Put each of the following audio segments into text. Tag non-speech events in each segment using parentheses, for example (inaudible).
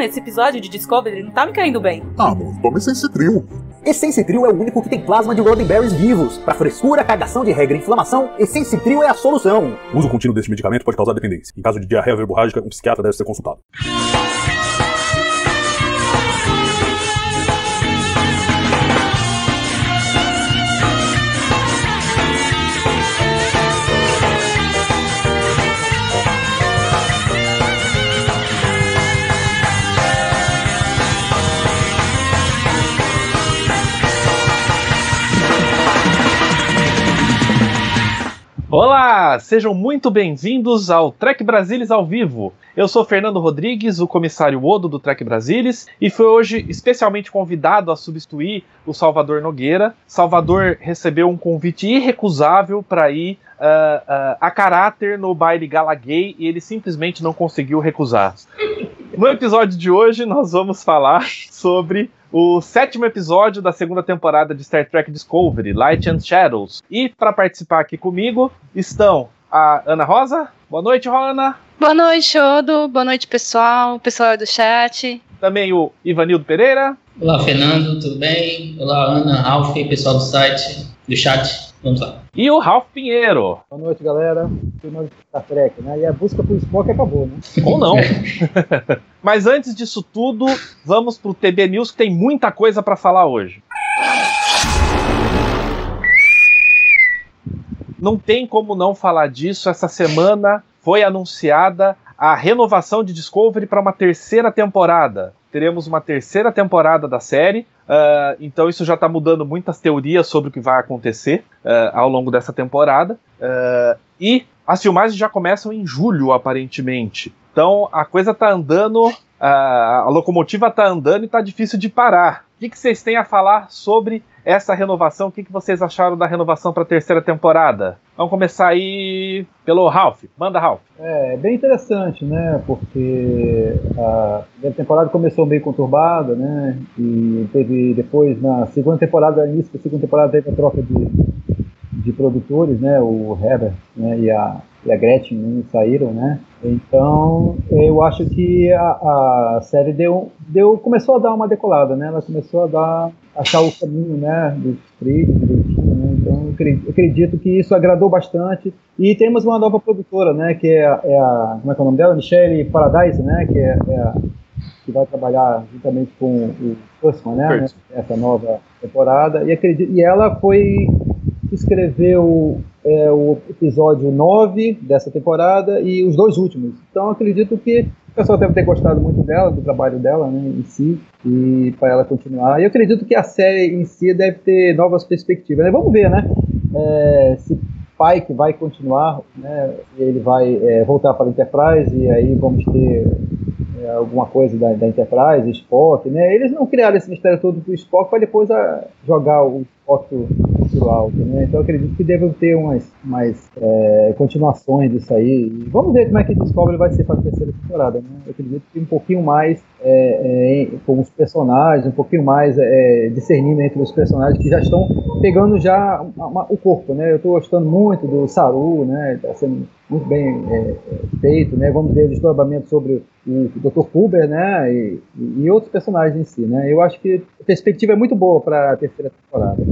mesmo, esse episódio de Discovery não tá me caindo bem. Ah, amor, toma Essencetril. Essencetril é o único que tem plasma de Roddenberries vivos. Para frescura, cagação de regra e inflamação, Essencetril é a solução. O uso contínuo desse medicamento pode causar dependência. Em caso de diarreia verborrágica, um psiquiatra deve ser consultado. Olá, sejam muito bem-vindos ao Trek Brasilis ao vivo. Eu sou Fernando Rodrigues, o comissário Odo do Trek Brasilis, e fui hoje especialmente convidado a substituir o Salvador Nogueira. Salvador recebeu um convite irrecusável para ir uh, uh, a caráter no baile gala gay e ele simplesmente não conseguiu recusar. No episódio de hoje, nós vamos falar (laughs) sobre o sétimo episódio da segunda temporada de Star Trek Discovery, Light and Shadows. E para participar aqui comigo estão a Ana Rosa. Boa noite, Rona. Boa noite, Odo. Boa noite, pessoal. Pessoal do chat. Também o Ivanildo Pereira. Olá, Fernando, tudo bem? Olá, Ana, Ralph, pessoal do site, do chat. Vamos lá. E o Ralph Pinheiro. Boa noite, galera. Final de Star Trek, né? E a busca por Spock acabou, né? (laughs) Ou não. (laughs) Mas antes disso tudo, vamos pro TB News que tem muita coisa para falar hoje. Não tem como não falar disso. Essa semana foi anunciada a renovação de Discovery para uma terceira temporada. Teremos uma terceira temporada da série. Uh, então isso já está mudando muitas teorias sobre o que vai acontecer uh, ao longo dessa temporada. Uh, e as filmagens já começam em julho, aparentemente. Então a coisa está andando, a locomotiva está andando e está difícil de parar. O que, que vocês têm a falar sobre essa renovação? O que, que vocês acharam da renovação para a terceira temporada? Vamos começar aí pelo Ralph. Manda, Ralph. É, bem interessante, né? Porque a primeira temporada começou meio conturbada, né? E teve depois, na segunda temporada, início da segunda temporada, teve a troca de, de produtores, né? O Herbert né? e, a, e a Gretchen saíram, né? Então, eu acho que a, a série deu, deu, começou a dar uma decolada, né? Ela começou a dar, achar o caminho, né? Dos trilhos direitinho, né? Então, eu acredito que isso agradou bastante. E temos uma nova produtora, né? Que é, é a, como é que é o nome dela? Michelle Paradise, né? Que é, é a, que vai trabalhar juntamente com o Kurtzman, né? Essa nova temporada. E, acredito, e ela foi escreveu é, o episódio 9 dessa temporada e os dois últimos. Então acredito que o pessoal deve ter gostado muito dela, do trabalho dela né, em si, e para ela continuar. E eu acredito que a série em si deve ter novas perspectivas. Né? Vamos ver, né? É, se Pike vai continuar, né? Ele vai é, voltar para a Enterprise e aí vamos ter é, alguma coisa da, da, Enterprise, Spock, né? Eles não criaram esse mistério todo do Spock para depois a, jogar o Spock pro alto, né? Então acredito que devem ter umas mais é, continuações disso aí. E vamos ver como é que Discovery vai ser para a terceira temporada, né? Eu acredito que um pouquinho mais é, é, com os personagens, um pouquinho mais é, discernindo entre os personagens que já estão pegando já uma, uma, o corpo, né? Eu estou gostando muito do Saru, né? Está sendo muito bem é, feito, né? Vamos ver o desdobramento sobre o Dr. Kuber, né? E, e, outros personagens em si, né? Eu acho que a perspectiva é muito boa para a terceira temporada.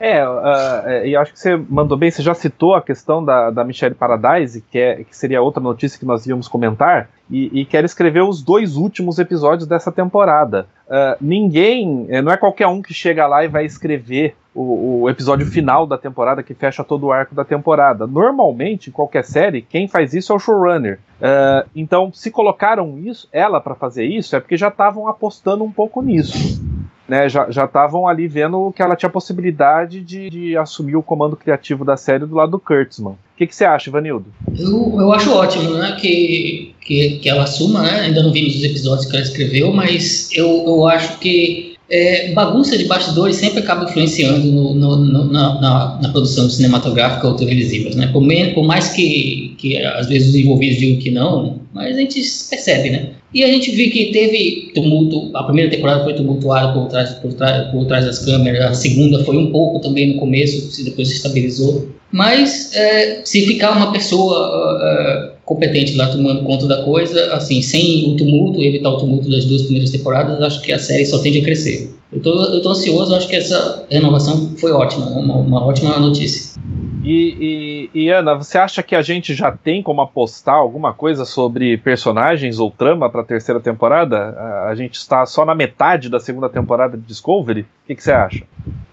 É, uh, e acho que você mandou bem, você já citou a questão da, da Michelle Paradise, que, é, que seria outra notícia que nós íamos comentar, e, e que ela escreveu os dois últimos episódios dessa temporada. Uh, ninguém, eh, não é qualquer um que chega lá e vai escrever o, o, episódio final da temporada que fecha todo o arco da temporada. Normalmente, em qualquer série, quem faz isso é o showrunner. Uh, então, se colocaram isso, ela para fazer isso, é porque já estavam apostando um pouco nisso né, já estavam ali vendo que ela tinha possibilidade de, de, assumir o comando criativo da série do lado do Kurtzman. O que, você acha, Ivanildo? Eu, eu acho ótimo, né, que, que, que ela assuma, né, ainda não vimos os episódios que ela escreveu, mas eu, eu acho que é, bagunça de bastidores sempre acaba influenciando no, no, no, na, na, produção cinematográfica ou televisiva, né, por, por mais que, que às vezes os envolvidos digam que não, mas a gente percebe, né, e a gente viu que teve tumulto, a primeira temporada foi tumultuada por trás, por, trás, por trás das câmeras, a segunda foi um pouco também no começo, depois se estabilizou. Mas é, se ficar uma pessoa uh, competente lá tomando conta da coisa, assim, sem o tumulto, evitar o tumulto das duas primeiras temporadas, acho que a série só tende a crescer. Eu tô, eu tô ansioso, acho que essa renovação foi ótima, uma, uma ótima notícia. E, e, e, Ana, você acha que a gente já tem como apostar alguma coisa sobre personagens ou trama para a terceira temporada? A, gente está só na metade da segunda temporada de Discovery? O que, que você acha?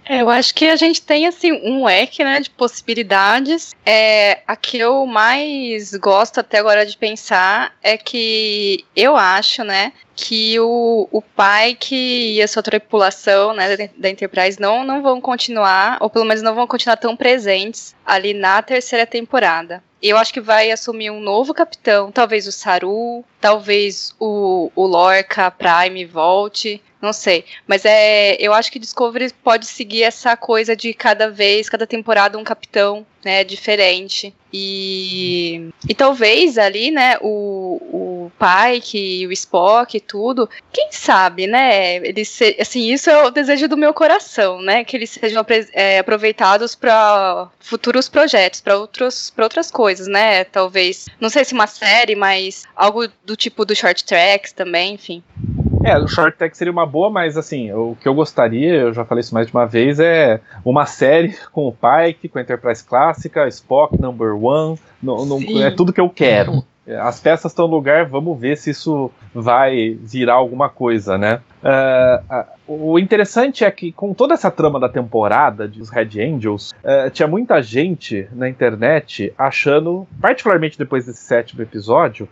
É, eu acho que a gente tem assim um leque né, de possibilidades. É, a que eu mais gosto até agora de pensar é que eu acho, né, que o, o pai e a sua tripulação né, da, da Enterprise não, não vão continuar, ou pelo menos não vão continuar tão presentes ali na terceira temporada. Eu acho que vai assumir um novo capitão, talvez o Saru, talvez o, o Lorca Prime volte, não sei. Mas é, eu acho que Discovery pode seguir essa coisa de cada vez, cada temporada um capitão, né, diferente. E, e talvez ali, né, o, o Pike, o Spock e tudo, quem sabe, né, eles se, assim, isso é o desejo do meu coração, né, que eles sejam é, aproveitados para futuros projetos, para outros, para outras coisas, né, talvez, não sei se uma série, mas algo do tipo do short tracks também, enfim. É, o Short Tech seria uma boa, mas assim, o que eu gostaria, eu já falei isso mais de uma vez, é uma série (laughs) com o Pike, com a Enterprise clássica, Spock Number One, no, no, é tudo que eu quero. As peças estão no lugar, vamos ver se isso vai virar alguma coisa, né? Uh, o interessante é que, com toda essa trama da temporada dos Red Angels, uh, tinha muita gente na internet achando, particularmente depois desse sétimo episódio,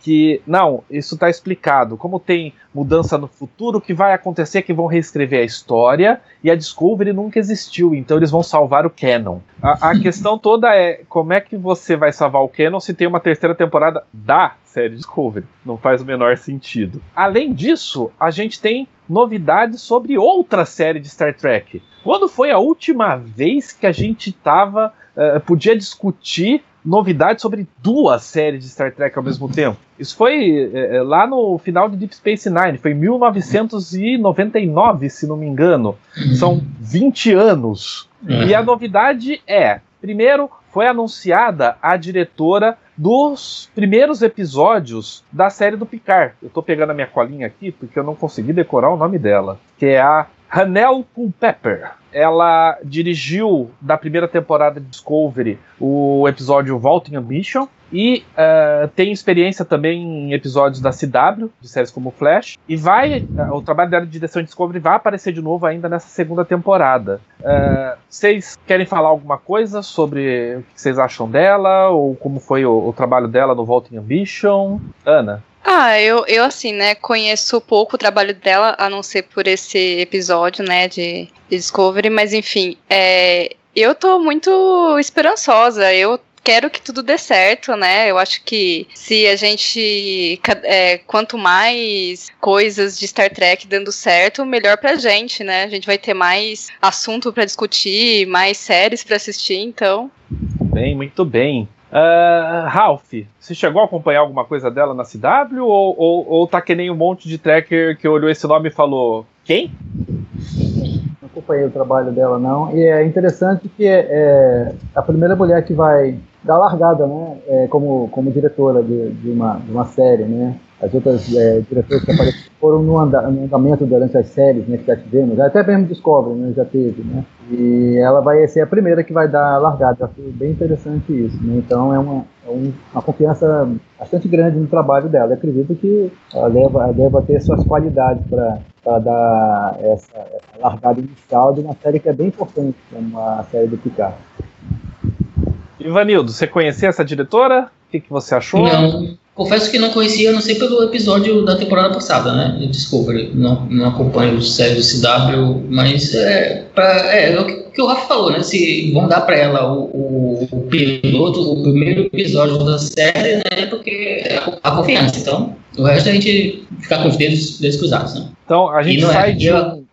que não, isso está explicado. Como tem mudança no futuro, o que vai acontecer é que vão reescrever a história e a Discovery nunca existiu, então eles vão salvar o canon. A, a (laughs) questão toda é como é que você vai salvar o canon se tem uma terceira temporada da série Discovery. Não faz o menor sentido. Além disso, a gente tem novidades sobre outra série de Star Trek. Quando foi a última vez que a gente tava, uh, podia discutir novidades sobre duas séries de Star Trek ao mesmo tempo? Isso foi uh, lá no final de Deep Space Nine, foi em 1999, se não me engano. São 20 anos. Uhum. E a novidade é, primeiro, foi anunciada a diretora dos primeiros episódios da série do Picard. Eu tô pegando a minha colinha aqui porque eu não consegui decorar o nome dela, que é a Hanel Culpepper. Ela dirigiu da primeira temporada de Discovery o episódio Vaulting Ambition, e uh, tem experiência também em episódios da CW, de séries como Flash. E vai. Uh, o trabalho dela de direção de Discovery vai aparecer de novo ainda nessa segunda temporada. Uh, vocês querem falar alguma coisa sobre o que vocês acham dela? Ou como foi o, o trabalho dela no Vaulting Ambition? Ana? Ah, eu, eu assim, né, conheço pouco o trabalho dela, a não ser por esse episódio, né, de, de Discovery, mas enfim, é, eu tô muito esperançosa. Eu quero que tudo dê certo, né? Eu acho que se a gente. É, quanto mais coisas de Star Trek dando certo, melhor pra gente, né? A gente vai ter mais assunto para discutir, mais séries para assistir, então. Bem, muito bem. Uh, Ralph, você chegou a acompanhar alguma coisa dela na CW ou, ou, ou tá que nem um monte de tracker que olhou esse nome e falou: quem? Acompanhei o trabalho dela, não. E é interessante que é, a primeira mulher que vai da largada, né, é, como, como diretora de, de, uma, de uma série, né. As outras é, diretoras que apareceram foram no, anda, no, andamento durante as séries né, que já tivemos, até mesmo Discovery, né, já teve, né. E ela vai ser a primeira que vai dar a largada. Achei bem interessante isso, né. Então é uma, é uma confiança bastante grande no trabalho dela. Eu acredito que ela deva, deva ter suas qualidades para dar essa, essa largada inicial de uma série que é bem importante, como a série do Picard. Ivanildo, você conhecia essa diretora? O que, que você achou? Não, confesso que não conhecia, não sei pelo episódio da temporada passada, né? De Discovery. Não, não acompanho o série do CW, mas é, pra, é, é o que o Rafa falou, né? Se vão dar para ela o, o, o, piloto, o primeiro episódio da série, né? Porque é a confiança. Então, o resto a gente ficar com os dedos, dedos cruzados, né? Então, a gente é, sai é, de.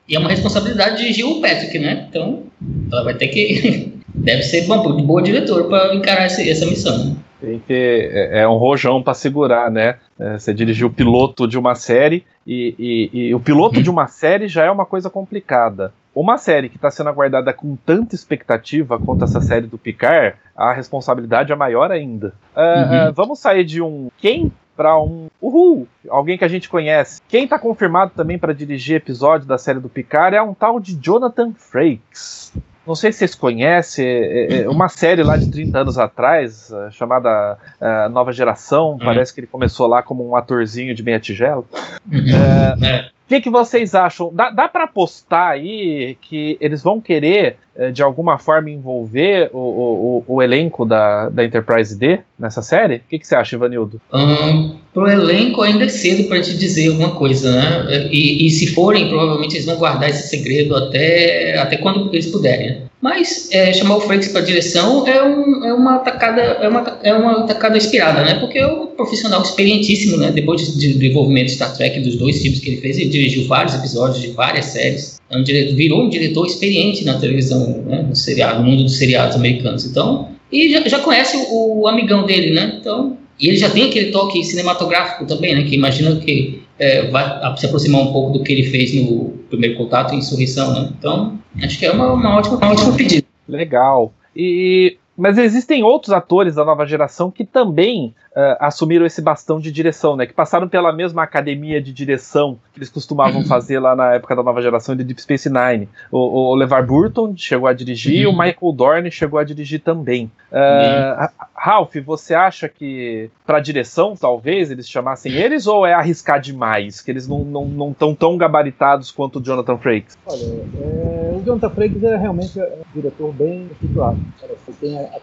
E é uma responsabilidade de Gil Patrick, né? Então, ela vai ter que Deve ser bom, boa diretora para encarar essa, essa missão. Tem que é, é um rojão para segurar, né? É, você dirigiu o piloto de uma série e, e, e o piloto de uma (laughs) série já é uma coisa complicada. Uma série que está sendo aguardada com tanta expectativa quanto essa série do Picard, a responsabilidade é maior ainda. Uh, Uhum. uh, vamos sair de um quem para um uhul, alguém que a gente conhece. Quem está confirmado também para dirigir episódio da série do Picard é um tal de Jonathan Frakes. Não sei se vocês conhecem, é, é uma série lá de 30 anos atrás, eh, chamada eh, Nova Geração. Parece que ele começou lá como um atorzinho de meia tigela. Uhum. É. O que, que vocês acham? Dá, dá para apostar aí que eles vão querer, de alguma forma, envolver o, o, o- elenco da, da Enterprise D nessa série? O que, que você acha, Ivanildo? Ahn, pro elenco ainda é cedo para te dizer alguma coisa, né? E, e se forem, provavelmente eles vão guardar esse segredo até, até quando eles puderem. Mas é, chamar o Frakes para direção é, um, é uma atacada é uma, é uma atacada inspirada, né? Porque é um profissional experientíssimo, né? Depois de, de desenvolvimento de Star Trek dos dois filmes que ele fez, ele dirigiu vários episódios de várias séries. É um dire- virou um diretor experiente na televisão, né? No seriado, no mundo dos seriados americanos. Então, e já, já conhece o, o amigão dele, né? Então, e ele já tem aquele toque cinematográfico também, né? Que imagina que é, vai se aproximar um pouco do que ele fez no primeiro contato em Insurreição, né? Então, acho que é uma, uma ótima, uma ótima pedida. Legal. E mas existem outros atores da nova geração que também eh, assumiram esse bastão de direção, né? Que passaram pela mesma academia de direção que eles costumavam fazer lá na época da nova geração de Deep Space Nine. O, o LeVar Burton chegou a dirigir, e o Uhum. Michael Dorn chegou a dirigir também. Ra- Ralph, você acha que para direção talvez eles chamassem eles ou é arriscar demais? Que eles não estão não, tão tão gabaritados quanto o Jonathan Frakes? Olha, é, o Jonathan Frakes é realmente um diretor bem situado. Ele tem a, a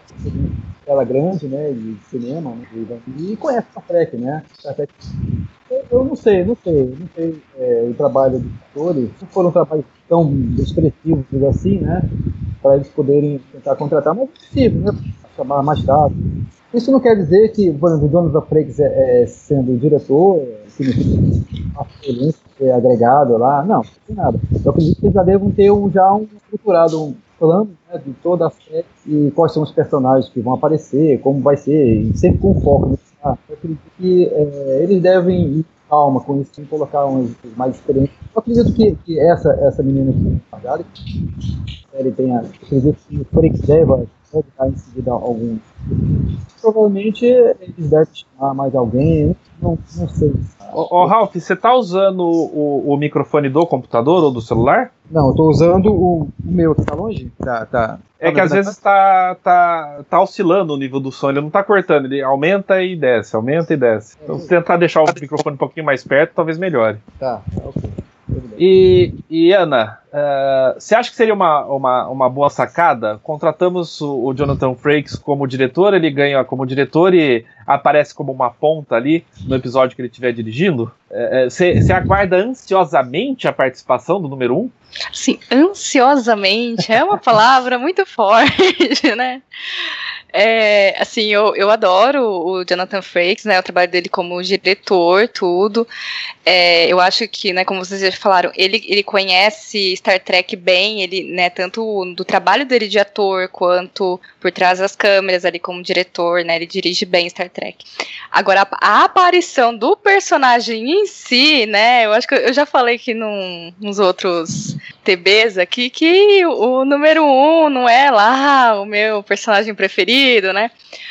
tela grande, né, de cinema, né, e conhece Star Trek, né? Star Trek. Eu, não sei, não sei, não sei é, o trabalho dos atores, se for um trabalho tão expressivo assim, né, para eles poderem tentar contratar, mas é possível, né, chamar mais tarde. Isso não quer dizer que, por exemplo, o Jonathan Frakes é, é, sendo diretor, significa que ser agregado lá, não, não tem nada. Eu acredito que eles já devam ter um, já um estruturado um plano né, de toda a série e quais são os personagens que vão aparecer, como vai ser, sempre com foco. Ah, Eu acredito que é, eles devem ir calma com isso, e colocar uns mais experientes. Eu acredito que, que essa, essa menina aqui, a Gali, ele tenha, acredito que o Frakes deve, deve dar em seguida algum. Provavelmente eles devem chamar mais alguém, não, não sei. Ô, ô, Ralph, você tá usando o, o microfone do computador ou do celular? Não, eu tô usando o, o meu que tá longe. Tá, tá. É que às vezes tá, tá, tá oscilando o nível do som, ele não tá cortando, ele aumenta e desce, aumenta e desce. Então, se tentar deixar o microfone um pouquinho mais perto, talvez melhore. Tá, tá, ok. E, e Ana, eh, você acha que seria uma, uma, uma boa sacada? Contratamos o, o Jonathan Frakes como diretor, ele ganha como diretor e aparece como uma ponta ali no episódio que ele estiver dirigindo? Você aguarda ansiosamente a participação do número um? Assim, ansiosamente é uma palavra muito forte, (laughs) né? É, assim, eu, eu adoro o Jonathan Frakes, né? O trabalho dele como diretor, tudo. É, eu acho que, né, como vocês já falaram, ele, ele conhece Star Trek bem, ele, né, tanto do trabalho dele de ator quanto por trás das câmeras ali como diretor, né? Ele dirige bem Star Trek. Agora, a, a aparição do personagem em si, né? Eu acho que eu, eu já falei aqui num, nos outros TBs aqui que o, o número um não é lá o meu personagem preferido, né?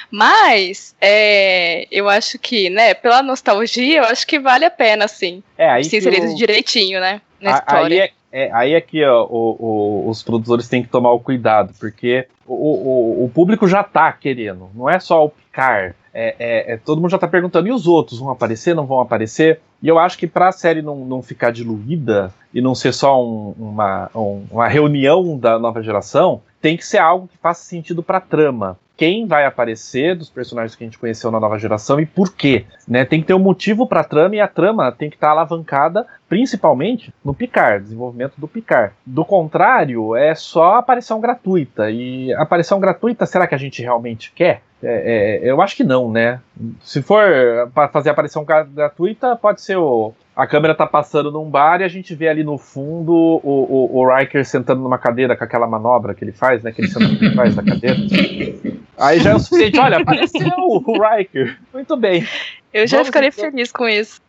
Mas é, eu acho que, né, pela nostalgia, eu acho que vale a pena, sim. É, aí Se que inserido o- direitinho, né? Na A- história. Aí é, é- aí é que ó, o- o- os produtores têm que tomar o cuidado, porque o, o- público já tá querendo, não é só o Picard. É, é- é- todo mundo já tá perguntando, e os outros vão aparecer, não vão aparecer? E eu acho que pra série não, não ficar diluída e não ser só um- uma, um- uma reunião da nova geração, tem que ser algo que faça sentido pra trama. Quem vai aparecer dos personagens que a gente conheceu na nova geração e por quê? Né? Tem que ter um motivo pra trama e a trama tem que estar alavancada principalmente no Picard, desenvolvimento do Picard. Do contrário, é só aparição gratuita. E aparição gratuita, será que a gente realmente quer? É, é, eu acho que não, né? Se for para fazer aparição gra- gratuita, pode ser o. A câmera tá passando num bar e a gente vê ali no fundo o, o, o Riker sentando numa cadeira com aquela manobra que ele faz, né? Que ele senta que ele faz na cadeira. (laughs) Aí já é o suficiente. Olha, apareceu o Riker. Muito bem. Eu já Vamos ficaria então. feliz com isso.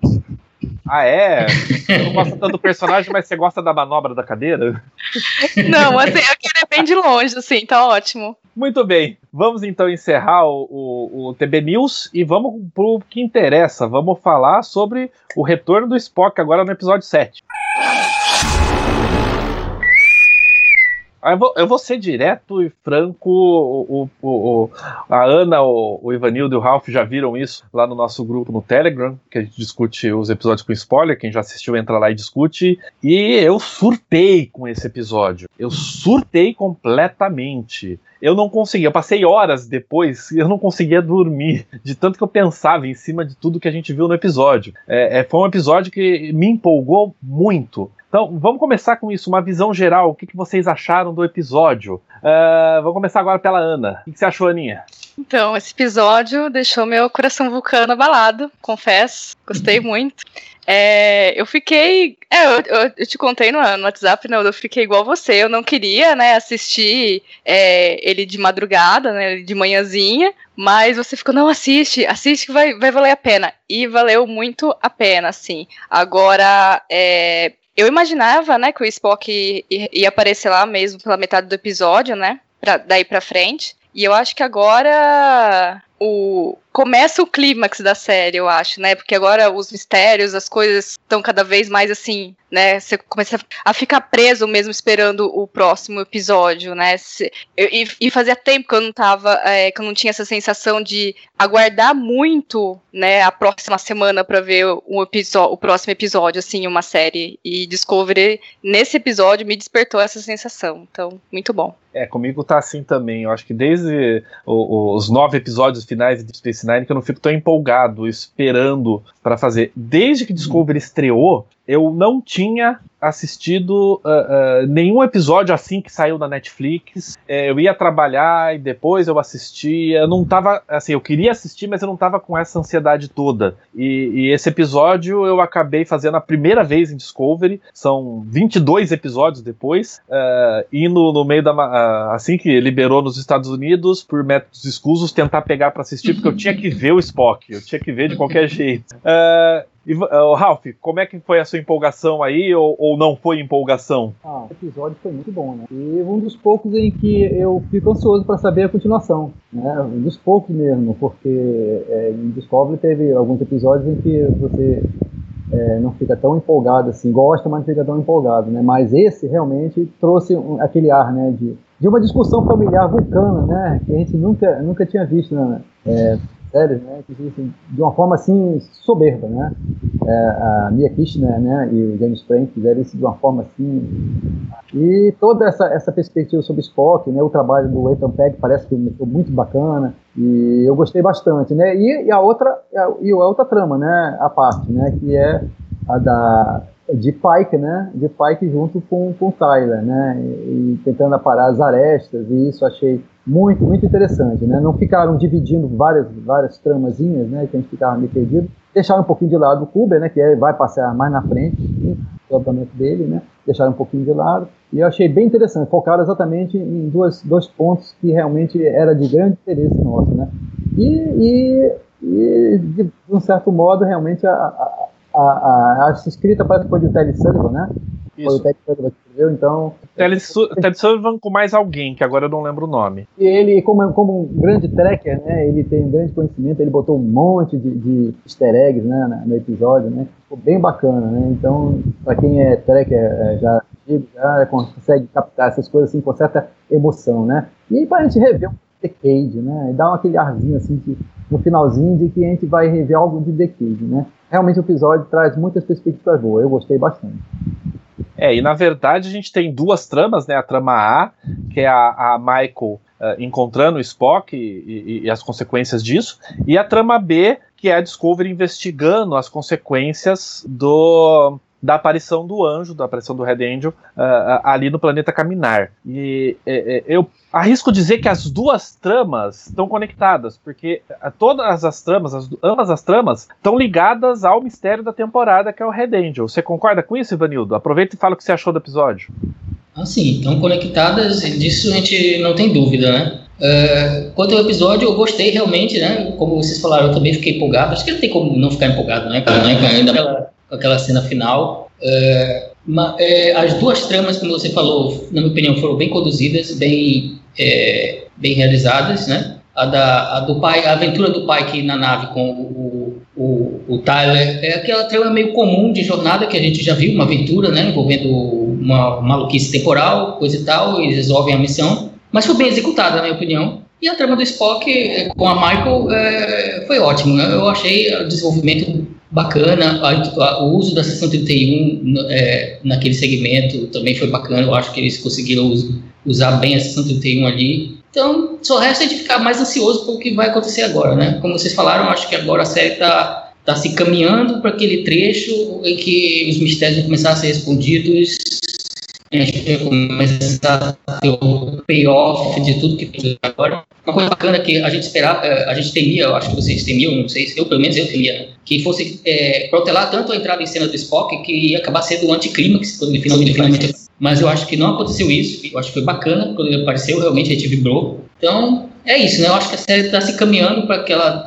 Ah, é? Você não gosta tanto do personagem, mas você gosta da manobra da cadeira? Não, assim, de longe, assim, tá ótimo. Muito bem. Vamos então encerrar o, o, o TB News e vamos pro que interessa. Vamos falar sobre o retorno do Spock agora no episódio 7. Eu vou, eu vou ser direto e franco. O, o- o- a Ana, o, o Ivanildo e o Ralph já viram isso lá no nosso grupo no Telegram, que a gente discute os episódios com spoiler. Quem já assistiu entra lá e discute. E eu surtei com esse episódio. Eu surtei completamente. Eu não conseguia, eu passei horas depois, eu não conseguia dormir, de tanto que eu pensava em cima de tudo que a gente viu no episódio. É, é, foi um episódio que me empolgou muito. Então, vamos começar com isso, uma visão geral. O que, que vocês acharam do episódio? Ah, vamos começar agora pela Ana. O que, que você achou, Aninha? Então, esse episódio deixou meu coração vulcano abalado, confesso. Gostei muito. É, eu fiquei. É, eu, eu- eu te contei no, no WhatsApp, né? Eu fiquei igual você. Eu não queria, né, assistir é, ele de madrugada, né? De manhãzinha. Mas você ficou, não, assiste, assiste que vai, vai valer a pena. E valeu muito a pena, assim. Agora, é, eu imaginava, né, que o Spock ia, aparecer lá mesmo pela metade do episódio, né? Pra, daí pra frente. E eu acho que agora o começa o clímax da série, eu acho, né? Porque agora os mistérios, as coisas estão cada vez mais assim, né? Você começa a ficar preso mesmo esperando o próximo episódio, né? E, e fazia tempo que eu não tava, é, que eu não tinha essa sensação de aguardar muito, né? A próxima semana pra ver o, episódio, o próximo episódio, assim, uma série. E Discovery nesse episódio me despertou essa sensação. Então, muito bom. É, comigo tá assim também. Eu acho que desde os nove episódios finais de Space Nine que eu não fico tão empolgado, esperando pra fazer. Desde que Discovery estreou, eu não tinha assistido ah, ah, nenhum episódio assim que saiu da Netflix. É, eu ia trabalhar e depois eu assistia. Eu não tava, assim, eu queria assistir, mas eu não tava com essa ansiedade toda. E, e esse episódio eu acabei fazendo a primeira vez em Discovery. São 22 episódios depois. ah, indo no meio da. ah, assim que liberou nos Estados Unidos, por métodos escusos, tentar pegar pra assistir, porque eu tinha que ver o Spock. Eu tinha que ver de qualquer (laughs) jeito. Ah, ô, Ralph, como é que foi a sua empolgação aí, ou, ou não foi empolgação? Ah, o episódio foi muito bom, né? E um dos poucos em que eu fico ansioso para saber a continuação, né? Um dos poucos mesmo, porque é, em Discovery teve alguns episódios em que você é, não fica tão empolgado assim, gosta, mas não fica tão empolgado, né? Mas esse realmente trouxe um- aquele ar, né? De, de uma discussão familiar vulcana, né? Que a gente nunca, nunca tinha visto na é, séries, né? Existem de uma forma assim soberba, né? É, a Mia Kirchner, né? E o James Frank fizeram isso de uma forma assim e toda essa, essa perspectiva sobre Spock, né, o trabalho do Ethan Peck parece que foi muito bacana e eu gostei bastante, né? E, e a outra e a, e a outra trama, né, a parte, né, que é a da de Pike, né, de Pike junto com com Tyler, né, e, tentando aparar as arestas e isso achei muito muito interessante, né? Não ficaram dividindo várias várias tramazinhas, né, que a gente ficava meio perdido. Deixaram um pouquinho de lado o Kuber, né, que é, vai passar mais na frente, o desenvolvimento dele, né? Deixaram um pouquinho de lado. E eu achei bem interessante, focaram exatamente em duas, dois pontos que realmente era de grande interesse nosso, né? E, e, e de um certo modo, realmente, a, a, a, a, a escrita parece que foi de Ted Sullivan, né? Foi o Isso. Ted Sullivan que escreveu, então... Ted Su- Ted Sullivan com mais alguém, que agora eu não lembro o nome. E ele, como, como um grande tracker, né, ele tem um grande conhecimento, ele botou um monte de, de easter eggs né, no episódio, né, ficou bem bacana, né, então, para quem é tracker é, já já consegue captar essas coisas assim com certa emoção, né, e para a gente rever um Decade, né, e dar um aquele arzinho assim, de, no finalzinho, de que a gente vai rever algo de Decade, né, realmente o episódio traz muitas perspectivas boas, eu gostei bastante. É, e na verdade a gente tem duas tramas, né? A trama A, que é a, a Michael eh, encontrando o Spock e, e- e as consequências disso, e a trama B, que é a Discovery investigando as consequências do da aparição do anjo, da aparição do Red Angel ah, ah, ali no planeta Caminar. E eh, eh, eu arrisco dizer que as duas tramas estão conectadas, porque ah, todas as tramas, as, ambas as tramas, estão ligadas ao mistério da temporada, que é o Red Angel. Você concorda com isso, Ivanildo? Aproveita e fala o que você achou do episódio. Assim, estão conectadas, disso a gente não tem dúvida, né? Uh, quanto ao episódio, eu gostei realmente, né? Como vocês falaram, eu também fiquei empolgado. Acho que não tem como não ficar empolgado, né? Com, né? ainda aquela, aquela cena final. Uh, uma, é, as duas tramas, como você falou, na minha opinião, foram bem conduzidas, bem, é, bem realizadas, né? A, da, a do pai, a aventura do pai aqui na nave com o, o, o Tyler é aquela trama meio comum de jornada que a gente já viu, uma aventura, né? Envolvendo uma maluquice temporal, coisa e tal, e resolvem a missão. Mas foi bem executada, na minha opinião. E a trama do Spock é, com a Michael é, foi ótimo. Né? Eu achei o desenvolvimento bacana, a, a, o uso da sessão 31 é, naquele segmento também foi bacana. Eu acho que eles conseguiram us, usar bem a sessão 31 ali. Então, só resta a gente ficar mais ansioso o que vai acontecer agora, né? Como vocês falaram, acho que agora a série está tá se caminhando para aquele trecho em que os mistérios vão começar a ser respondidos ter o payoff de tudo que agora. Uma coisa bacana que a gente esperava, eh, a gente temia, eu acho que vocês temiam, não sei se eu, pelo menos eu temia, que fosse é, protelar tanto a entrada em cena do Spock que ia acabar sendo o anticlímax quando ele finalmente, finalmente. Mas eu acho que não aconteceu isso, eu acho que foi bacana quando ele apareceu, realmente a gente vibrou. Então, é isso, né? Eu acho que a série está se caminhando para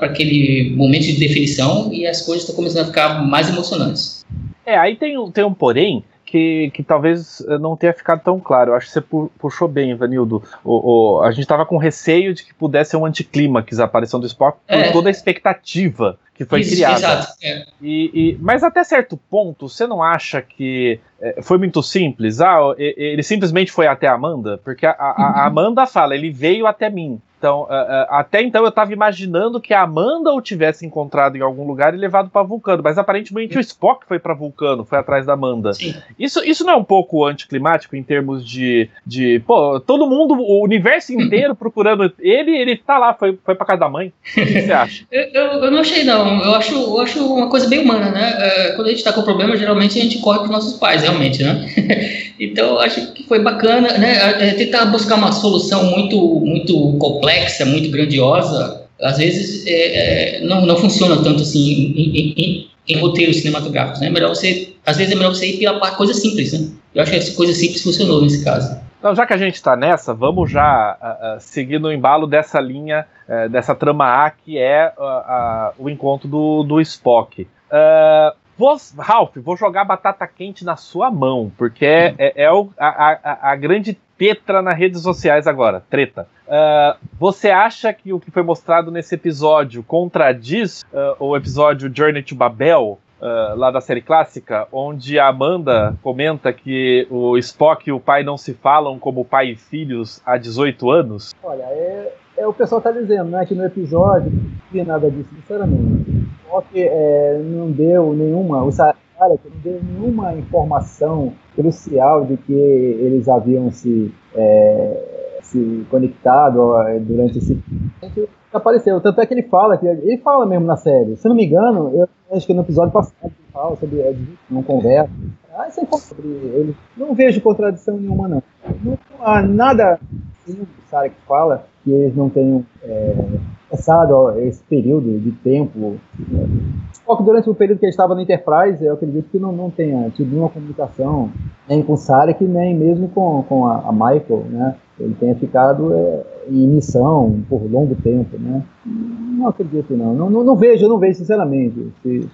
aquele momento de definição e as coisas estão começando a ficar mais emocionantes. É, aí tem, tem um porém que, que talvez eh, não tenha ficado tão claro. Eu acho que você puxou bem, Vanildo. O, o, a gente estava com receio de que pudesse ser um anticlímax a aparição do Spock por é. toda a expectativa que foi Isso, criada. Exato, é. e, e, mas até certo ponto, você não acha que é, foi muito simples? Ah, ele simplesmente foi até a Amanda? Porque a, a, a uhum. Amanda fala, ele veio até mim. Então, uh, uh, até então eu estava imaginando que a Amanda o tivesse encontrado em algum lugar e levado para Vulcano, mas aparentemente o Spock foi para Vulcano, foi atrás da Amanda. Isso, isso não é um pouco anticlimático em termos de, de pô, todo mundo, o universo inteiro (laughs) procurando ele, ele tá lá, foi, foi para casa da mãe. O que você acha? (laughs) eu, eu, eu, não achei não, eu acho, eu acho uma coisa bem humana, né? É, quando a gente está com problema, geralmente a gente corre para nossos pais, realmente, né? (laughs) então acho que foi bacana, né? Tentar buscar uma solução muito, muito complexa complexa, muito grandiosa, às vezes é, é, não, não funciona tanto assim em, em, em, roteiros cinematográficos. Né? É melhor você, às vezes é melhor você ir pela coisa simples. Né? Eu acho que essa coisa simples funcionou nesse caso. Então, já que a gente está nessa, vamos já uh, uh, seguir no embalo dessa linha, uh, dessa trama A, que é o encontro do, do Spock. Vou, Ralph, vou jogar batata quente na sua mão, porque é, é, é o, a, a, a, grande Petra nas redes sociais agora, treta. Uh, você acha que o que foi mostrado nesse episódio contradiz uh, o episódio Journey to Babel, uh, lá da série clássica, onde a Amanda comenta que o Spock e o pai não se falam como pai e filhos há 18 anos? Olha, é, é o pessoal está dizendo, né, que no episódio não vi nada disso, sinceramente. O Spock é, não deu nenhuma, o não deu nenhuma informação crucial de que eles haviam se é, se conectado durante esse tempo, apareceu. Tanto é que ele fala, que ele fala mesmo na série. Se não me engano, eu acho que no episódio passado ele fala sobre Ed, não conversa. Ah, isso é sobre ele. Não vejo contradição nenhuma, não. Não há nada assim, sabe, que fala que eles não tenham é, passado esse período de tempo. Só que durante o período que ele estava na Enterprise, eu acredito que não, não tenha tido nenhuma comunicação nem com Sarek, nem mesmo com, com a, a Michael, né? Ele tenha ficado é, em missão por longo tempo, né? Não acredito, não. Não, não, não vejo, não vejo, sinceramente. Se,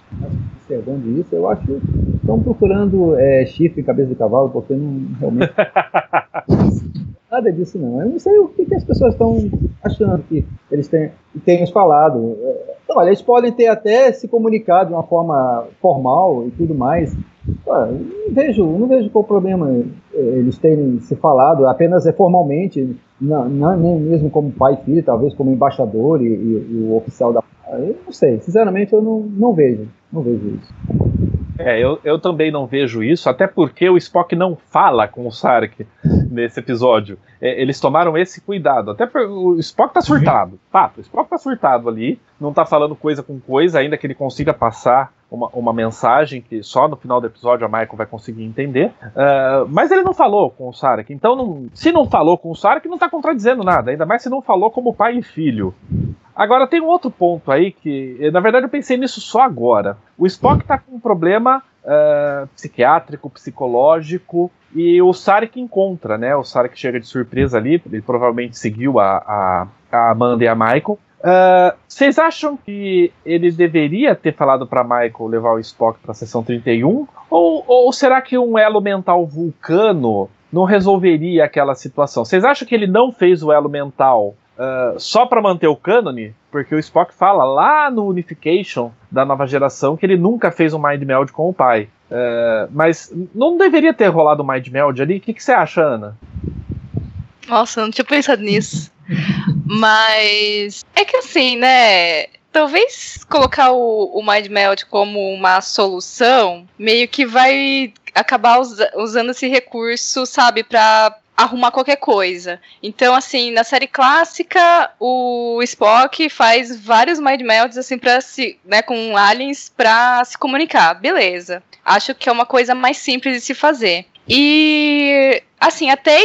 observando isso, eu acho que estão procurando é, chifre em cabeça de cavalo, porque não realmente. (laughs) Nada disso, não. Eu não sei o que, que as pessoas estão achando que eles têm, têm falado. Então, olha, eles podem ter até se comunicado de uma forma formal e tudo mais. Não vejo, não vejo qual o problema eles terem se falado apenas é formalmente, não, não, nem mesmo como pai e filho, talvez como embaixador e, e, e o oficial da. Eu não sei, sinceramente eu não, não vejo, não vejo isso. É, eu, eu também não vejo isso, até porque o Spock não fala com o Sarek nesse episódio. É, eles tomaram esse cuidado. Até porque o Spock tá surtado. Fato, o Spock tá surtado ali, não tá falando coisa com coisa, ainda que ele consiga passar uma, uma mensagem que só no final do episódio a Michael vai conseguir entender. Uh, mas ele não falou com o Sarek. Então, não, se não falou com o Sarek, não tá contradizendo nada. Ainda mais se não falou como pai e filho. Agora tem um outro ponto aí que, na verdade, eu pensei nisso só agora. O Spock tá com um problema uh, psiquiátrico, psicológico, e o Sarek encontra, né? O Sarek chega de surpresa ali, ele provavelmente seguiu a, a, a Amanda e a Michael. Uh, vocês acham que ele deveria ter falado para Michael levar o Spock para a sessão 31? Ou, ou será que um elo mental vulcano não resolveria aquela situação? Vocês acham que ele não fez o elo mental uh, só para manter o cânone? Porque o Spock fala lá no Unification da nova geração que ele nunca fez um Mind Meld com o pai. Uh, mas não deveria ter rolado o Mind Meld ali? O que, que você acha, Ana? Nossa, eu não tinha pensado nisso. Mas é que assim, né? Talvez colocar o, o Mind Meld como uma solução meio que vai acabar usa, usando esse recurso, sabe, para arrumar qualquer coisa. Então, assim, na série clássica, o Spock faz vários mind melds assim para se, né, com aliens para se comunicar. Beleza. Acho que é uma coisa mais simples de se fazer. E assim, até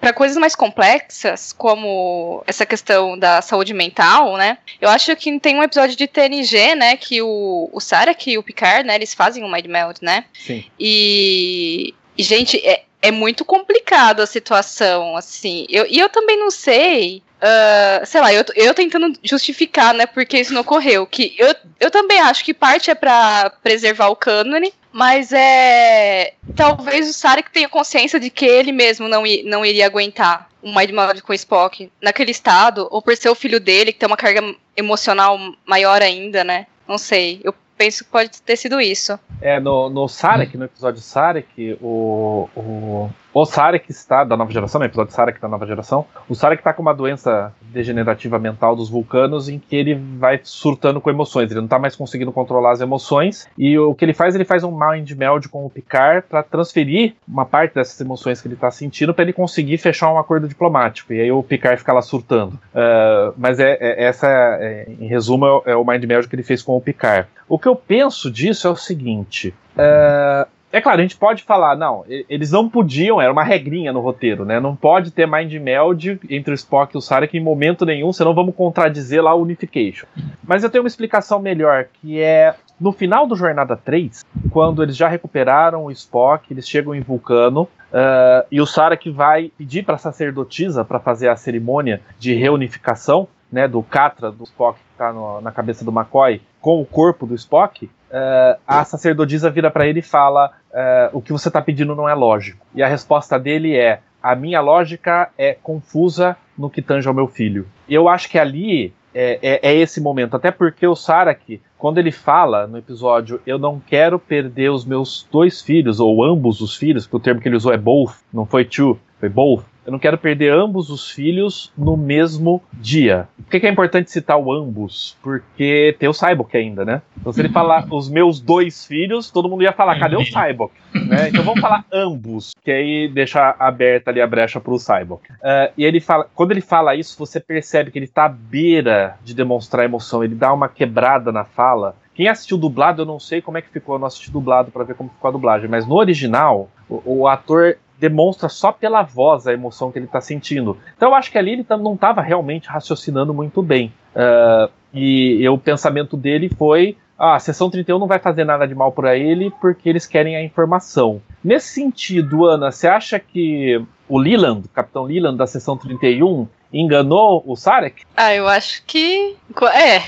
para coisas mais complexas, como essa questão da saúde mental, né? Eu acho que tem um episódio de TNG, né, que o, o Sarek e o Picard, né, eles fazem um Mind Meld, né? Sim. E, e gente, é, é muito complicado a situação, assim. Eu, e eu também não sei Uh, sei lá, eu, eu tentando justificar, né, porque isso não ocorreu. Que eu, eu também acho que parte é para preservar o cânone, mas é. Talvez o Sarek tenha consciência de que ele mesmo não, não iria aguentar um Mind com o Spock naquele estado, ou por ser o filho dele, que tem uma carga emocional maior ainda, né? Não sei. Eu penso que pode ter sido isso. É, no, no Sarek, no episódio Sarek, o, o, o Sarek está, da nova geração, no episódio Sarek da nova geração, o Sarek está com uma doença degenerativa mental dos vulcanos em que ele vai surtando com emoções, ele não está mais conseguindo controlar as emoções, e o que ele faz, ele faz um mind meld com o Picard para transferir uma parte dessas emoções que ele está sentindo para ele conseguir fechar um acordo diplomático, e aí o Picard fica lá surtando. Uh, mas é, é essa, é, em resumo, é, é o mind meld que ele fez com o Picard. O que eu penso disso é o seguinte. Uh, é claro, a gente pode falar, não, eles não podiam, era uma regrinha no roteiro, né? Não pode ter mind meld entre o Spock e o Sarek em momento nenhum, senão vamos contradizer lá o Unification. Mas eu tenho uma explicação melhor, que é no final do Jornada 3, quando eles já recuperaram o Spock, eles chegam em Vulcano, uh, e o Sarek vai pedir para a sacerdotisa para fazer a cerimônia de reunificação, né, do Catra, do Spock que está na cabeça do McCoy, com o corpo do Spock, uh, a sacerdotisa vira para ele e fala: uh, O que você está pedindo não é lógico. E a resposta dele é: A minha lógica é confusa no que tange ao meu filho. Eu acho que ali é, é, é, esse momento. Até porque o Sarek, quando ele fala no episódio, eu não quero perder os meus dois filhos, ou ambos os filhos, porque o termo que ele usou é both, não foi two, foi both. Eu não quero perder ambos os filhos no mesmo dia. Por que, que é importante citar o ambos? Porque tem o Cyborg ainda, né? Então, se ele falar (laughs) os meus dois filhos, todo mundo ia falar, cadê o Cyborg? né? Então vamos falar ambos, que aí deixa aberta ali a brecha pro Cyborg. Uh, e ele fala, quando ele fala isso, você percebe que ele tá à beira de demonstrar emoção, ele dá uma quebrada na fala. Quem assistiu dublado, eu não sei como é que ficou, eu não assisti dublado para ver como ficou a dublagem, mas no original, o, o ator demonstra só pela voz a emoção que ele está sentindo. Então eu acho que ali ele não estava realmente raciocinando muito bem. Uh, e, e o pensamento dele foi: ah, a sessão 31 não vai fazer nada de mal para ele porque eles querem a informação. Nesse sentido, Ana, você acha que o Leland, o Capitão Leland da sessão 31, enganou o Sarek? Ah, eu acho que. É.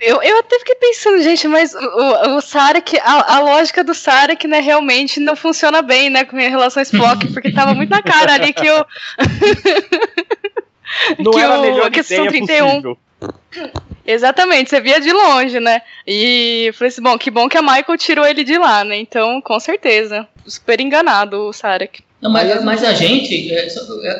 Eu, eu até fiquei pensando, gente, mas o, o Sarek, a, a lógica do Sarek, né, realmente não funciona bem, né, com relações Flock, porque tava muito na cara ali que o. não (laughs) que era a melhor que ideia 31. possível. Exatamente, você via de longe, né? E falei assim, bom, que bom que a Michael tirou ele de lá, né? Então, com certeza. Super enganado o Sarek. Não, mas, mas a gente, é,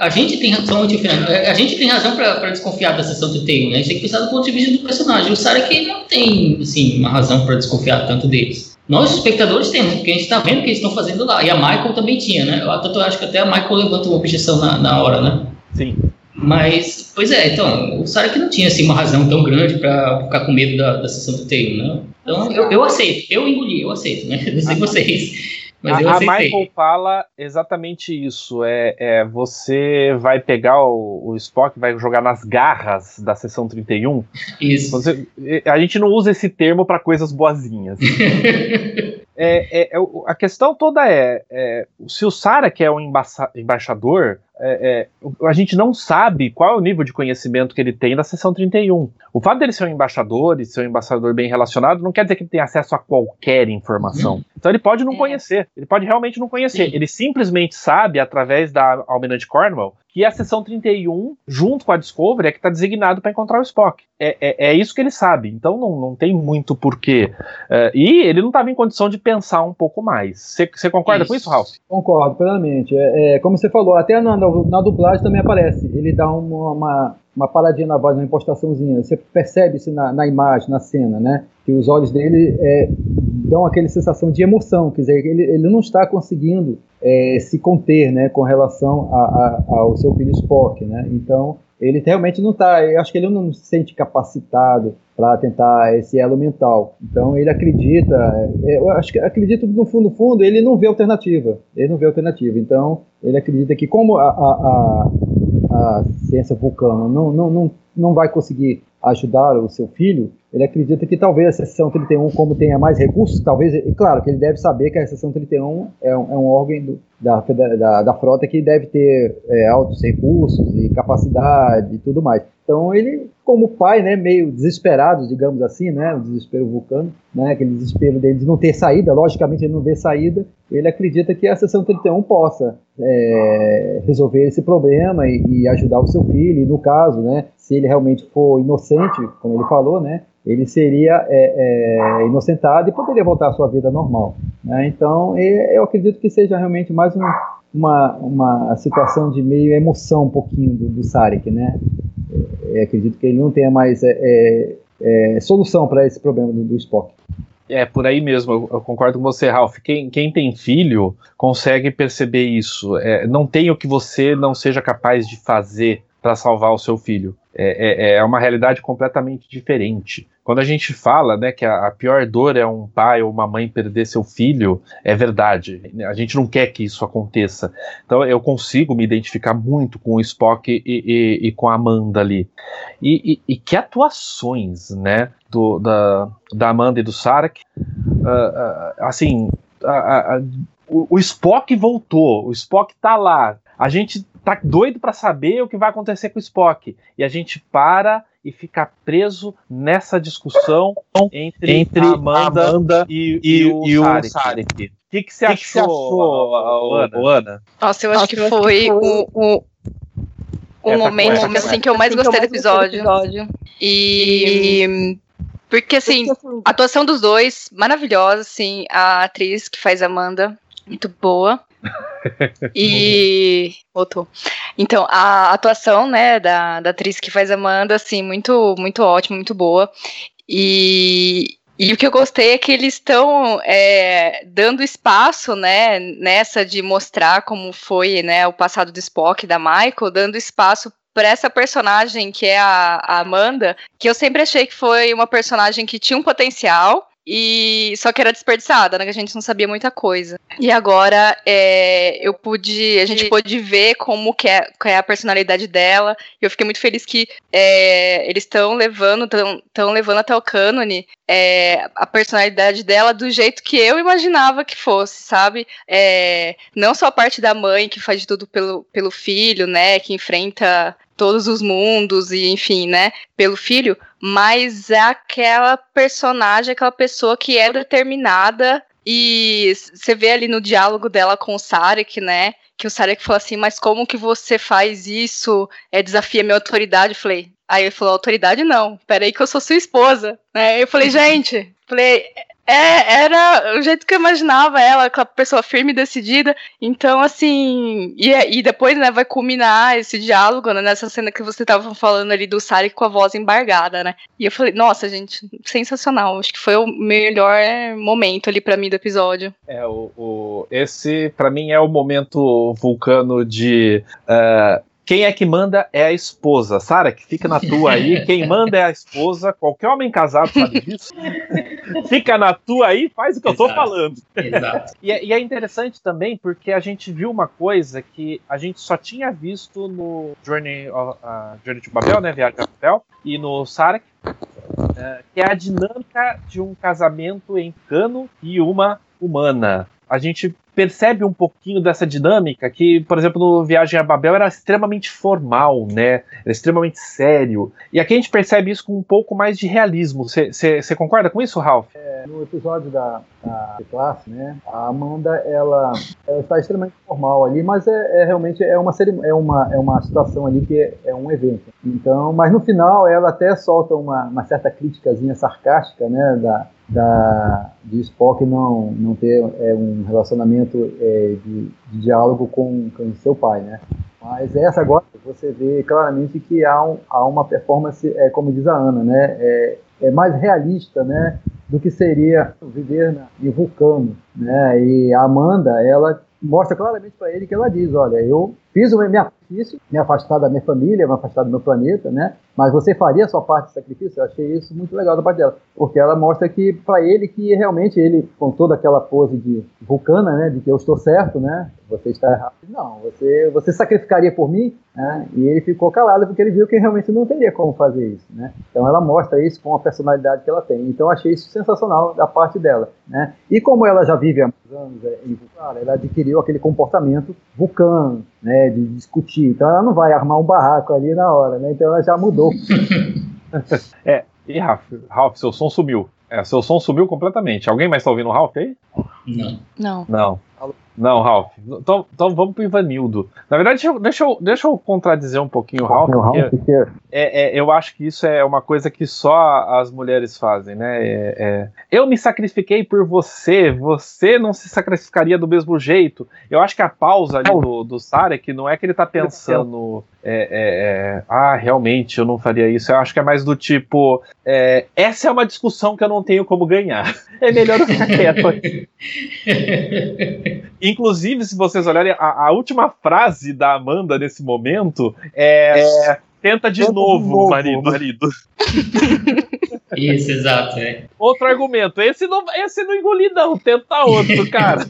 a gente tem razão, é, a gente tem razão para desconfiar da sessão 31, né? A gente tem que pensar do ponto de vista do personagem. O Sarek não tem, assim, uma razão para desconfiar tanto deles. Nós, espectadores, temos, porque a gente está vendo o que eles estão fazendo lá. E a Michael também tinha, né? Eu, tanto eu acho que até a Michael levanta uma objeção na, na hora, né? Sim. Mas, pois é, então, o Sarek não tinha, assim, uma razão tão grande para ficar com medo da, da sessão 31, né? Então, eu, eu aceito, eu engoli, eu aceito, né? Não sei vocês. Mas a, a Michael fala exatamente isso. É, é você vai pegar o, o, Spock, vai jogar nas garras da sessão 31. Isso. Você, a gente não usa esse termo para coisas boazinhas. (laughs) É, é, é, a questão toda é, é se o Sara, que é um embaixador, é, é, a gente não sabe qual é o nível de conhecimento que ele tem da seção 31. O fato dele ser um embaixador e ser um embaixador bem relacionado não quer dizer que ele tem acesso a qualquer informação. Uhum. Então ele pode não é. conhecer, ele pode realmente não conhecer. Sim. Ele simplesmente sabe, através da Almirante Cornwall, que a seção 31, junto com a Discovery, é que está designado para encontrar o Spock. É, é, é, isso que ele sabe, então não, não tem muito porquê. Uh, e ele não estava em condição de pensar um pouco mais. Você concorda isso. com isso, Ralph? Concordo, plenamente. É, é, como você falou, até na, na, dublagem também aparece. Ele dá uma, uma, uma paradinha na voz, uma impostaçãozinha. Você percebe isso na, na imagem, na cena, né? Que os olhos dele é, dão aquela sensação de emoção, quer dizer, ele, ele não está conseguindo é, se conter, né, com relação a, a, ao seu filho Spock, né? Então ele realmente não está, eu acho que ele não se sente capacitado para tentar esse elo mental. Então ele acredita, é, eu acho que acredito no fundo, no fundo, ele não vê alternativa, ele não vê alternativa. Então ele acredita que como a, a, a, a ciência vulcana não, não, não, não vai conseguir ajudar o seu filho, ele acredita que talvez a seção 31, como tenha mais recursos, talvez, e claro que ele deve saber que a seção 31 é um, é um órgão do, da, da, da, frota que deve ter é, altos recursos e capacidade e tudo mais. Então ele, como pai, né, meio desesperado, digamos assim, né, o desespero vulcano, né, aquele desespero dele de não ter saída, logicamente ele não vê saída, ele acredita que a seção 31 possa é, resolver esse problema e, e, ajudar o seu filho, e no caso, né, se ele realmente for inocente, como ele falou, né, ele seria é, é, inocentado e poderia voltar à sua vida normal. Né? Então, eu acredito que seja realmente mais um, uma, uma situação de meio emoção um pouquinho do, do Sarek, né? É, acredito que ele não tenha mais é, é, é solução para esse problema do, do, Spock. É, por aí mesmo, eu, eu, concordo com você, Ralph. Quem, quem tem filho consegue perceber isso. É, não tem o que você não seja capaz de fazer para salvar o seu filho. É, é, é, uma realidade completamente diferente. Quando a gente fala né, que a, a, pior dor é um pai ou uma mãe perder seu filho, é verdade. A gente não quer que isso aconteça. Então eu consigo me identificar muito com o Spock e, e, e com a Amanda ali. E, e, que atuações, né? Do, da, da Amanda e do Sarek. Uh, uh, assim, uh, o, o Spock voltou, o Spock tá lá. A gente tá doido para saber o que vai acontecer com o Spock. E a gente para e fica preso nessa discussão entre, entre a Amanda, Amanda e, e, e, o Sarek. O que, que você que achou, que achou Ana? Ana? Nossa, eu acho Nossa, que, foi o, o, o é, momento assim, assim, que eu mais gostei do episódio. episódio. E. Porque, assim, assim, a atuação dos dois, maravilhosa, assim, a atriz que faz Amanda, muito boa. E (laughs) voltou. Então, a atuação, né, da, da atriz que faz Amanda, assim, muito, muito ótima, muito boa. E, e o que eu gostei é que eles estão é, dando espaço, né, nessa de mostrar como foi, né, o passado do Spock, da Michael, dando espaço para essa personagem que é a, a Amanda, que eu sempre achei que foi uma personagem que tinha um potencial, e só que era desperdiçada, né? Que a gente não sabia muita coisa. E agora é, eu pude, a gente pôde ver como que é, que é a personalidade dela. E eu fiquei muito feliz que é, eles estão levando, estão levando até o cânone é, a personalidade dela do jeito que eu imaginava que fosse, sabe? É, não só a parte da mãe que faz de tudo pelo, pelo filho, né? Que enfrenta todos os mundos e enfim, né, pelo filho, mas é aquela personagem, aquela pessoa que é determinada e você vê ali no diálogo dela com o Sarek, né, que o Sarek falou assim, mas como que você faz isso? É desafia minha autoridade. Eu falei, aí ele falou, autoridade não, peraí que eu sou sua esposa, né? Eu falei, gente, falei, é, era o jeito que eu imaginava ela, aquela pessoa firme e decidida. Então, assim. E, e depois, né, vai culminar esse diálogo, né, nessa cena que você tava falando ali do Sari com a voz embargada, né? E eu falei, nossa, gente, sensacional. Acho que foi o melhor momento ali para mim do episódio. É, o, o esse, para mim, é o momento vulcano de. Uh, quem é que manda é a esposa. Sara, que fica na tua aí. (laughs) Quem manda é a esposa. Qualquer homem casado sabe (laughs) disso. fica na tua aí, faz o que Exato. eu tô falando. Exato. E é, e, é interessante também porque a gente viu uma coisa que a gente só tinha visto no Journey, uh, Journey to Babel, né? Viagem a Babel, e no Sarek, uh, que é a dinâmica de um casamento em Cano e uma humana. A gente percebe um pouquinho dessa dinâmica que, por exemplo, no Viagem a Babel era extremamente formal, né? Era extremamente sério. E aqui a gente percebe isso com um pouco mais de realismo. Você concorda com isso, Ralph? É, no episódio da, da classe, né? A Amanda, ela, está extremamente formal ali, mas é, é realmente é uma, é, uma, é uma situação ali que é, é, um evento. Então, mas no final ela até solta uma, uma certa criticazinha sarcástica, né? Da, da, de Spock não, não ter é, um relacionamento é, de, de, diálogo com, com seu pai, né? Mas essa agora você vê claramente que há, um, há uma performance, é, como diz a Ana, né? É, é mais realista, né? Do que seria viver na, em Vulcano, né? E a Amanda, ela mostra claramente para ele que ela diz, olha, eu fiz o meu sacrifício, me afastar da minha família, me afastar do meu planeta, né? Mas você faria a sua parte de sacrifício? Eu achei isso muito legal da parte dela, porque ela mostra que para ele que realmente ele com toda aquela pose de vulcana, né, de que eu estou certo, né? Você está errado. Não, você você sacrificaria por mim, né? E ele ficou calado porque ele viu que realmente não teria como fazer isso, né? Então ela mostra isso com a personalidade que ela tem. Então eu achei isso sensacional da parte dela, né? E como ela já vive há muitos anos é, em Vulcano, ela adquiriu aquele comportamento vulcano, né, de discutir. Então ela não vai armar um barraco ali na hora, né? Então ela já mudou. (laughs) é, e Ralph, Ralph, seu som sumiu. É, seu som sumiu completamente. Alguém mais está ouvindo o Ralph aí? Não. Não. Não. Não, Ralph. Então, então vamos pro Ivanildo. Na verdade, deixa eu, deixa eu, deixa eu contradizer um pouquinho o Ralph, porque é, é, eu acho que isso é uma coisa que só as mulheres fazem, né? É, é, eu me sacrifiquei por você, você não se sacrificaria do mesmo jeito. Eu acho que a pausa ali do, do Sarek não é que ele tá pensando. É, é, é, ah, realmente eu não faria isso. Eu acho que é mais do tipo: é, essa é uma discussão que eu não tenho como ganhar. (laughs) É melhor eu ficar quieto. (laughs) Inclusive, se vocês olharem, a, a, última frase da Amanda nesse momento é. é tenta de tenta novo, de novo, marido. marido. (laughs) Isso, exato. É. Outro argumento. Esse não, esse não engoli, não. Tenta outro, (laughs) cara.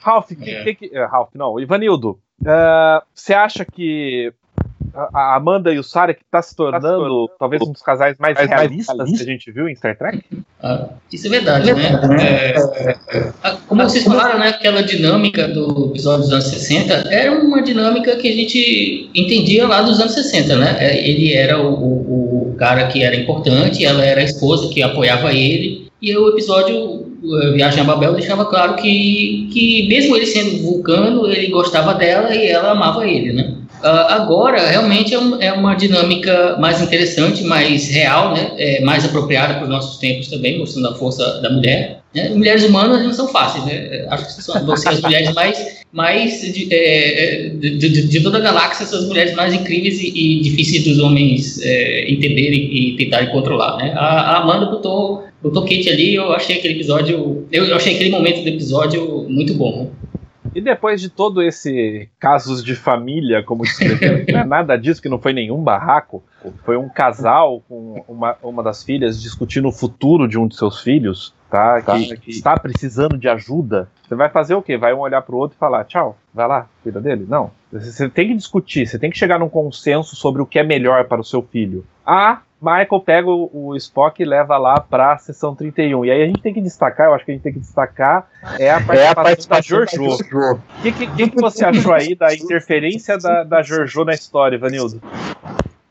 Ralph, é. que, que, que, Ralph, não. Ivanildo, uh, você acha que a Amanda e o Sarek tá se tornando tá talvez um dos casais mais, mais realistas mais que a gente viu em Star Trek? Ah, isso é verdade, né? É, é, como vocês falaram, né? Aquela dinâmica do episódio dos anos 60 era uma dinâmica que a gente entendia lá dos anos 60, né? É, ele era o, o, o cara que era importante, ela era a esposa que apoiava ele, e o episódio Viagem a Babel deixava claro que, que mesmo ele sendo vulcano, ele gostava dela e ela amava ele, né? Uh, agora, realmente é, um, é, uma dinâmica mais interessante, mais real, né? É mais apropriada para os nossos tempos também, mostrando a força da mulher. Né? Mulheres humanas não são fáceis, né? Acho que são você, as mulheres mais, mais de, é, de, de, de, toda a galáxia, são as mulheres mais incríveis e, e difíceis dos homens é, entenderem e tentarem controlar, né? A, a Amanda botou, botou Kate ali, eu achei aquele episódio, eu, eu achei aquele momento do episódio muito bom, né? E depois de todo esse casos de família, como descreveram, (laughs) não é nada disso, que não foi nenhum barraco, foi um casal com uma, uma das filhas discutindo o futuro de um de seus filhos, tá? Que, que está precisando de ajuda. Você vai fazer o quê? Vai um olhar pro outro e falar, tchau, vai lá, cuida dele? Não. Você tem que discutir, você tem que chegar num consenso sobre o que é melhor para o seu filho. Ah, Michael pega o, Spock e leva lá para a sessão 31. E aí a gente tem que destacar, eu acho que a gente tem que destacar, é a participação, é a participação da Jojo. O que, que, que, você achou aí da interferência da, da Jojo na história, Vanildo?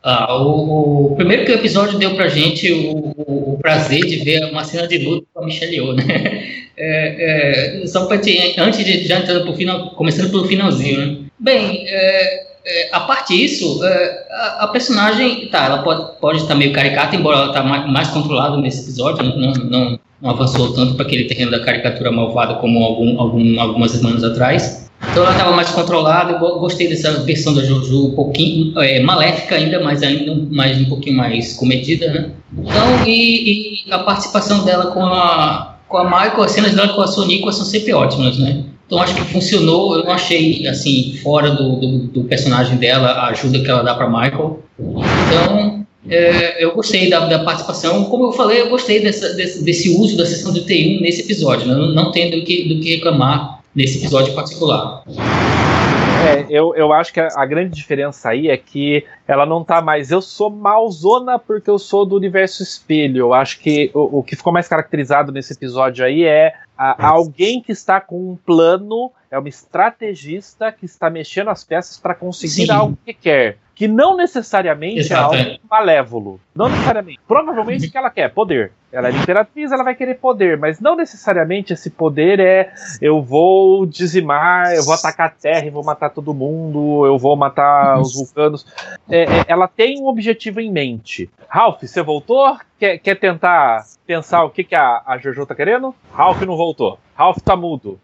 Ah, o, o, primeiro que o episódio deu pra gente o, o, o, prazer de ver uma cena de luta com a Michelle Yeoh, né? (laughs) É, é, só pra te, antes de já entrando pro final, começando pelo finalzinho, né? Bem, é, é, a parte disso, é, a, a, personagem, tá, ela pode, pode estar meio caricata, embora ela tá mais, mais controlada nesse episódio, não, não, não avançou tanto para aquele terreno da caricatura malvada como algum, algum, algumas semanas atrás. Então ela estava mais controlada, eu gostei dessa versão da Jojo um pouquinho é, maléfica ainda, mas ainda mais um pouquinho mais comedida, né? Então, e, e a participação dela com a, com a Michael, as cenas dela com a Sonica são sempre ótimas, né? Então acho que funcionou. Eu não achei assim fora do, do, do personagem dela a ajuda que ela dá para Michael. Então é, eu gostei da, da, participação. Como eu falei, eu gostei dessa, desse, desse, uso da sessão do T1 nesse episódio. Né? Não, não tendo do que, do que reclamar nesse episódio particular. É, eu, eu acho que a, a grande diferença aí é que ela não tá mais. Eu sou malzona porque eu sou do universo espelho. Eu acho que o, o que ficou mais caracterizado nesse episódio aí é a- alguém que está com um plano, é uma estrategista que está mexendo as peças para conseguir Sim. algo que quer. Que não necessariamente Exato, é é. algo malévolo. Não necessariamente. Provavelmente o que ela quer, poder. Ela é imperatriz, ela vai querer poder, mas não necessariamente esse poder é eu vou dizimar, eu vou atacar a Terra e vou matar todo mundo, eu vou matar os vulcanos. É, é, ela tem um objetivo em mente. Ralph, você voltou? Quer, quer tentar pensar o que, que a, a Jojo tá querendo? Ralph não voltou. Ralph tá mudo.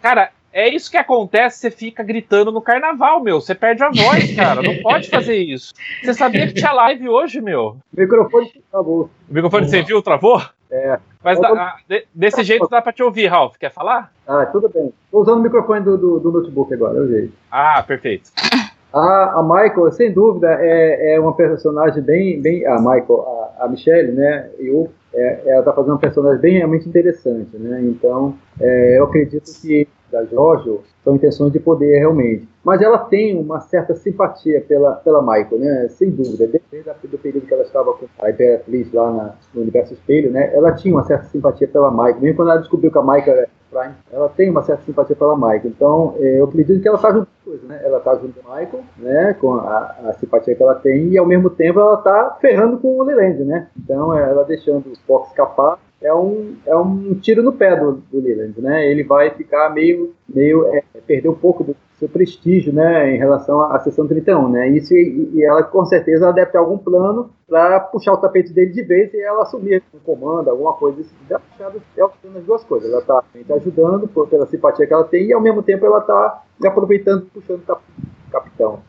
Cara, é isso que acontece, você fica gritando no carnaval, meu. Você perde a voz, (laughs) cara. Não pode fazer isso. Você sabia que tinha live hoje, meu? O microfone acabou. O microfone você viu, travou? É. Mas dá- ah, de- desse jeito dá pra te ouvir, Ralph. Quer falar? Ah, tudo bem. Estou usando o microfone do, do, do notebook agora, é o jeito. Ah, perfeito. (laughs) A, a Michael, sem dúvida, é, é uma personagem bem, bem a Michael, a, a Michelle, né? Eu, é, ela está fazendo um personagem bem realmente interessante, né? Então, é, eu acredito que da Jojo são intenções de poder realmente. Mas ela tem uma certa simpatia pela, pela Michael, né? Sem dúvida. Desde do período que ela estava com a Imperatriz lá na- no Universo Espelho, né? Ela tinha uma certa simpatia pela Michael. Mesmo quando ela descobriu que a Michael era Prime, ela tem uma certa simpatia pela Michael. Então, é, eu acredito que ela está junto coisa, né? Ela está junto com a Michael, né? Com a, a simpatia que ela tem e ao mesmo tempo ela está ferrando com o Leland, né? Então, é, ela deixando o Spock escapar é um, é um tiro no pé do, do Leland, né? Ele vai ficar meio, meio é, perder um pouco do seu prestígio, né, em relação à, à sessão 31, né? Isso e, e ela com certeza ela deve ter algum plano para puxar o tapete dele de vez e ela assumir um comando, alguma coisa desse tipo. Ela tá fazendo as duas coisas. Ela está ajudando por, pela simpatia que ela tem e ao mesmo tempo ela está aproveitando puxando o capitão.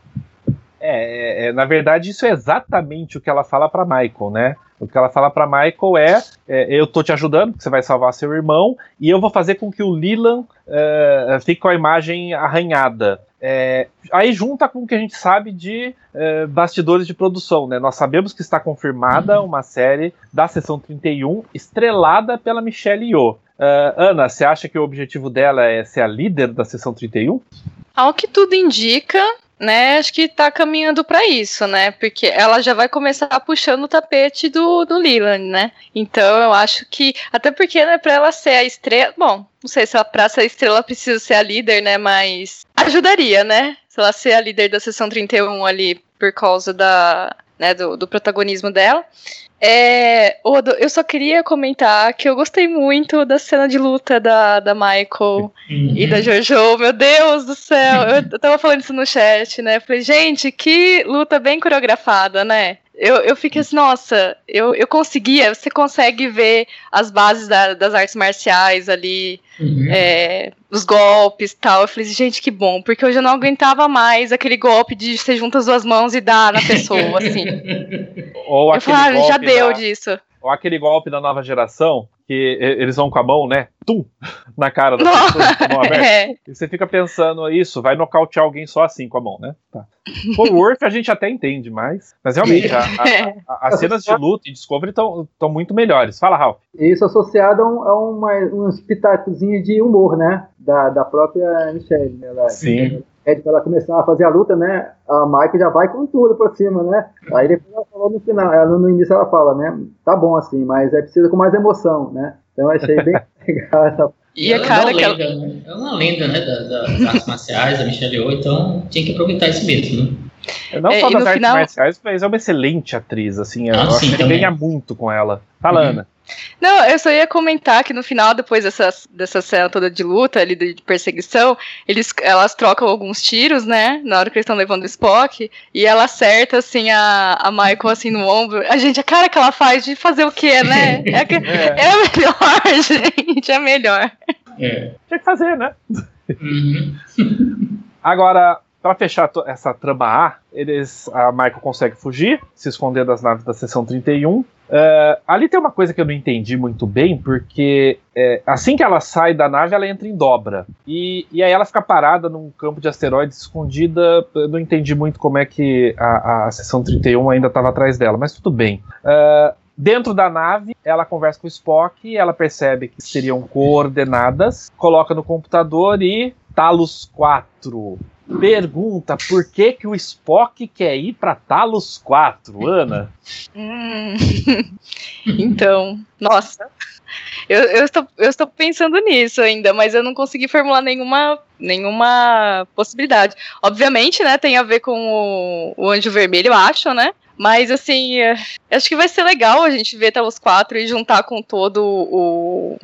É, é, é, na verdade, isso é exatamente o que ela fala pra Michael, né? O que ela fala pra Michael é, é, eu tô te ajudando, porque você vai salvar seu irmão, e eu vou fazer com que o Leland é, fique com a imagem arranhada. É, aí junta com o que a gente sabe de é, bastidores de produção, né? Nós sabemos que está confirmada uma série da sessão 31, estrelada pela Michelle Yeoh. É, Ana, você acha que o objetivo dela é ser a líder da sessão 31? Ao que tudo indica, né, acho que tá caminhando para isso, né? Porque ela já vai começar puxando o tapete do, do Leland, né? Então eu acho que. Até porque, né, pra ela ser a estrela. Bom, não sei se ela, pra ser a estrela precisa ser a líder, né? Mas ajudaria, né? Se ela ser a líder da sessão 31 ali por causa da, né, do, do protagonismo dela. É, Odo, eu só queria comentar que eu gostei muito da cena de luta da, da Michael e da Jojo. Meu Deus do céu, eu, eu tava falando isso no chat, né? Falei, gente, que luta bem coreografada, né? Eu, eu fiquei assim, nossa, eu, eu conseguia, você consegue ver as bases da- das artes marciais ali, Uhum. é, os golpes e tal. Eu falei, gente, que bom, porque eu já não aguentava mais aquele golpe de você junta as duas mãos e dá na pessoa, assim. Ou (laughs) eu falei, ah, já deu da- disso. Ou aquele golpe da nova geração, que eles vão com a mão, né? Tum! (laughs) Na cara da pessoa, com a mão aberta. (laughs) É, E você fica pensando, isso, vai nocautear alguém só assim com a mão, né? Tá. O Worth a gente até entende mais. Mas realmente, a- a- a- as cenas de luta e Discovery estão muito melhores. Fala, Ralph. Isso associado a, um, a uma, uns pitacozinhos de humor, né? Da, da própria Michelle. né? Ela, Sim. Pede pra ela começar a fazer a luta, né? A Michael já vai com tudo pra cima, né? Aí depois ela falou no final, ela, no início ela fala, né? Tá bom assim, mas é preciso com mais emoção, né? Então eu achei bem (laughs) legal essa e a cara é uma que ela. lenda, né? É uma lenda, né? Da, da- das artes marciais, da Michelle Yeoh, então tinha que aproveitar isso mesmo, né? Não É, só e das artes final- marciais, mas é uma excelente atriz, assim. Eu Ah, acho sim, que ele também. ganha muito com ela. Fala, Uhum. Ana. Não, eu só ia comentar que no final, depois dessa, dessa cena toda de luta ali, de, perseguição, eles, elas trocam alguns tiros, né? Na hora que eles estão levando o Spock, e ela acerta, assim, a, a Michael, assim, no ombro. A gente, a cara que ela faz de fazer o quê, né? É, (laughs) é a melhor, (laughs) gente, é a melhor. É. Tinha que fazer, né? Uhum. (laughs) Agora, pra fechar to- essa trama A, eles, a Michael consegue fugir, se esconder das naves da seção 31. É, ali tem uma coisa que eu não entendi muito bem, porque é, assim que ela sai da nave, ela entra em dobra. E, e aí ela fica parada num campo de asteroides escondida. Eu não entendi muito como é que a, a seção 31 ainda estava atrás dela, mas tudo bem. É, Dentro da nave, ela conversa com o Spock, ela percebe que seriam coordenadas, coloca no computador e Talos 4. Pergunta por que, que o Spock quer ir para Talos 4, Ana? Hum. (laughs) então, nossa. Eu, eu, estou, eu estou pensando nisso ainda, mas eu não consegui formular nenhuma, nenhuma possibilidade. Obviamente, né, tem a ver com o, o Anjo Vermelho, eu acho, né? Mas, assim, é, acho que vai ser legal a gente ver Talos 4 e juntar com todo o,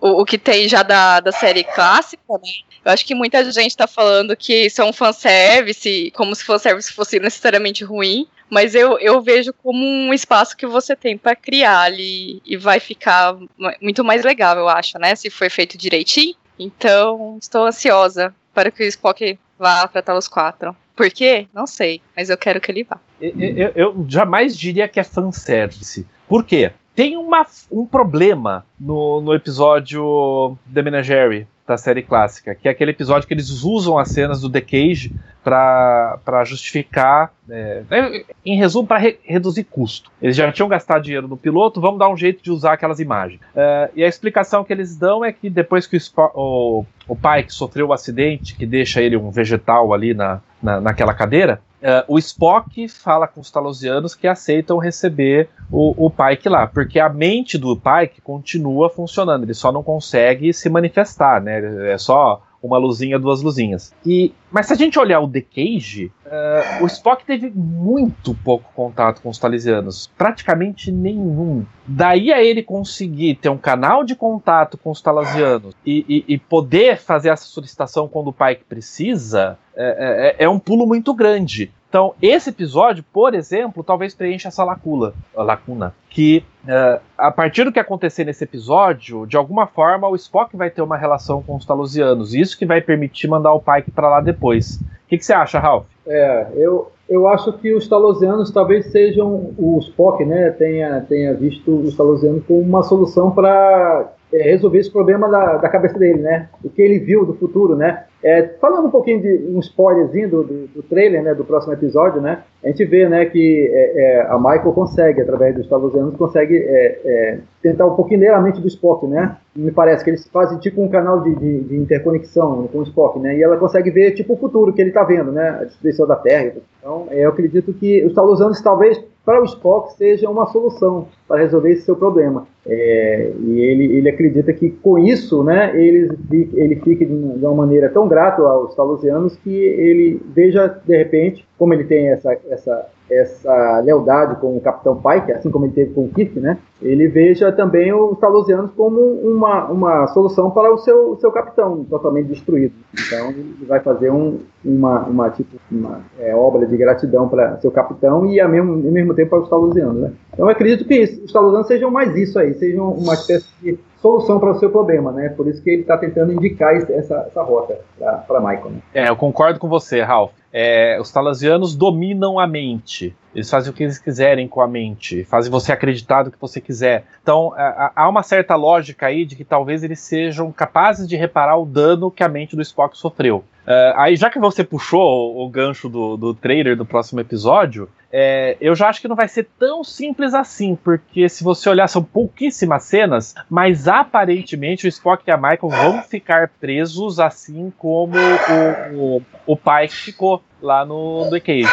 o, o que tem já da, da série clássica, né? Eu acho que muita gente tá falando que isso é um fanservice, como se fanservice fosse necessariamente ruim, mas eu, eu vejo como um espaço que você tem para criar ali e vai ficar muito mais legal, eu acho, né? Se foi feito direitinho. Então, estou ansiosa para que o Spock vá para Talos 4. Por quê? Não sei, mas eu quero que ele vá. Eu, eu, eu jamais diria que é fanservice. Por quê? Tem uma, um problema no, no episódio The Menagerie da série clássica, que é aquele episódio que eles usam as cenas do The Cage para justificar, é, é, em resumo, para re reduzir custo. Eles já tinham gastado dinheiro no piloto, vamos dar um jeito de usar aquelas imagens. É, e a explicação que eles dão é que depois que o, o, o pai que sofreu o acidente, que deixa ele um vegetal ali na, na, naquela cadeira, Uh, o Spock fala com os Talosianos que aceitam receber o, o Pike lá, porque a mente do Pike continua funcionando, ele só não consegue se manifestar, né? É só uma luzinha, duas luzinhas. E, mas se a gente olhar o The Cage, uh, o Spock teve muito pouco contato com os Talisianos, praticamente nenhum. Daí a ele conseguir ter um canal de contato com os Talasianos e, e, e poder fazer essa solicitação quando o Pike precisa, é, é, é um pulo muito grande. Então, esse episódio, por exemplo, talvez preencha essa lacuna, lacuna que uh, a partir do que acontecer nesse episódio, de alguma forma o Spock vai ter uma relação com os Talosianos, isso que vai permitir mandar o Pike para lá depois. O que, que, você acha, Ralph? É, eu, eu acho que os Talosianos talvez sejam o Spock, né, tenha, tenha visto os Talosianos como uma solução para é, resolver esse problema da, da cabeça dele, né? O que ele viu do futuro, né? É, falando um pouquinho de um spoilerzinho do, do, do, trailer, né, do próximo episódio, né, a gente vê, né, que é, é, a Michael consegue, através dos Talusianos, consegue é, é, tentar um pouquinho ler a mente do Spock, né, me parece que eles fazem tipo um canal de, de, de, interconexão com o Spock, né, e ela consegue ver tipo o futuro que ele está vendo, né, a destruição da Terra. Então, eu acredito que os Talusianos talvez para o Spock seja uma solução para resolver esse seu problema. É, e ele, ele acredita que com isso, né, ele, ele fique de uma maneira tão grato aos talusianos que ele veja, de repente, como ele tem essa, essa, essa lealdade com o Capitão Pike, assim como ele teve com o Kirk, né? Ele veja também os Talusianos como uma, uma solução para o seu, seu capitão totalmente destruído. Então ele vai fazer um, uma, uma, tipo, uma é, obra de gratidão para seu capitão e ao mesmo, ao mesmo tempo para os Talusianos, né? Então eu acredito que isso, os Talusianos sejam mais isso aí, sejam uma espécie de solução para o seu problema, né? Por isso que ele está tentando indicar essa, essa rota para Michael. Né? É, eu concordo com você, Ralph. É, os talasianos dominam a mente. Eles fazem o que eles quiserem com a mente, fazem você acreditar do que você quiser. Então, há uma certa lógica aí de que talvez eles sejam capazes de reparar o dano que a mente do Spock sofreu. Uh, aí, já que você puxou o, o gancho do, do trailer do próximo episódio, é, eu já acho que não vai ser tão simples assim, porque se você olhar, são pouquíssimas cenas, mas aparentemente o Spock e a Michael vão ficar presos, assim como o, o, o pai que ficou lá no The Cage.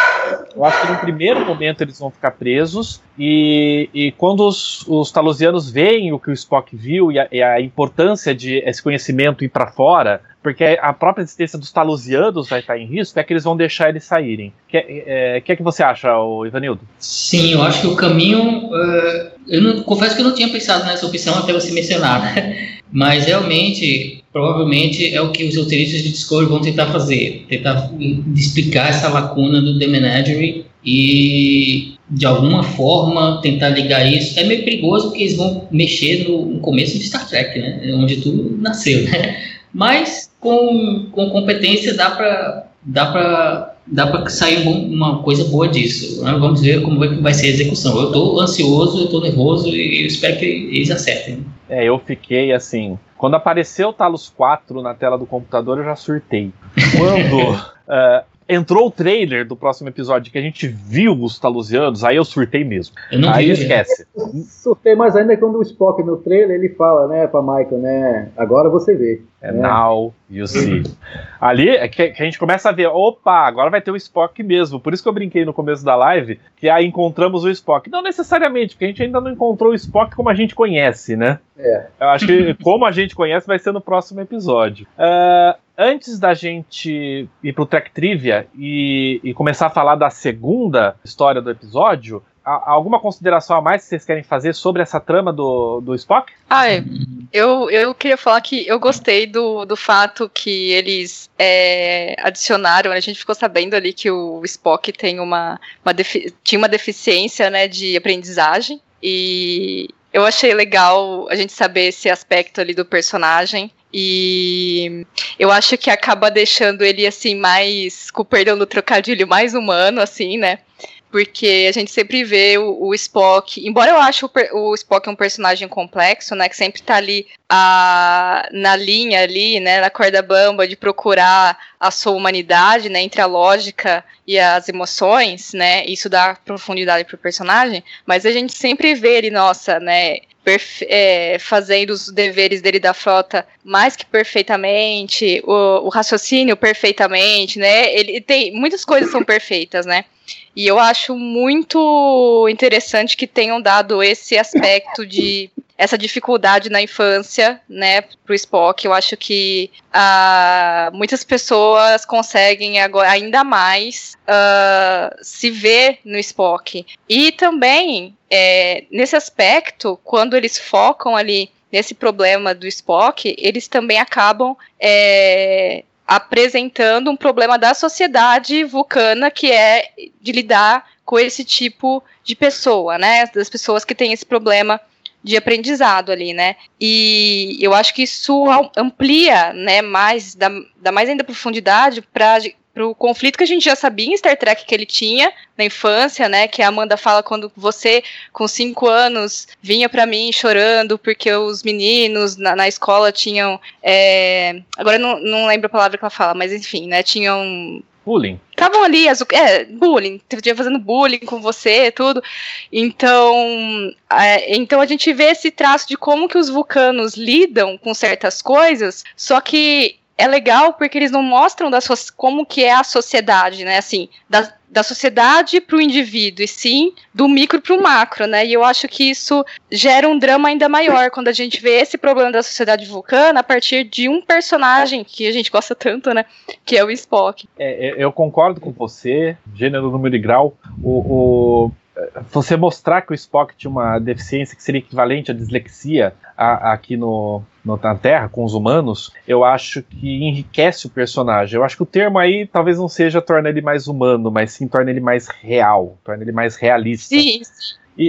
Eu acho que no primeiro momento eles vão ficar presos, e, e quando os, os talosianos veem o que o Spock viu e a, e a importância de esse conhecimento ir para fora, porque a própria existência dos talosianos vai estar em risco, é que eles vão deixar eles saírem. O que, é, que, é que você acha, Ivanildo? Sim, eu acho que o caminho. Uh, eu não, confesso que eu não tinha pensado nessa opção até você mencionar, né? mas realmente, provavelmente é o que os roteiristas de Discovery vão tentar fazer tentar explicar essa lacuna do The Menagerie e de alguma forma tentar ligar isso. É meio perigoso porque eles vão mexer no, começo de Star Trek, né? Onde tudo nasceu, né? Mas com, com competência dá para dá para dá para sair uma coisa boa disso. Né? Vamos ver como é que vai ser a execução. Eu estou ansioso, eu estou nervoso e espero que eles acertem. É, eu fiquei assim. Quando apareceu o Talos 4 na tela do computador, eu já surtei. Quando. uh, (laughs) entrou o trailer do próximo episódio que a gente viu os Talusianos, aí eu surtei mesmo. Eu não aí vi, esquece. Surtei mais ainda quando o Spock no trailer ele fala, né, pra Michael, né? Agora você vê. É né? now you see. Ali é que, que a gente começa a ver, opa, agora vai ter o Spock mesmo. Por isso que eu brinquei no começo da live que aí encontramos o Spock. Não necessariamente, porque a gente ainda não encontrou o Spock como a gente conhece, né? É. Eu acho que (laughs) como a gente conhece vai ser no próximo episódio. Ah, antes da gente ir pro Track Trivia e, e começar a falar da segunda história do episódio, alguma consideração a mais que vocês querem fazer sobre essa trama do, do Spock? Ai, eu, eu queria falar que eu gostei do, do fato que eles é, adicionaram, a gente ficou sabendo ali que o Spock tem uma, uma tinha uma deficiência né, de aprendizagem, e eu achei legal a gente saber esse aspecto ali do personagem. E eu acho que acaba deixando ele assim mais, com o perdão do trocadilho, mais humano, assim, né? Porque a gente sempre vê o, o Spock, embora eu ache o, o Spock um personagem complexo, né, que sempre tá ali a, na linha ali, né, na corda bamba de procurar a sua humanidade, né, entre a lógica e as emoções, né, isso dá profundidade pro personagem, mas a gente sempre vê ele, nossa, né, é, fazendo os deveres dele da frota mais que perfeitamente, o, o raciocínio perfeitamente, né, ele tem, muitas coisas são perfeitas, né, e eu acho muito interessante que tenham dado esse aspecto de essa dificuldade na infância, né, pro Spock. Eu acho que ah, muitas pessoas conseguem agora ainda mais ah, se ver no Spock. E também é, nesse aspecto, quando eles focam ali nesse problema do Spock, eles também acabam é, apresentando um problema da sociedade vulcana que é de lidar com esse tipo de pessoa, né? Das pessoas que têm esse problema de aprendizado ali, né? E eu acho que isso am- amplia, né, mais, dá, dá mais ainda profundidade para o conflito que a gente já sabia em Star Trek que ele tinha na infância, né? Que a Amanda fala quando você, com cinco anos, vinha para mim chorando porque os meninos na, na escola tinham. é, agora eu não, não lembro a palavra que ela fala, mas enfim, né? Tinham Bullying. estavam ali, azu- é, bullying, estavam fazendo bullying com você, tudo. Então, é, então a gente vê esse traço de como que os vulcanos lidam com certas coisas, só que é legal porque eles não mostram da so- como que é a sociedade, né? Assim, da, da sociedade para o indivíduo, e sim do micro para o macro, né? E eu acho que isso gera um drama ainda maior quando a gente vê esse problema da sociedade vulcana a partir de um personagem que a gente gosta tanto, né? Que é o Spock. É, é, eu concordo com você, gênero, número e grau. O, o- você mostrar que o Spock tinha uma deficiência que seria equivalente à dislexia a- aqui no, no- na Terra, com os humanos, eu acho que enriquece o personagem. Eu acho que o termo aí talvez não seja torna ele mais humano, mas sim torna ele mais real, torna ele mais realista. Sim, E,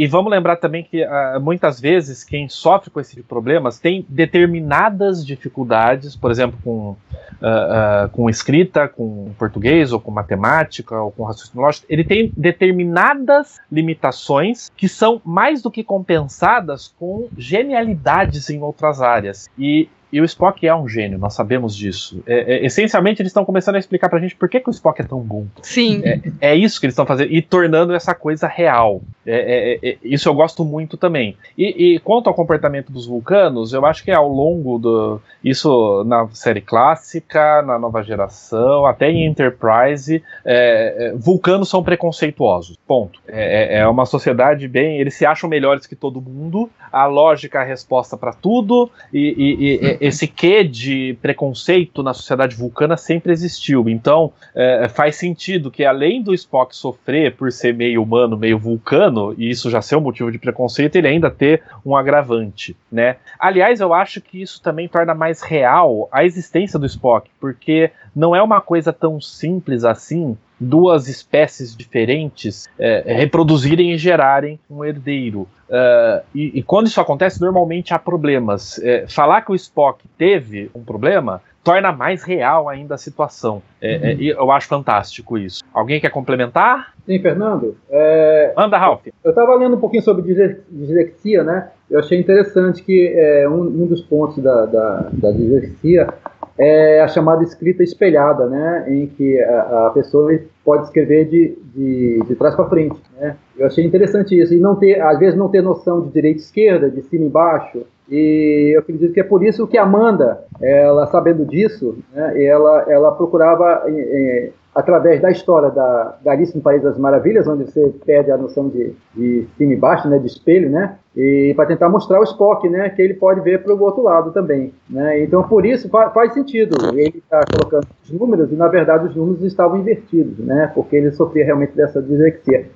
e- e vamos lembrar também que ah, muitas vezes quem sofre com esse tipo de problemas tem determinadas dificuldades, por exemplo, com, ah, ah, com escrita, com português, ou com matemática, ou com raciocínio lógico. Ele tem determinadas limitações que são mais do que compensadas com genialidades em outras áreas. E e o Spock é um gênio, nós sabemos disso. É, é, essencialmente, eles estão começando a explicar pra gente por que, que o Spock é tão bom. sim. É isso que eles estão fazendo e tornando essa coisa real. É, é, é, isso eu gosto muito também. E, e quanto ao comportamento dos vulcanos, eu acho que ao longo do. Isso na série clássica, na nova geração, até em Enterprise, é, é, vulcanos são preconceituosos. Ponto. É, é- é uma sociedade bem. Eles se acham melhores que todo mundo. A lógica é a resposta para tudo. E, e- e- esse quê de preconceito na sociedade vulcana sempre existiu. Então, é, faz sentido que além do Spock sofrer por ser meio humano, meio vulcano, e isso já ser um motivo de preconceito, ele ainda ter um agravante, né? Aliás, eu acho que isso também torna mais real a existência do Spock, porque não é uma coisa tão simples assim duas espécies diferentes é, reproduzirem e gerarem um herdeiro. Uh, e, e quando isso acontece, normalmente há problemas. É, falar que o Spock teve um problema torna mais real ainda a situação. É, é, e eu acho fantástico isso. Alguém quer complementar? Sim, Fernando. É, Anda, Ralph. eu estava lendo um pouquinho sobre disle- dislexia, né? Eu achei interessante que é, um, um dos pontos da, da, da dislexia é a chamada escrita espelhada, né, em que a, a pessoa pode escrever de, de, de trás para frente. Né. Eu achei interessante isso, e não ter, às vezes não ter noção de direita e esquerda, de cima e embaixo, e eu acredito que é por isso que a Amanda, ela sabendo disso, né, ela, ela procurava é, através da história da, da Alice no País das Maravilhas, onde você perde a noção de, de cima e baixo, né, de espelho, né, e para tentar mostrar o Spock, né, que ele pode ver para o outro lado também, né, então por isso faz, faz sentido ele estar tá colocando os números e na verdade os números estavam invertidos, né, porque ele sofria realmente dessa dislexia.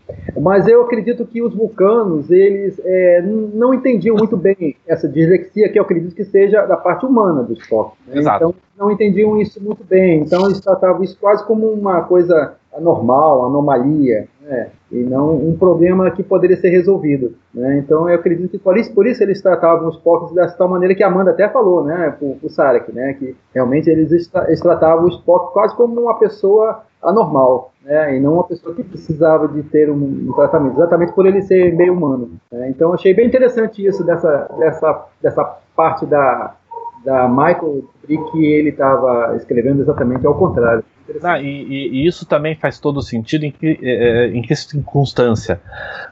Mas eu acredito que os vulcanos eles é, não entendiam muito bem essa dislexia que eu acredito que seja da parte humana do Spock. Né? Então não entendiam isso muito bem, então eles tratavam isso quase como uma coisa anormal, anomalia, né? e não um problema que poderia ser resolvido. Né? Então eu acredito que por isso, por isso eles tratavam os Spocks dessa tal maneira que a Amanda até falou, né, o, o Sarek, né, que realmente eles, eles tratavam o Spock quase como uma pessoa anormal, né, e não uma pessoa que precisava de ter um, um tratamento, exatamente por ele ser meio humano. Né? Então achei bem interessante isso dessa, dessa, dessa parte da, da Michael que ele estava escrevendo exatamente ao contrário. Ah, e, e, isso também faz todo sentido em que, é, em que circunstância?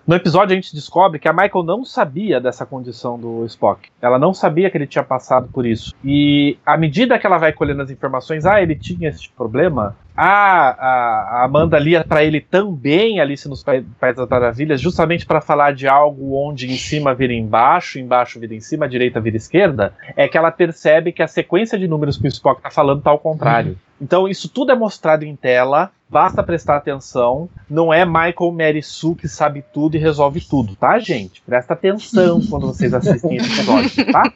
No episódio a gente descobre que a Michael não sabia dessa condição do Spock. Ela não sabia que ele tinha passado por isso. E à medida que ela vai colhendo as informações, ah, ele tinha esse problema, a, a, Amanda lia para ele também Alice nos Países das Maravilhas, justamente para falar de algo onde em cima vira embaixo, embaixo vira em cima, direita vira esquerda, é que ela percebe que a sequência de números que o Spock está falando está ao contrário. Uhum. Então isso tudo é mostrado em tela, basta prestar atenção. Não é Michael Mary Sue que sabe tudo e resolve tudo, tá, gente? Presta atenção (laughs) quando vocês assistem esse episódio, tá?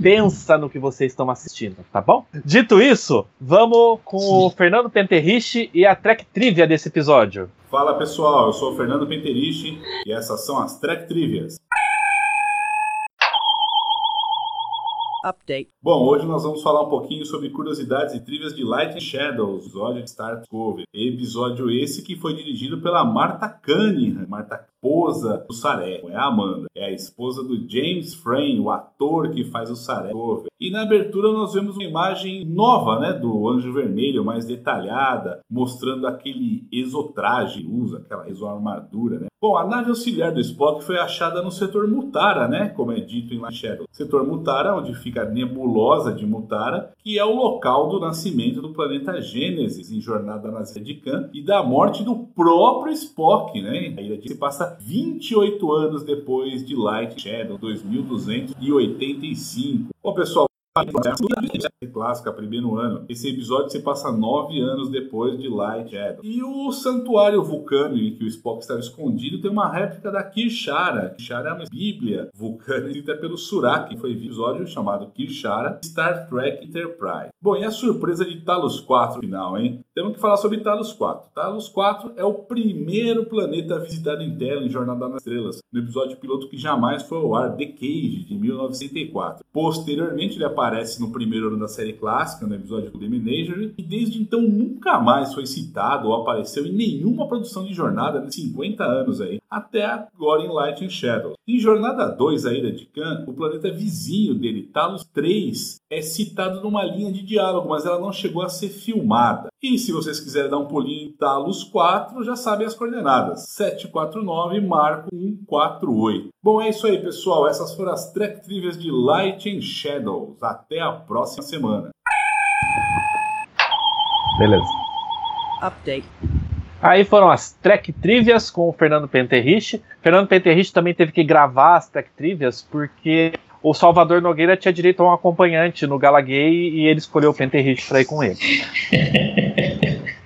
Pensa no que vocês estão assistindo, tá bom? Dito isso, vamos com o Fernando Penterriche e a track trivia desse episódio. Fala pessoal, eu sou o Fernando Penteriche e essas são as track trivias. Update. Bom, hoje nós vamos falar um pouquinho sobre curiosidades e trivias de Light and Shadows, episódio de Star Trek. Episódio esse que foi dirigido pela Marta Cunningham. Marta esposa do Saré, é a Amanda. É a esposa do James Frame, o ator que faz o Saré. E na abertura nós vemos uma imagem nova, né, do Anjo Vermelho, mais detalhada, mostrando aquele exotraje, usa aquela exoarmadura, né? Bom, a nave auxiliar do Spock foi achada no setor Mutara, né, como é dito em Shadow. Setor Mutara, onde fica a nebulosa de Mutara, que é o local do nascimento do planeta Gênesis em Jornada nas Ilha de Khan e da morte do próprio Spock, né? A ilha de se passa 28 anos depois de Light Shadow 2285. Bom, pessoal, clássica, primeiro ano. Esse episódio se passa nove anos depois de Light Shadow. E o santuário vulcânico em que o Spock estava escondido tem uma réplica da Kirshara. Kirshara é uma bíblia vulcânica escrita pelo Surak, que foi um episódio chamado Kirshara Star Trek Enterprise. Bom, e a surpresa de Talos 4 final, hein? Temos que falar sobre Talos 4. Talos 4 é o primeiro planeta visitado em tela em Jornada nas Estrelas, no episódio piloto que jamais foi ao ar, The Cage, de 1904. Posteriormente, ele aparece aparece no primeiro ano da série clássica, no episódio do The Menagerie, e desde então nunca mais foi citado ou apareceu em nenhuma produção de jornada de 50 anos aí, até agora em Light and Shadows. Em Jornada 2, a Ilha de Khan, o planeta vizinho dele, Talos 3, é citado numa linha de diálogo, mas ela não chegou a ser filmada. E se vocês quiserem dar um pulinho em Talos 4, já sabem as coordenadas: 749 Marco 148. Bom, é isso aí, pessoal. Essas foram as track trivias de Light and Shadows. Até a próxima semana. Beleza. Update. Aí foram as track trivias com o Fernando Penterrich. Fernando Penterrich também teve que gravar as track trivias porque o Salvador Nogueira tinha direito a um acompanhante no Gala Gay e ele escolheu o Penterrich para ir com ele. (laughs)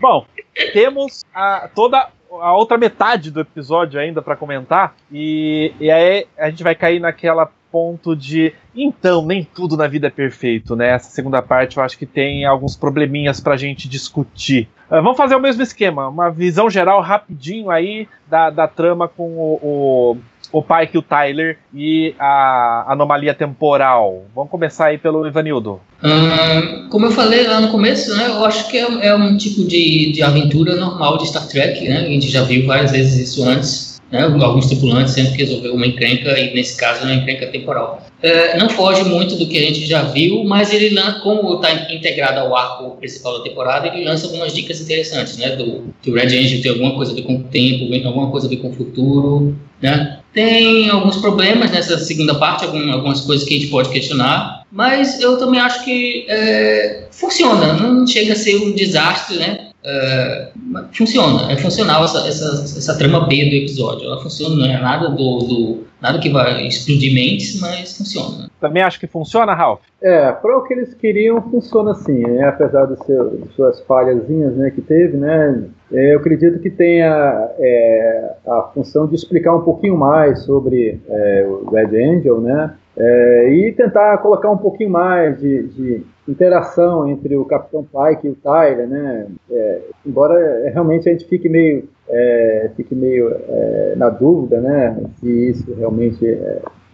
Bom, temos a, toda a outra metade do episódio ainda para comentar e, e aí a gente vai cair naquela ponto de então nem tudo na vida é perfeito, né? Essa segunda parte eu acho que tem alguns probleminhas pra gente discutir. Uh, vamos fazer o mesmo esquema, uma visão geral rapidinho aí da, da trama com o, o o Pike, o Tyler e a anomalia temporal. Vamos começar aí pelo Ivanildo. Hum, como eu falei lá no começo, né, eu acho que é, é, um tipo de, de aventura normal de Star Trek, né? A gente já viu várias vezes isso antes. né, alguns tripulantes tendo que resolver uma encrenca, e nesse caso uma encrenca temporal. É, não foge muito do que a gente já viu, mas ele, como está integrado ao arco principal da temporada, ele lança algumas dicas interessantes, né, do, que o Red Angel tem alguma coisa a ver com o tempo, alguma coisa a ver com o futuro, né, tem alguns problemas nessa segunda parte, algumas coisas que a gente pode questionar, mas eu também acho que é, funciona, não chega a ser um desastre, né? É, funciona, é funcional essa, essa, essa trama B do episódio. Ela funciona, não é nada do, do nada que vai explodir mentes, mas funciona. Também acho que funciona, Ralph? É, para o que eles queriam, funciona assim, né? apesar de, seu, de suas falhazinhas né, que teve, né? É, eu acredito que tenha é, a função de explicar um pouquinho mais sobre é, o Red Angel, né? É, e tentar colocar um pouquinho mais de, de, interação entre o Capitão Pike e o Tyler, né? É, embora realmente a gente fique meio, é, fique meio na dúvida, né? Se isso realmente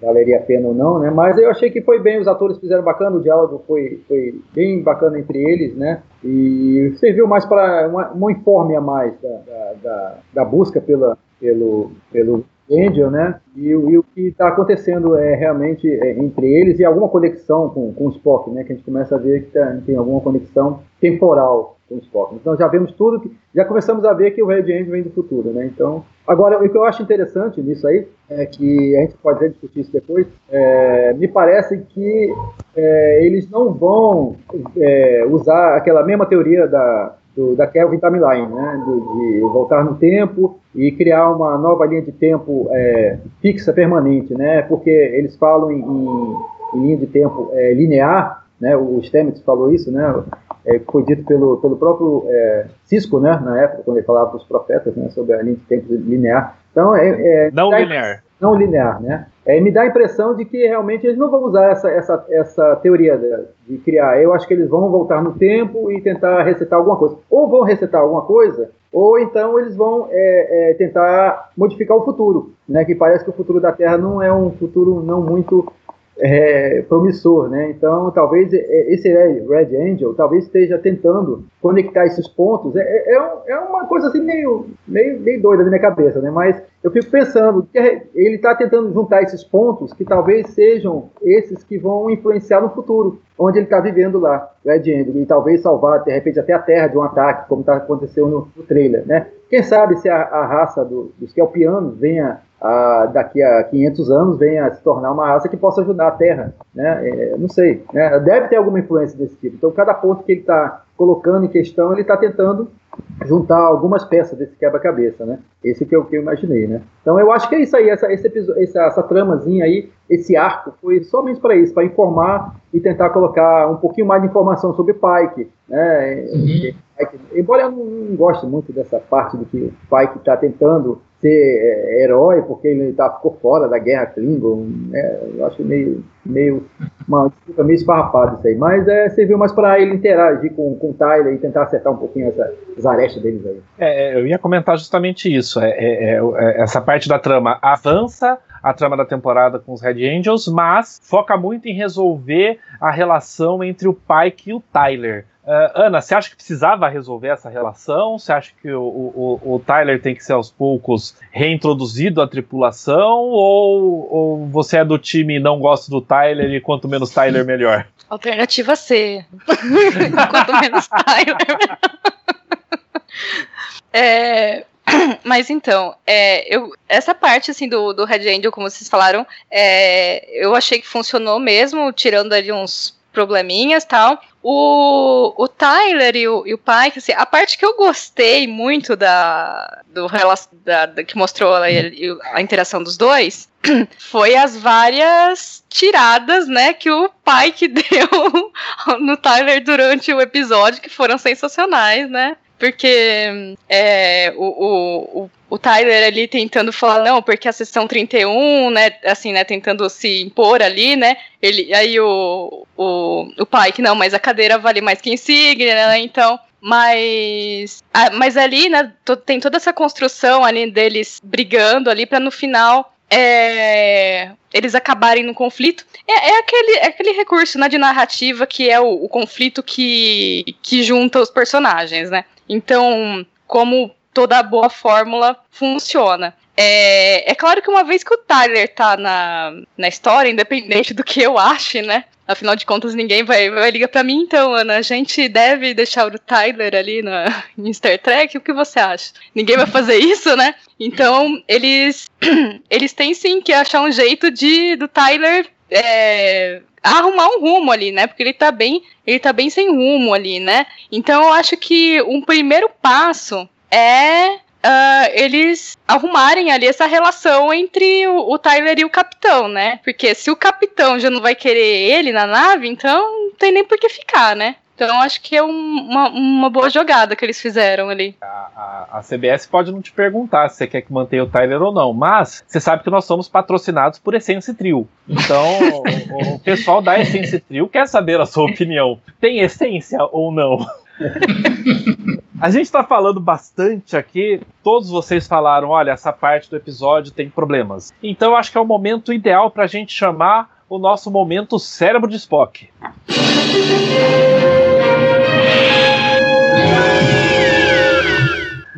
valeria a pena ou não, né? Mas eu achei que foi bem, os atores fizeram bacana, o diálogo foi, foi bem bacana entre eles, né? E serviu mais para um informe a mais da, da, da, da busca pela, pelo, pelo Angel, né? E, e o que está acontecendo é realmente é, entre eles e alguma conexão com, com o Spock, né? Que a gente começa a ver que tá, tem alguma conexão temporal com o Spock. Então já vemos tudo, que, já começamos a ver que o Red Angel vem do futuro, né? Então, agora o que eu acho interessante nisso aí é que a gente pode discutir isso depois. É, me parece que é, eles não vão é, usar aquela mesma teoria da do, da Kelvin Timeline, né, do, de voltar no tempo e criar uma nova linha de tempo é, fixa, permanente, né, porque eles falam em, em, em linha de tempo é, linear, né, o Stamets falou isso, né, é, foi dito pelo, pelo próprio é, Cisco, né, na época, quando ele falava para os profetas né, sobre a linha de tempo linear. Então, é, é não linear não linear, né? É, me dá a impressão de que realmente eles não vão usar essa, essa, essa teoria de, de, criar. Eu acho que eles vão voltar no tempo e tentar resetar alguma coisa. Ou vão resetar alguma coisa, ou então eles vão é, é, tentar modificar o futuro, né? Que parece que o futuro da Terra não é um futuro não muito é, promissor, né? Então, talvez é, esse Red Angel talvez esteja tentando conectar esses pontos. É, é, é, é uma coisa assim meio, meio, meio doida na minha cabeça, né? Mas eu fico pensando que ele está tentando juntar esses pontos que talvez sejam esses que vão influenciar no futuro, onde ele está vivendo lá, Red Angel, e talvez salvar, de repente, até a Terra de um ataque, como está acontecendo no, no, trailer, né? Quem sabe se a, a raça do, dos Kelpianos venha a, daqui a 500 anos venha a se tornar uma raça que possa ajudar a Terra, né? É, não sei, né? deve ter alguma influência desse tipo. Então, cada ponto que ele está colocando em questão, ele está tentando juntar algumas peças desse quebra-cabeça, né? Esse que é o que eu imaginei, né? Então eu acho que é isso aí, essa, episódio, essa, essa tramazinha aí, esse arco foi somente para isso, para informar e tentar colocar um pouquinho mais de informação sobre Pike, né? Uhum. Embora eu não, goste muito dessa parte de que o Pike está tentando ser é, herói porque ele tá, ficou fora da guerra Klingon. Né? Eu acho meio, meio uma disputa meio esfarrapada isso aí. Mas é, serviu mais para ele interagir com, com o Tyler e tentar acertar um pouquinho essa, as arestas deles aí. É, é eu ia comentar justamente isso. É, é, é, essa parte da trama avança a trama da temporada com os Red Angels, mas foca muito em resolver a relação entre o Pike e o Tyler. Uh, Ana, você acha que precisava resolver essa relação? Você acha que o, o, o, Tyler tem que ser aos poucos reintroduzido à tripulação? Ou, ou você é do time e não gosta do Tyler e quanto menos Tyler, melhor? (laughs) Alternativa C. (laughs) quanto menos Tyler. (laughs) é, (clears throat) mas então, é, eu, essa parte assim do, do Red Angel, como vocês falaram, é, eu achei que funcionou mesmo, tirando ali uns probleminhas tal. O, o Tyler e o, e o Pike, assim, a parte que eu gostei muito da, do da, da que mostrou a, a interação dos dois (clears throat) foi as várias tiradas, né, que o Pike (laughs) deu no Tyler durante o episódio, que foram sensacionais, né? Porque é, o, o, o Tyler ali tentando falar, não, porque a sessão 31, né, assim, né, tentando se impor ali, né, ele, aí o, o, o Pike, não, mas a cadeira vale mais que insígnia, né, então, mas, mas ali, né, tem toda essa construção ali deles brigando ali para no final é, eles acabarem no conflito. É, é, aquele, é aquele recurso né, de narrativa que é o, o conflito que, que junta os personagens, né? Então, como toda boa fórmula funciona. É, é claro que uma vez que o Tyler tá na, na história, independente do que eu ache, né? Afinal de contas, ninguém vai, vai ligar para mim, então, Ana. A gente deve deixar o Tyler ali na, em Star Trek? O que você acha? Ninguém vai fazer (laughs) isso, né? Então, eles, (clears throat) eles têm sim que achar um jeito de do Tyler é, arrumar um rumo ali, né? Porque ele tá bem, ele tá bem sem rumo ali, né? Então eu acho que um primeiro passo é Uh, eles arrumarem ali essa relação entre o, o, Tyler e o capitão, né? Porque se o capitão já não vai querer ele na nave, então não tem nem por que ficar, né? Então acho que é um, uma, uma boa jogada que eles fizeram ali. A, a, a, CBS pode não te perguntar se você quer que mantenha o Tyler ou não, mas você sabe que nós somos patrocinados por Essence Trio. Então (laughs) o, o pessoal da Essence Trio quer saber a sua opinião. Tem essência ou não? (laughs) A gente está falando bastante aqui. Todos vocês falaram: olha, essa parte do episódio tem problemas. Então acho que é o momento ideal para a gente chamar o nosso momento cérebro de Spock.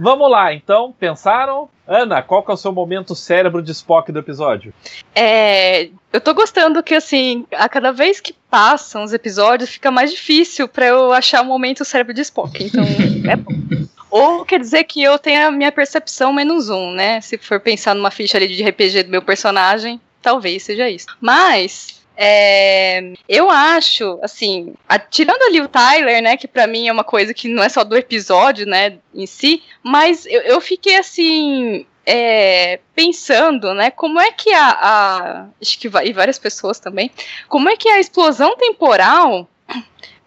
Vamos lá, então, pensaram? Ana, qual que é o seu momento cérebro de Spock do episódio? É, eu tô gostando que, assim, a cada vez que passam os episódios, fica mais difícil para eu achar o momento cérebro de Spock. Então, é bom. (laughs) Ou quer dizer que eu tenho a minha percepção menos um, né? Se for pensar numa ficha ali de RPG do meu personagem, talvez seja isso. Mas é, eu acho, assim, a, tirando ali o Tyler, né, que para mim é uma coisa que não é só do episódio, né, em si, mas eu, eu fiquei assim. É, pensando, né, como é que a, a acho que e várias pessoas também, como é que a explosão temporal,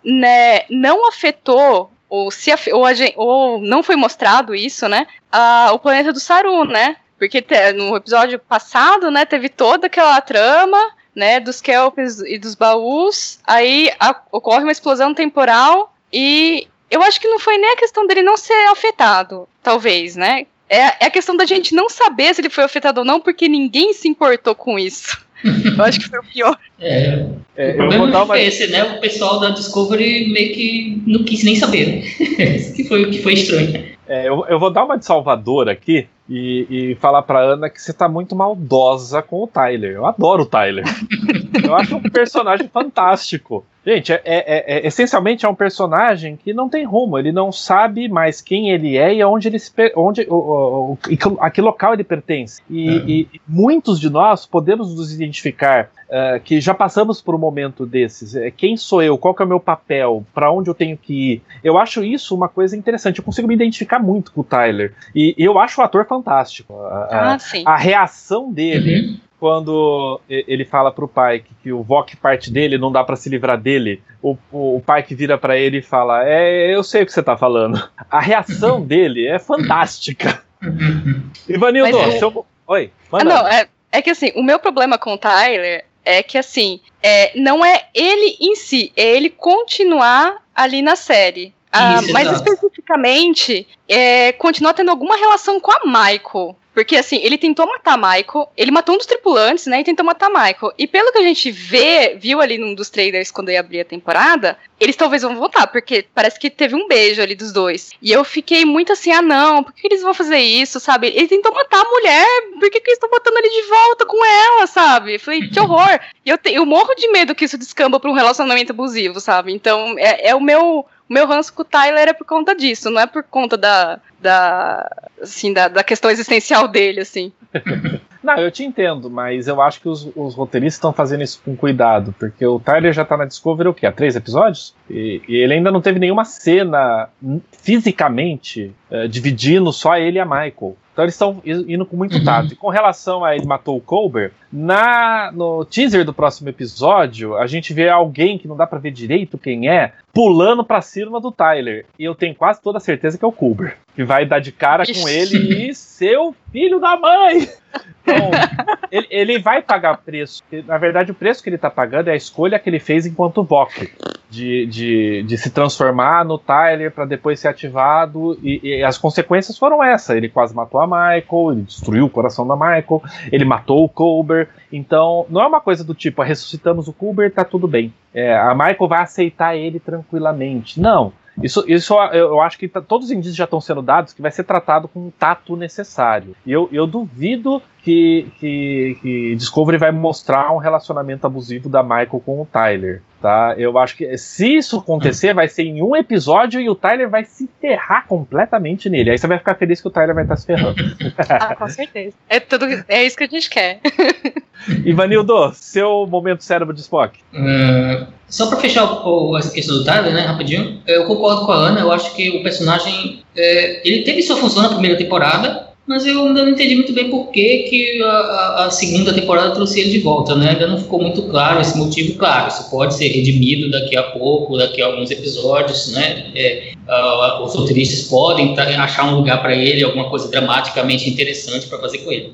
né, não afetou ou se ou, ou não foi mostrado isso, né, a, o planeta do Saru, né, porque te, no episódio passado, né, teve toda aquela trama né, dos kelps e dos baús. Aí a, ocorre uma explosão temporal e eu acho que não foi nem a questão dele não ser afetado, talvez, né? É, é a questão da gente não saber se ele foi afetado ou não, porque ninguém se importou com isso. (laughs) Eu acho que foi o pior. É, é o problema não foi uma... esse, né? O pessoal da Discovery meio que não quis nem saber. (laughs) que foi o que foi estranho. É, eu, eu vou dar uma de Salvador aqui e, e falar pra Ana que você tá muito maldosa com o Tyler. Eu adoro o Tyler. (laughs) eu acho um personagem fantástico. Gente, é, é, é, essencialmente é um personagem que não tem rumo, ele não sabe mais quem ele é e aonde ele se, onde, o, o, o, a que local ele pertence. E, uhum. e, muitos de nós podemos nos identificar uh, que já passamos por um momento desses. É, quem sou eu? Qual que é o meu papel? Para onde eu tenho que ir? Eu acho isso uma coisa interessante. Eu consigo me identificar muito com o Tyler. E, e eu acho o ator fantástico. A, ah, a, a reação dele. Uhum quando ele fala pro pai que, o Vok parte dele, não dá para se livrar dele, o, o, que vira para ele e fala: É, eu sei o que você tá falando. A reação (laughs) dele é fantástica. (laughs) Ivanildo, Mas, seu... oi, manda. Ah, não, é, é que assim, o meu problema com o Tyler é que assim, é, não é ele em si, é ele continuar ali na série. Ah, mais especificamente, é, continuar tendo alguma relação com a Michael. Porque, assim, ele tentou matar Michael, ele matou um dos tripulantes, né, e tentou matar Michael. E pelo que a gente vê, viu ali num dos trailers quando ia abrir a temporada, eles talvez vão voltar, porque parece que teve um beijo ali dos dois. E eu fiquei muito assim, ah não, por que eles vão fazer isso, sabe? Ele tentou matar a mulher, por que, que eles estão botando ele de volta com ela, sabe? Falei, que horror. E eu, te, eu morro de medo que isso descamba pra um relacionamento abusivo, sabe? Então, é, é o meu o meu ranço com o Tyler é por conta disso, não é por conta da, da, assim, da, da questão existencial dele, assim. (laughs) Não, eu te entendo, mas eu acho que os, os roteiristas estão fazendo isso com cuidado, porque o Tyler já tá na Discovery o quê? Há três episódios? E, e ele ainda não teve nenhuma cena fisicamente uh, dividindo só ele e a Michael. Então eles estão indo com muito tato. E com relação a ele matou o Colbert, na, no teaser do próximo episódio, a gente vê alguém que não dá para ver direito quem é, pulando pra cima do Tyler. E eu tenho quase toda a certeza que é o Colbert. Que vai dar de cara com ele e seu filho da mãe! Então, ele, ele, vai pagar preço. Na verdade, o preço que ele tá pagando é a escolha que ele fez enquanto Vok. De, de, de se transformar no Tyler para depois ser ativado. E, e, as consequências foram essa. Ele quase matou a Michael, ele destruiu o coração da Michael, ele matou o Colbert. Então, não é uma coisa do tipo, ah, ressuscitamos o Colbert, tá tudo bem. É, a Michael vai aceitar ele tranquilamente. Não Isso, isso eu, acho que tá- todos os indícios já estão sendo dados que vai ser tratado com o tato necessário. E eu, eu duvido que, que, que Discovery vai mostrar um relacionamento abusivo da Michael com o Tyler. Tá? Eu acho que se isso acontecer, vai ser em um episódio e o Tyler vai se ferrar completamente nele. Aí você vai ficar feliz que o Tyler vai estar se ferrando. (laughs) Ah, com certeza. É, tudo, é isso que a gente quer. (laughs) Ivanildo, seu momento cérebro de Spock. Ah, só pra fechar o- o- essa questão do Tyler, né, rapidinho, eu concordo com a Ana, eu acho que o personagem, é, ele teve sua função na primeira temporada, mas eu ainda não entendi muito bem por que, que a, a- segunda temporada trouxe ele de volta, né, ainda não ficou muito claro esse motivo, claro, isso pode ser redimido daqui a pouco, daqui a alguns episódios, né, é, ah, os roteiristas podem achar um lugar para ele, alguma coisa dramaticamente interessante para fazer com ele.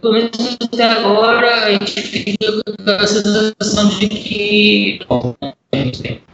Pelo menos até agora, a gente fica com a sensação de que.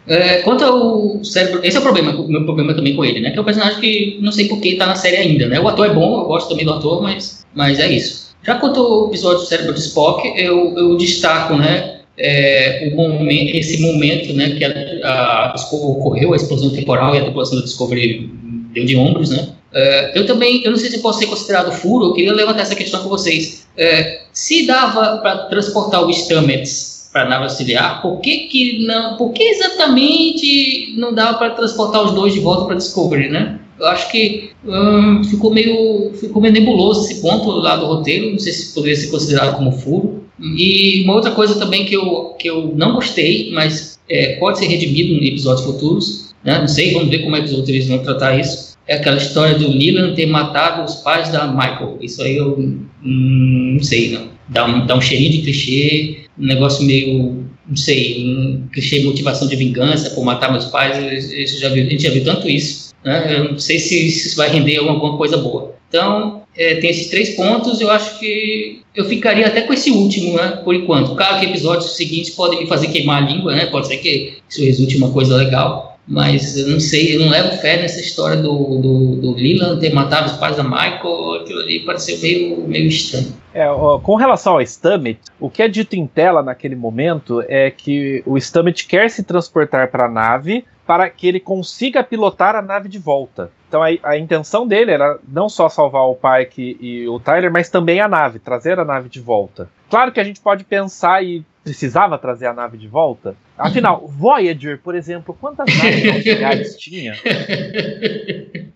É, quanto ao cérebro, esse é o problema, o meu problema também com ele, né? Que é um personagem que não sei por que tá na série ainda, né? O ator é bom, eu gosto também do ator, mas, mas é isso. Já quanto ao episódio do cérebro de Spock, eu, eu destaco, né? É, momento, esse momento, né? Que a, a- ocorreu a explosão temporal e a tripulação da Discovery deu de ombros, né? É, eu também, eu não sei se pode ser considerado furo, eu queria levantar essa questão com vocês. É, se dava para transportar o Stamets para a nave auxiliar, por que, que não, por que exatamente não dava para transportar os dois de volta para Discovery, né? Eu acho que hum, ficou meio ficou meio nebuloso esse ponto lá do roteiro, não sei se poderia ser considerado como furo. E uma outra coisa também que eu, que eu não gostei, mas é, pode ser redimido em episódios futuros, né? não sei, vamos ver como é que os roteiristas vão tratar isso. É aquela história do Leland ter matado os pais da Michael. Isso aí eu hum, não sei, não. Dá um, dá um cheirinho de clichê, um negócio meio, não sei, um clichê motivação de vingança por matar meus pais. Isso já viu, a gente já viu tanto isso. Né? Eu não sei se, se isso vai render alguma coisa boa. Então, é, tem esses três pontos, eu acho que eu ficaria até com esse último, né, por enquanto. Claro que episódios seguintes podem me fazer queimar a língua, né, pode ser que isso resulte uma coisa legal, mas eu não sei, eu não levo fé nessa história do, do, do Leland ter matado os pais da Michael, aquilo ali pareceu meio, meio estranho. É, ó, com relação ao Stammet, o que é dito em tela naquele momento é que o Stammet quer se transportar para a nave para que ele consiga pilotar a nave de volta. Então a, a intenção dele era não só salvar o Pike e o Tyler, mas também a nave, trazer a nave de volta. Claro que a gente pode pensar e precisava trazer a nave de volta. Afinal, Voyager, por exemplo, quantas (laughs) naves auxiliares tinha?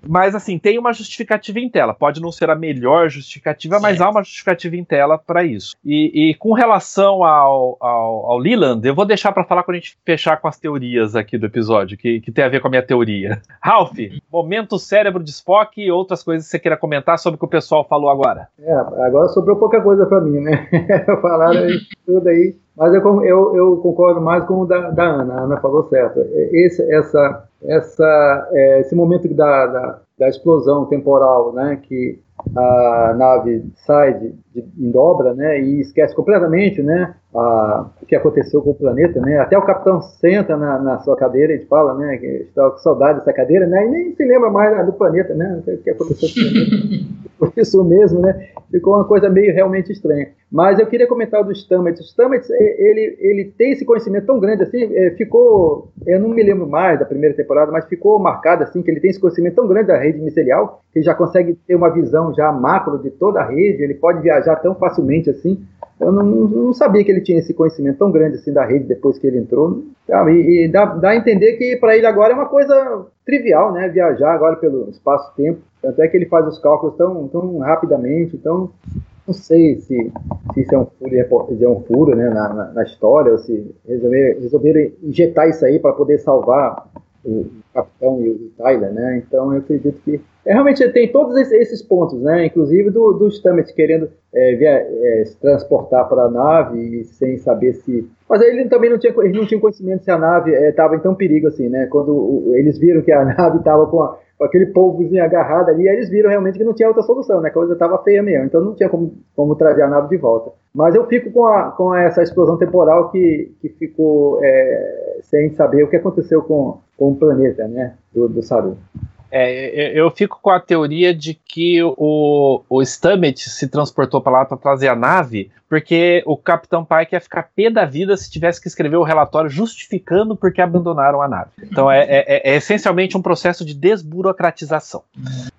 Mas assim, tem uma justificativa em tela. Pode não ser a melhor justificativa, mas há uma justificativa em tela para isso. E, e com relação ao, ao, ao Leland, eu vou deixar para falar quando a gente fechar com as teorias aqui do episódio, que, que tem a ver com a minha teoria. Ralph, momento cérebro de Spock e outras coisas que você queira comentar sobre o que o pessoal falou agora. É, agora sobrou pouca coisa para mim, né? (laughs) Falaram tudo aí. Mas eu, eu, eu concordo mais com o da, da Ana. A Ana falou certo. Esse, essa, essa, é, esse momento da, da, da explosão temporal, né? Que a nave sai de, de, em dobra, né? E esquece completamente, né? A, o que aconteceu com o planeta, né? Até o capitão senta na, na sua cadeira e fala, né? Que está com saudade dessa cadeira, né? E nem se lembra mais do planeta, né? O que aconteceu com o planeta. (laughs) Por isso mesmo, né? Ficou uma coisa meio realmente estranha. Mas eu queria comentar do Stamets. O Stamets, ele, ele tem esse conhecimento tão grande assim, é, ficou, eu não me lembro mais da primeira temporada, mas ficou marcado assim, que ele tem esse conhecimento tão grande da rede micelial, que ele já consegue ter uma visão já macro de toda a rede, ele pode viajar tão facilmente assim. Eu não, não sabia que ele tinha esse conhecimento tão grande assim da rede depois que ele entrou. E, e dá, dá a entender que para ele agora é uma coisa trivial, né? Viajar agora pelo espaço-tempo. Tanto é que ele faz os cálculos tão, tão rapidamente. Então, não sei se, se isso é um furo, se é um furo né, na, na, na história, ou se resolver, resolveram injetar isso aí para poder salvar o capitão e o Tyler, né? Então eu acredito que é, realmente tem todos esses pontos, né? Inclusive do, do Stamets querendo é, via, é, se transportar para a nave sem saber se. Mas ele também não tinha, ele não tinha conhecimento se a nave estava em tão perigo assim, né? Quando o, eles viram que a (laughs) nave estava com, com, aquele polvozinho agarrado ali, eles viram realmente que não tinha outra solução, né? A coisa estava feia mesmo, então não tinha como, como trazer a nave de volta. Mas eu fico com, a, com essa explosão temporal que, que ficou é, sem saber o que aconteceu com, com o planeta, né? Do, do Saru. É, eu fico com a teoria de que o, o se transportou para lá para trazer a nave, porque o Capitão Pike ia ficar pé da vida se tivesse que escrever o relatório justificando porque abandonaram a nave. Então é, é, é essencialmente um processo de desburocratização.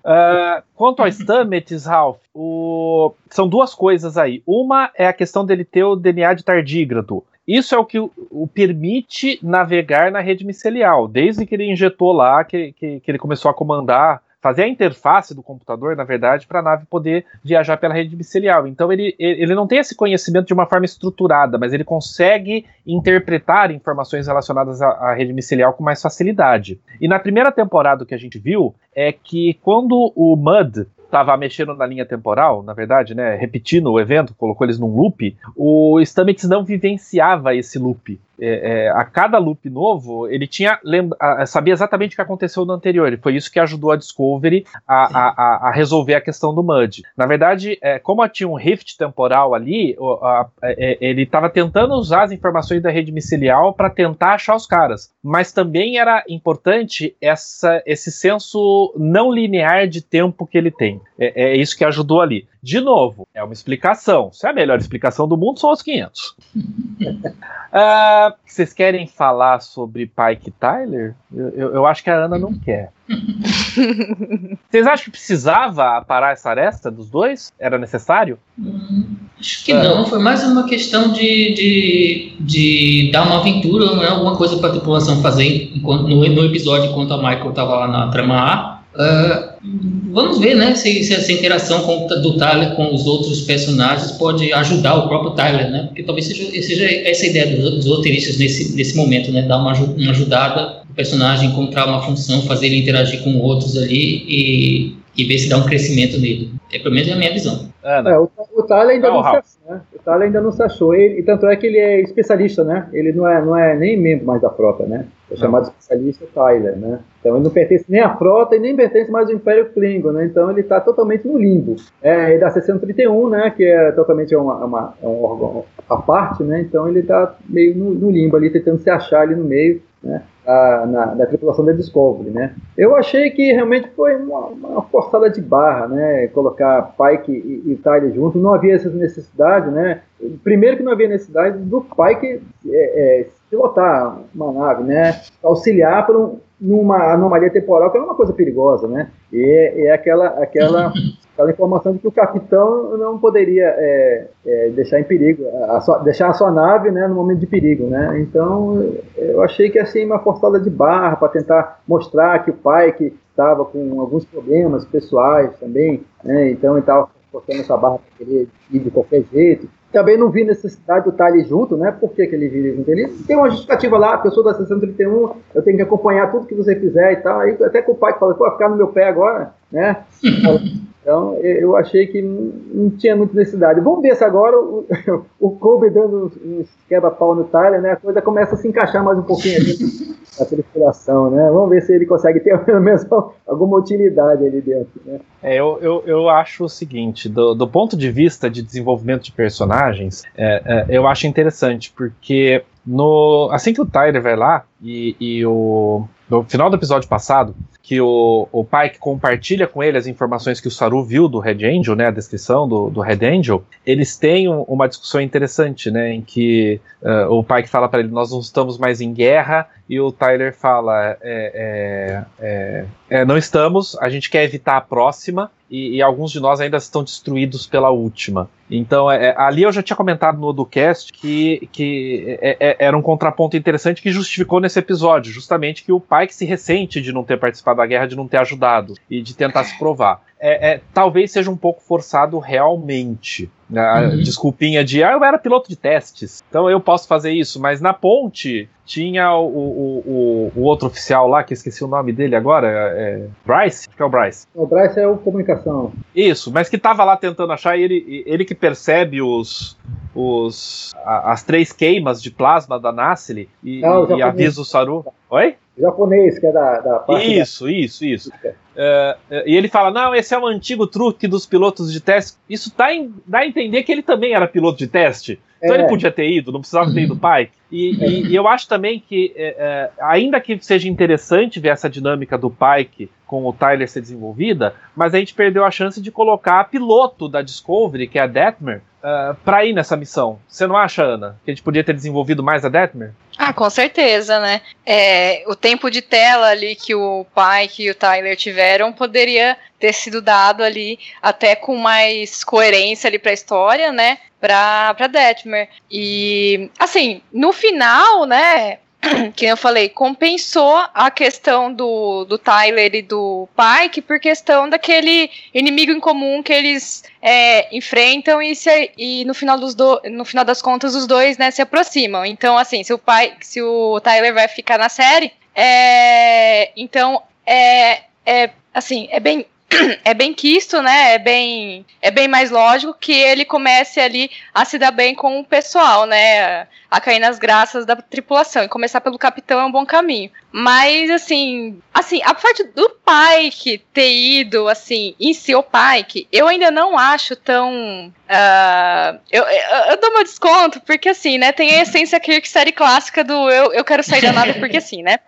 Uh, quanto ao Stamets, Ralph, o... são duas coisas aí. Uma é a questão dele ter o DNA de tardígrado. Isso é o que o, permite navegar na rede micelial, desde que ele injetou lá, que, que, que ele começou a comandar fazer a interface do computador, na verdade, para a nave poder viajar pela rede micelial. Então ele, ele não tem esse conhecimento de uma forma estruturada, mas ele consegue interpretar informações relacionadas à, à rede micelial com mais facilidade. E na primeira temporada que a gente viu é que quando o Mud estava mexendo na linha temporal, na verdade, né, repetindo o evento, colocou eles num loop, o Stamets não vivenciava esse loop é, é, a cada loop novo, ele tinha lembra, sabia exatamente o que aconteceu no anterior. E foi isso que ajudou a Discovery a, a, a resolver a questão do Mud. Na verdade, é, como tinha um rift temporal ali, a, é, ele estava tentando usar as informações da rede micelial para tentar achar os caras. Mas também era importante essa, esse senso não linear de tempo que ele tem. É, é isso que ajudou ali. De novo, é uma explicação. Se é a melhor explicação do mundo, são os 500. uh, (laughs) vocês querem falar sobre Pike Tyler? Eu, eu, eu, acho que a Ana não quer. (laughs) vocês acham que precisava parar essa aresta dos dois? Era necessário? Hum, acho que não. Foi mais uma questão de, de, de dar uma aventura, não é alguma coisa para a tripulação fazer enquanto, no, no episódio enquanto a Michael estava lá na trama A Uh, vamos ver, né, se, se, essa interação com, do Tyler com os outros personagens pode ajudar o próprio Tyler, né? Porque talvez seja, seja essa a ideia dos, dos roteiristas nesse, nesse momento, né? Dar uma, uma ajudada o personagem encontrar uma função, fazer ele interagir com outros ali e, e ver se dá um crescimento nele. É pelo menos é a minha visão. É, né? é, o, o Tyler ainda não, não se achou, né? O Tyler ainda não se achou. Ele, e tanto é que ele é especialista, né? Ele não é, não é nem membro mais da frota, né? É chamado especialista Tyler, né? Então ele não pertence nem à frota e nem pertence mais ao Império Klingon, né? Então ele está totalmente no limbo. É, é da 631, né? Que é totalmente uma, uma, é um órgão à parte, né? Então ele está meio no, no, limbo ali, tentando se achar ali no meio, né? A, na, da tripulação da Discovery, né? Eu achei que realmente foi uma, uma forçada de barra, né? Colocar Pike e, e Tyler juntos. Não havia essa necessidade, né? Primeiro que não havia necessidade do Pike é, é, pilotar uma nave, né? Auxiliar para um, numa anomalia temporal, que é uma coisa perigosa, né? E é, é aquela, aquela, (laughs) aquela informação de que o capitão não poderia é, é, deixar em perigo, a sua, deixar a sua nave né, no momento de perigo, né? Então, eu achei que assim, uma forçada de barra para tentar mostrar que o pai que estava com alguns problemas pessoais também, né? Então, ele estava forçando essa barra para querer ir de qualquer jeito. Também não vi necessidade do estar ali junto, né? Por que, que ele viria junto? Ele tem uma justificativa lá, a pessoa da 631, eu tenho que acompanhar tudo que você fizer e tal. Aí até com o pai que fala, pô, ficar no meu pé agora, né? (laughs) Então, eu achei que não tinha muita necessidade. Vamos ver se agora o, (laughs) o Kobe dando uns quebra-pau no Tyler, né? A coisa começa a se encaixar mais um pouquinho ali (laughs) na tripulação, né? Vamos ver se ele consegue ter (laughs) pelo menos alguma utilidade ali dentro, né? É, eu, eu, eu acho o seguinte, do, do ponto de vista de desenvolvimento de personagens, é, é, eu acho interessante, porque no, assim que o Tyler vai lá e, e o, no final do episódio passado, que o, o Pike compartilha com ele as informações que o Saru viu do Red Angel, né, a descrição do, do Red Angel, eles têm um, uma discussão interessante, né, em que uh, o Pike fala para ele, nós não estamos mais em guerra, e o Tyler fala, é, é, é, é, não estamos, a gente quer evitar a próxima, e, e, alguns de nós ainda estão destruídos pela última. Então, é, é ali eu já tinha comentado no Odocast que, que é, é, era um contraponto interessante que justificou nesse episódio, justamente que o pai que se ressente de não ter participado da guerra, de não ter ajudado e de tentar se provar. É, é, talvez seja um pouco forçado realmente. A uhum. desculpinha de, ah, eu era piloto de testes, então eu posso fazer isso, mas na ponte tinha o, o, o, o outro oficial lá, que esqueci o nome dele agora, é, Bryce? Acho que é o Bryce. O Bryce é o comunicação. Isso, mas que tava lá tentando achar, e ele, ele que percebe os, os, a, as três queimas de plasma da Nassili e, Não, e avisa o Saru. Oi? Japonês, que é da, da parte. Isso, da... isso, isso. É, é, e ele fala: não, esse é um antigo truque dos pilotos de teste. Isso dá, em, dá a entender que ele também era piloto de teste. Então É. ele podia ter ido, não precisava ter ido pai. E, e- e eu acho também que, é, é, ainda que seja interessante ver essa dinâmica do Pike com o Tyler ser desenvolvida, mas a gente perdeu a chance de colocar a piloto da Discovery, que é a Detmer, uh, pra ir nessa missão. Você não acha, Ana? Que a gente podia ter desenvolvido mais a Detmer? Ah, com certeza, né? É, o tempo de tela ali que o Pike e o Tyler tiveram poderia ter sido dado ali até com mais coerência ali pra história, né? Pra, pra Detmer. E, assim, no final, né? (clears throat) Que eu falei, compensou a questão do, do Tyler e do Pike por questão daquele inimigo em comum que eles é, enfrentam e, se- e no, final dos do- no final das contas os dois né, se aproximam. Então, assim, se o, pai, se o Tyler vai ficar na série, é, então é, é assim, é bem. (clears throat) É bem quisto, né? É bem, é bem mais lógico que ele comece ali a se dar bem com o pessoal, né? A cair nas graças da tripulação. E começar pelo capitão é um bom caminho. Mas, assim, assim, a parte do Pike ter ido, assim, em si, o Pike, eu ainda não acho tão. ah, eu, eu, eu dou meu desconto, porque, assim, né, tem a essência Kirk série clássica do eu, eu quero sair da nave porque assim, né?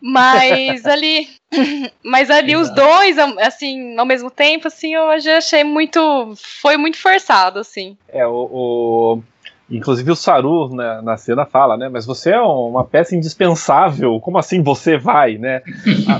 Mas (laughs) ali. (laughs) Mas ali os dois, assim, ao mesmo tempo, assim, eu já achei muito. Foi muito forçado, assim. É, o. o- Inclusive o Saru na, na cena fala, né? Mas você é uma peça indispensável. Como assim você vai, né?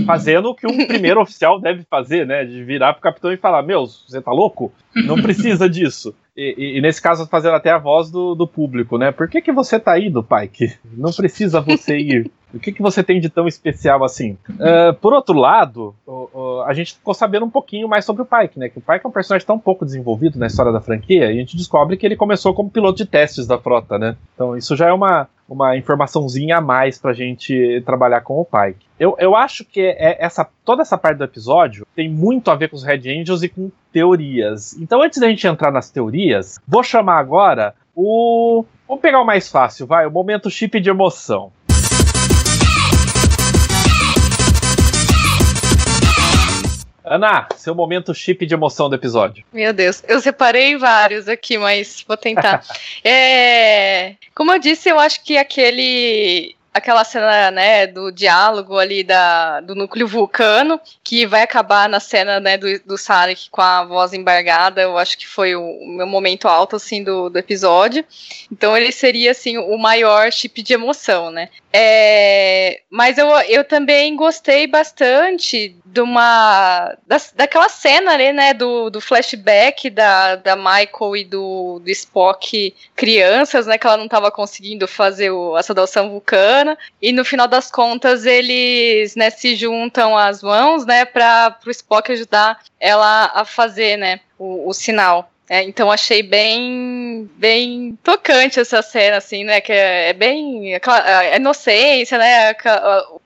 Fazendo o que um (laughs) primeiro oficial deve fazer, né? De virar pro capitão e falar: Meu, você tá louco? Não precisa disso. E, e- e nesse caso, fazendo até a voz do, do público, né? Por que, que você tá indo, Pike? Não precisa você ir. O que, que você tem de tão especial assim? Ah, por outro lado, o- o- a gente ficou sabendo um pouquinho mais sobre o Pike, né? Que o Pike é um personagem tão pouco desenvolvido na história da franquia, e a gente descobre que ele começou como piloto de testes da frota, né? Então isso já é uma, uma informaçãozinha a mais pra gente trabalhar com o Pike. Eu, eu acho que é essa, toda essa parte do episódio tem muito a ver com os Red Angels e com teorias. Então, antes da gente entrar nas teorias, vou chamar agora o. Vamos pegar o mais fácil, vai, o momento chip de emoção. Ana, seu momento chip de emoção do episódio. Meu Deus, eu separei vários aqui, mas vou tentar. (laughs) É, como eu disse, eu acho que aquele aquela cena, né, do diálogo ali da, do núcleo vulcano, que vai acabar na cena, né, do, do Sarek com a voz embargada, eu acho que foi o, o meu momento alto, assim, do, do episódio. Então ele seria, assim, o maior chip de emoção, né. É, mas eu, eu também gostei bastante de uma. Da, daquela cena ali, né? Do, do flashback da, da Michael e do, do Spock crianças, né? Que ela não estava conseguindo fazer o, a saudação vulcana. E no final das contas, eles né, se juntam as mãos, né? Para o Spock ajudar ela a fazer, né? O, o sinal. É, então achei bem bem tocante essa cena, assim, né? Que é, é bem aquela- a inocência, né?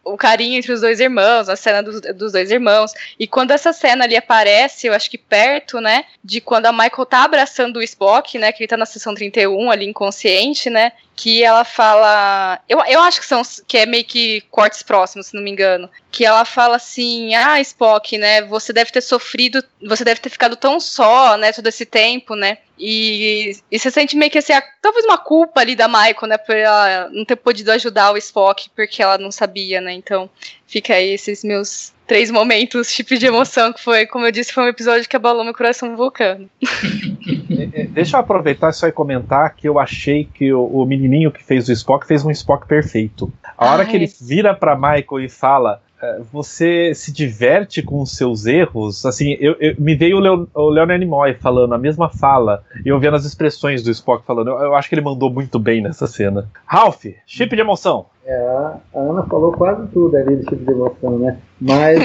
O carinho entre os dois irmãos, a cena dos, dos dois irmãos. E quando essa cena ali aparece, eu acho que perto, né? De quando a Michael tá abraçando o Spock, né? Que ele tá na sessão 31 ali inconsciente, né? Que ela fala. Eu, eu acho que são que é meio que cortes próximos, se não me engano. Que ela fala assim: Ah, Spock, né? Você deve ter sofrido, você deve ter ficado tão só, né? Todo esse tempo, né? E, e você sente meio que assim, a- talvez uma culpa ali da Michael, né? Por ela não ter podido ajudar o Spock porque ela não sabia, né? Então fica aí esses meus três momentos, tipo de emoção, que foi, como eu disse, foi um episódio que abalou meu coração vulcano. (laughs) É, Deixa eu aproveitar só e comentar que eu achei que o, o menininho que fez o Spock fez um Spock perfeito. A hora Ah, que ele é. vira pra Michael e fala. "É, Você se diverte com os seus erros? Assim, eu, eu- me veio o, Leo, o Leonard Nimoy falando a mesma fala e eu vendo as expressões do Spock falando. Eu, eu acho que ele mandou muito bem nessa cena. Ralph, chip de emoção. É, a Ana falou quase tudo ali do tipo de emoção, né? Mas,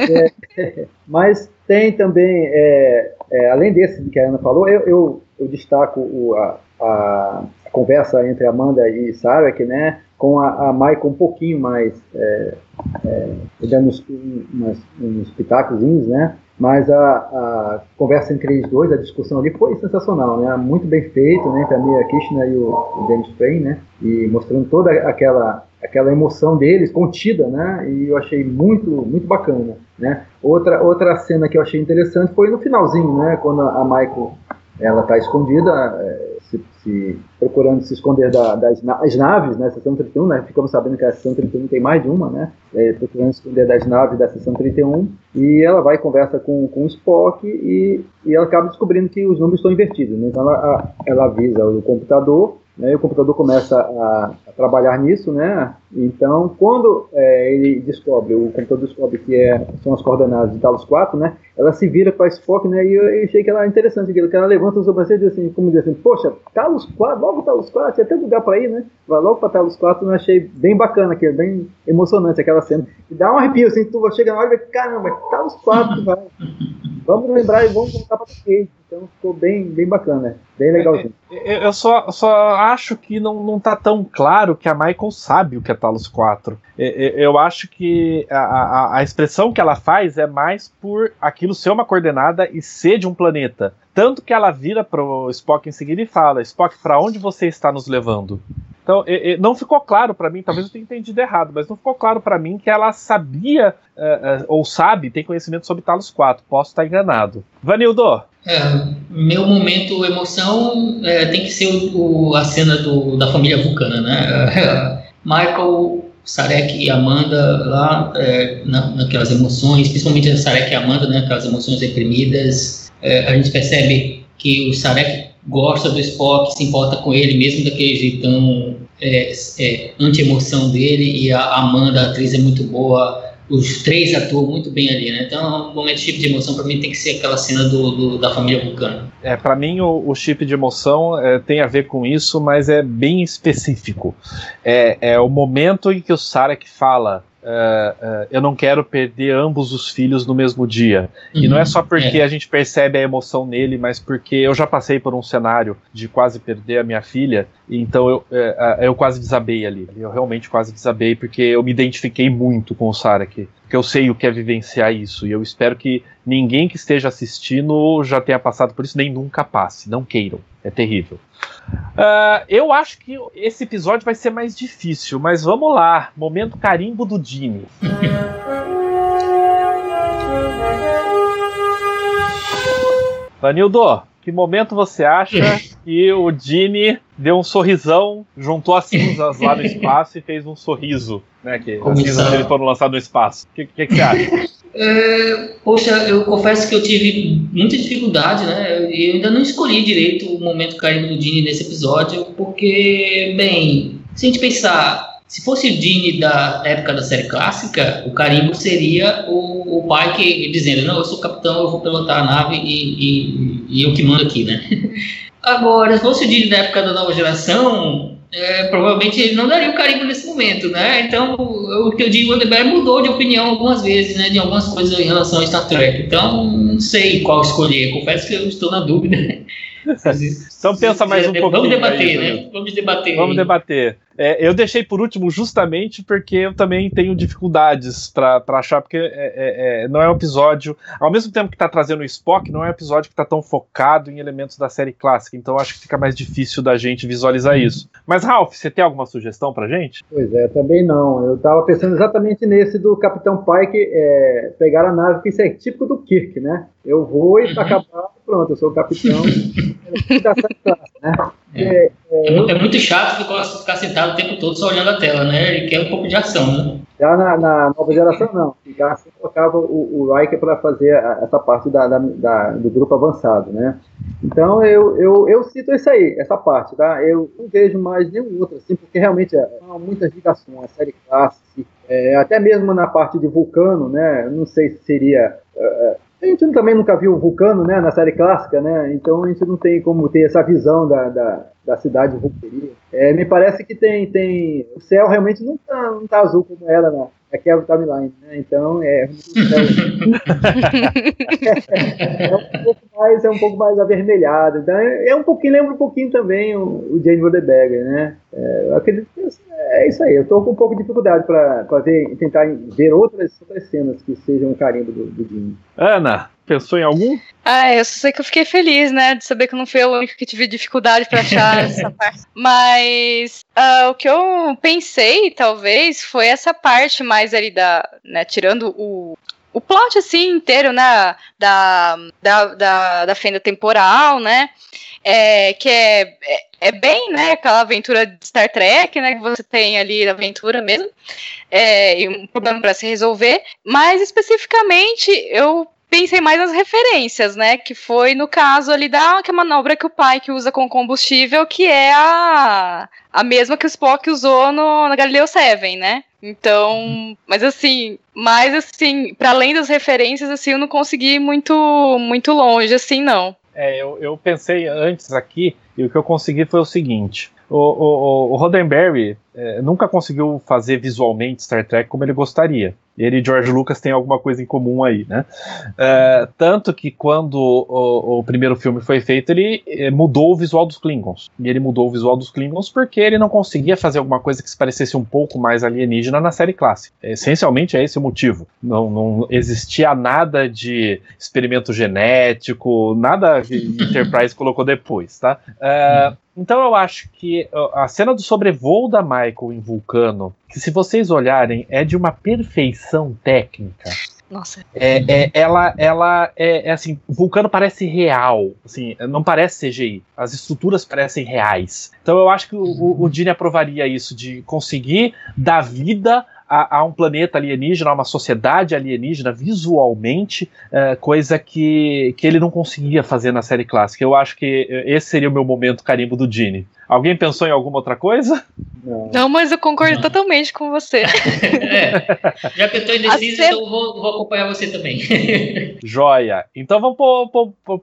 é, (laughs) mas tem também, é, é, além desse que a Ana falou, eu, eu, eu destaco o- a, a conversa entre Amanda e Sarek, né? Com a, a Michael um pouquinho mais, é, uns, pitacozinhos, né? Mas a, a conversa entre eles dois, a discussão ali foi sensacional, né? Muito bem feito, né? Entre a Mia e o, o James Payne, né? E mostrando toda aquela aquela emoção deles contida, né? E eu achei muito, muito bacana, né? Outra, outra cena que eu achei interessante foi no finalzinho, né? Quando a Michael ela está escondida, é, se, se, procurando se esconder da, das naves, né? Seção 31, né? Ficamos sabendo que a Seção 31 tem mais de uma, né? É, procurando se esconder das naves da Seção 31 e ela vai conversa com, com o Spock e, e ela acaba descobrindo que os números estão invertidos, né? Então ela, ela avisa o computador né, e o computador começa a, a, trabalhar nisso, né? Então, quando é, ele descobre, o computador descobre que é, são as coordenadas de Talos 4, né? Ela se vira para Spock, né? E eu, eu, achei que ela é interessante, que ela levanta os sobrancelhas e diz assim, como diz assim, poxa, Talos 4, logo Talos 4, tinha até lugar para ir, né? Vai logo para Talos 4, eu achei bem bacana, aqui, bem emocionante aquela cena. E dá um arrepio, assim, tu chega na hora e vê, caramba, Talos 4, vai. (laughs) Vamos lembrar e vamos voltar para o Então ficou bem, bem bacana, bem legalzinho. É, é, eu só, só acho que não, não tá tão claro que a Michael sabe o que é Talos 4. Eu acho que a, a, a expressão que ela faz é mais por aquilo ser uma coordenada e ser de um planeta. Tanto que ela vira pro Spock em seguida e fala: Spock, para onde você está nos levando? Então, não ficou claro para mim, talvez eu tenha entendido errado, mas não ficou claro para mim que ela sabia, uh, uh, ou sabe, tem conhecimento sobre Talos 4. Posso estar enganado. Vanildo? É, meu momento emoção é, tem que ser o, a cena do, da família Vulcana, né? (laughs) Michael, Sarek e Amanda lá, é, na, naquelas emoções, principalmente a Sarek e Amanda, né? Aquelas emoções reprimidas. É, a gente percebe que o Sarek gosta do Spock, se importa com ele, mesmo daquele jeitão é, é, anti-emoção dele, e a Amanda, a atriz, é muito boa, os três atuam muito bem ali, né? Então, um momento chip de emoção para mim tem que ser aquela cena do, do da família Vulcano. É, para mim o, o, chip de emoção é, tem a ver com isso, mas é bem específico. É, é o momento em que o Sarek fala Uh, uh, eu não quero perder ambos os filhos no mesmo dia. Uhum, e não é só porque é. a gente percebe a emoção nele, mas porque eu já passei por um cenário de quase perder a minha filha, então eu, uh, eu quase desabei ali. Eu realmente quase desabei porque eu me identifiquei muito com o Sarek. Porque eu sei o que é vivenciar isso. E eu espero que ninguém que esteja assistindo já tenha passado por isso, nem nunca passe. Não queiram. É terrível. Uh, eu acho que esse episódio vai ser mais difícil, mas vamos lá. Momento carimbo do Dini. Vanildo, que momento você acha (laughs) que o Dini deu um sorrisão, juntou as cinzas lá no espaço e fez um sorriso, né? Que as cinzas dele foram lançadas no espaço. O que, que, que você acha? É, poxa, eu confesso que eu tive muita dificuldade, né? Eu ainda não escolhi direito o momento carimbo do Dini nesse episódio, porque, bem, se a gente pensar, se fosse o Dini da época da série clássica, o carimbo seria o, o pai que dizendo: Não, eu sou capitão, eu vou pilotar a nave e, e, e eu que mando aqui, né? Agora, se fosse o Dini da época da nova geração, é, provavelmente ele não daria o carimbo nesse momento, né? Então, o, que eu digo, o Roddenberry mudou de opinião algumas vezes, né? De algumas coisas em relação a Star Trek. Então, não sei qual escolher. Confesso que eu estou na dúvida. (laughs) então pensa mais um pouquinho. Vamos debater, aí, né? Vamos debater. Vamos debater. É, eu deixei por último justamente porque eu também tenho dificuldades para achar, porque é, é, é, não é um episódio. Ao mesmo tempo que está trazendo o Spock, não é um episódio que está tão focado em elementos da série clássica, então acho que fica mais difícil da gente visualizar isso. Mas, Ralph, você tem alguma sugestão pra gente? Pois é, também não. Eu estava pensando exatamente nesse do Capitão Pike é, pegar a nave, que isso é típico do Kirk, né? Eu vou e tá acabado, pronto, eu sou o capitão da série clássica, né? É, é, é, muito chato ficar sentado o tempo todo só olhando a tela, né? Ele quer um pouco de ação, né? Já na, na nova geração, não. Já assim colocava o, o Riker para fazer essa parte da, da, da, do grupo avançado, né? Então eu, eu, eu cito isso aí, essa parte, tá? Eu não vejo mais nenhum outro, assim, porque realmente é, há muitas ligações, série clássica, é, até mesmo na parte de Vulcano, né? Não sei se seria. É, a gente também nunca viu o Vulcano, né, na série clássica, né? Então a gente não tem como ter essa visão da, da, da cidade vulcaria. É, me parece que tem, tem. O céu realmente não tá, não tá azul como era na, naquela timeline, né? Então é. é, é, um pouco mais, é um pouco mais avermelhado. Então é, é um pouquinho, lembra um pouquinho também o, o Jane Roddenberry, né? É, eu acredito que assim, é, isso aí, eu tô com um pouco de dificuldade ver, tentar ver outras, outras cenas que sejam um carimbo do, do Jimmy. Ana, pensou em algum? Ah, eu só sei que eu fiquei feliz, né, de saber que eu não fui a única que tive dificuldade pra achar (laughs) essa parte. Mas ah, o que eu pensei, talvez, foi essa parte mais ali da, né, tirando o, o plot assim inteiro, né, da, da, da, da fenda temporal, né, é, que é, é, é bem, né, aquela aventura de Star Trek, né, que você tem ali na aventura mesmo, é, e um problema para se resolver, mas especificamente eu pensei mais nas referências, né? Que foi no caso ali da que manobra que o pai que usa com combustível, que é a, a mesma que o Spock usou no, na Galileu 7, né? Então, mas assim, mais assim, para além das referências, assim, eu não consegui muito, muito longe, assim, não. É, eu, eu pensei antes aqui, e o que eu consegui foi o seguinte: o, o, o Roddenberry é, nunca conseguiu fazer visualmente Star Trek como ele gostaria. Ele e George Lucas têm alguma coisa em comum aí, né? É, tanto que quando o, o, primeiro filme foi feito, ele é, mudou o visual dos Klingons. E ele mudou o visual dos Klingons porque ele não conseguia fazer alguma coisa que se parecesse um pouco mais alienígena na série clássica. Essencialmente é esse o motivo. Não, não existia nada de experimento genético, nada que (laughs) Enterprise colocou depois, tá? É, então eu acho que a cena do sobrevoo da Michael em Vulcano, que se vocês olharem, é de uma perfeição técnica. Nossa. É, é, ela ela é, é, assim, Vulcano parece real, assim, não parece CGI. As estruturas parecem reais. Então eu acho que o, o, o Dini aprovaria isso de conseguir dar vida a, a, um planeta alienígena, a uma sociedade alienígena visualmente, é, coisa que, que ele não conseguia fazer na série clássica. Eu acho que esse seria o meu momento carimbo do Gene. Alguém pensou em alguma outra coisa? Não, não mas eu concordo não. totalmente com você. (laughs) é, já que eu estou indeciso, então vou, vou acompanhar você também. Joia. Então vamos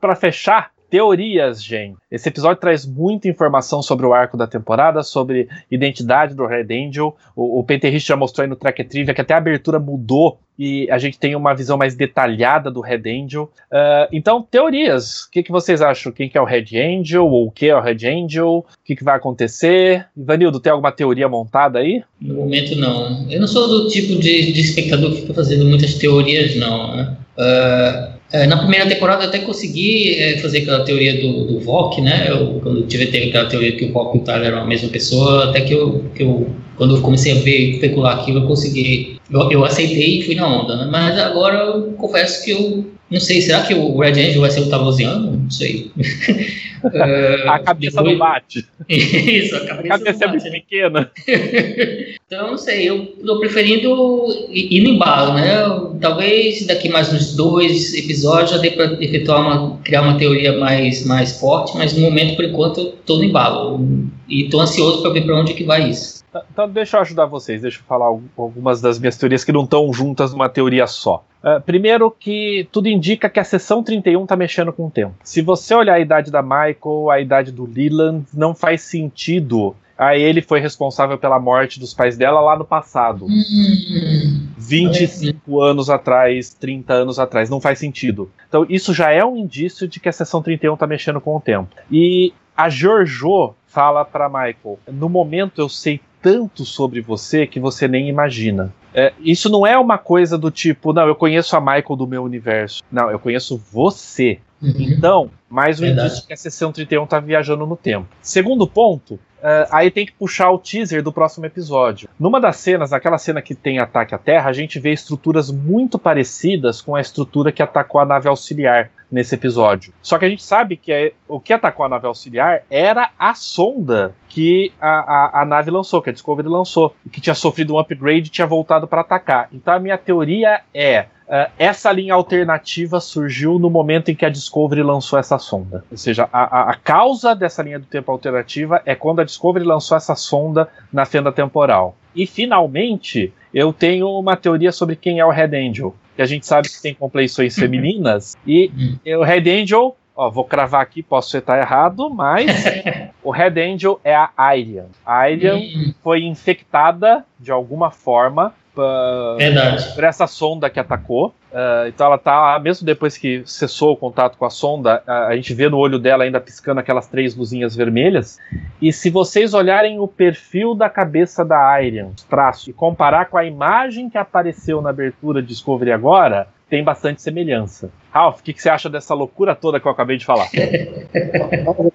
para fechar teorias, gente. Esse episódio traz muita informação sobre o arco da temporada, sobre identidade do Red Angel. O, o Penterrist já mostrou aí no Track Trivia que até a abertura mudou e a gente tem uma visão mais detalhada do Red Angel. Uh, então, teorias. O que, que vocês acham? Quem que é o Red Angel? Ou o que é o Red Angel? O que, que vai acontecer? Ivanildo, tem alguma teoria montada aí? No momento, não. Eu não sou do tipo de, de espectador que fica fazendo muitas teorias, não. Né? Uh, é, na primeira temporada até consegui é, fazer aquela teoria do, do VOC, né? Eu, quando tive aquela teoria que o VOC e o Tyler eram a mesma pessoa, até que eu, que eu quando eu comecei a ver especular aquilo, eu consegui. Eu, eu aceitei e fui na onda, né? Mas agora eu confesso que eu não sei, será que o Red Angel vai ser o Tavosiano? Não sei. (laughs) uh, a cabeça não bate. (laughs) Isso, a cabeça, a cabeça é muito pequena. (laughs) então, não sei, eu tô preferindo ir no embalo, né? Talvez daqui mais uns dois episódios já dê para efetuar uma, criar uma teoria mais, mais forte, mas no momento, por enquanto, eu tô no embalo. E tô ansioso para ver para onde que vai isso. Então, deixa eu ajudar vocês, deixa eu falar algumas das minhas teorias que não estão juntas numa teoria só. Uh, primeiro que tudo indica que a sessão 31 está mexendo com o tempo. Se você olhar a idade da Michael, a idade do Leland, não faz sentido a ele foi responsável pela morte dos pais dela lá no passado. Uhum. 25 anos atrás, 30 anos atrás, não faz sentido. Então isso já é um indício de que a sessão 31 está mexendo com o tempo. E a Giorgio fala para Michael: "No momento eu sei tanto sobre você que você nem imagina. É, isso não é uma coisa do tipo, não, eu conheço a Michael do meu universo. Não, eu conheço você. Uhum. Então, mais um Verdade. indício que a sessão 31 tá viajando no tempo. Segundo ponto, Uh, aí tem que puxar o teaser do próximo episódio. Numa das cenas, naquela cena que tem ataque à Terra, a gente vê estruturas muito parecidas com a estrutura que atacou a nave auxiliar nesse episódio. Só que a gente sabe que é, o que atacou a nave auxiliar era a sonda que a, a, a nave lançou, que a Discovery lançou, que tinha sofrido um upgrade e tinha voltado para atacar. Então a minha teoria é Uh, essa linha alternativa surgiu no momento em que a Discovery lançou essa sonda. Ou seja, a, a, a, causa dessa linha do tempo alternativa é quando a Discovery lançou essa sonda na fenda temporal. E finalmente, eu tenho uma teoria sobre quem é o Red Angel. Que a gente sabe que tem compleições femininas. E o Red Angel Ó, vou cravar aqui, posso estar errado, mas (laughs) o Red Angel é a Arian. A Arian foi infectada de alguma forma por essa sonda que atacou. Uh, então ela tá, mesmo depois que cessou o contato com a sonda, a, a gente vê no olho dela ainda piscando aquelas três luzinhas vermelhas. E se vocês olharem o perfil da cabeça da Arian, os traços, e comparar com a imagem que apareceu na abertura de Discovery agora, tem bastante semelhança. Ralph, o que, que você acha dessa loucura toda que eu acabei de falar? (laughs)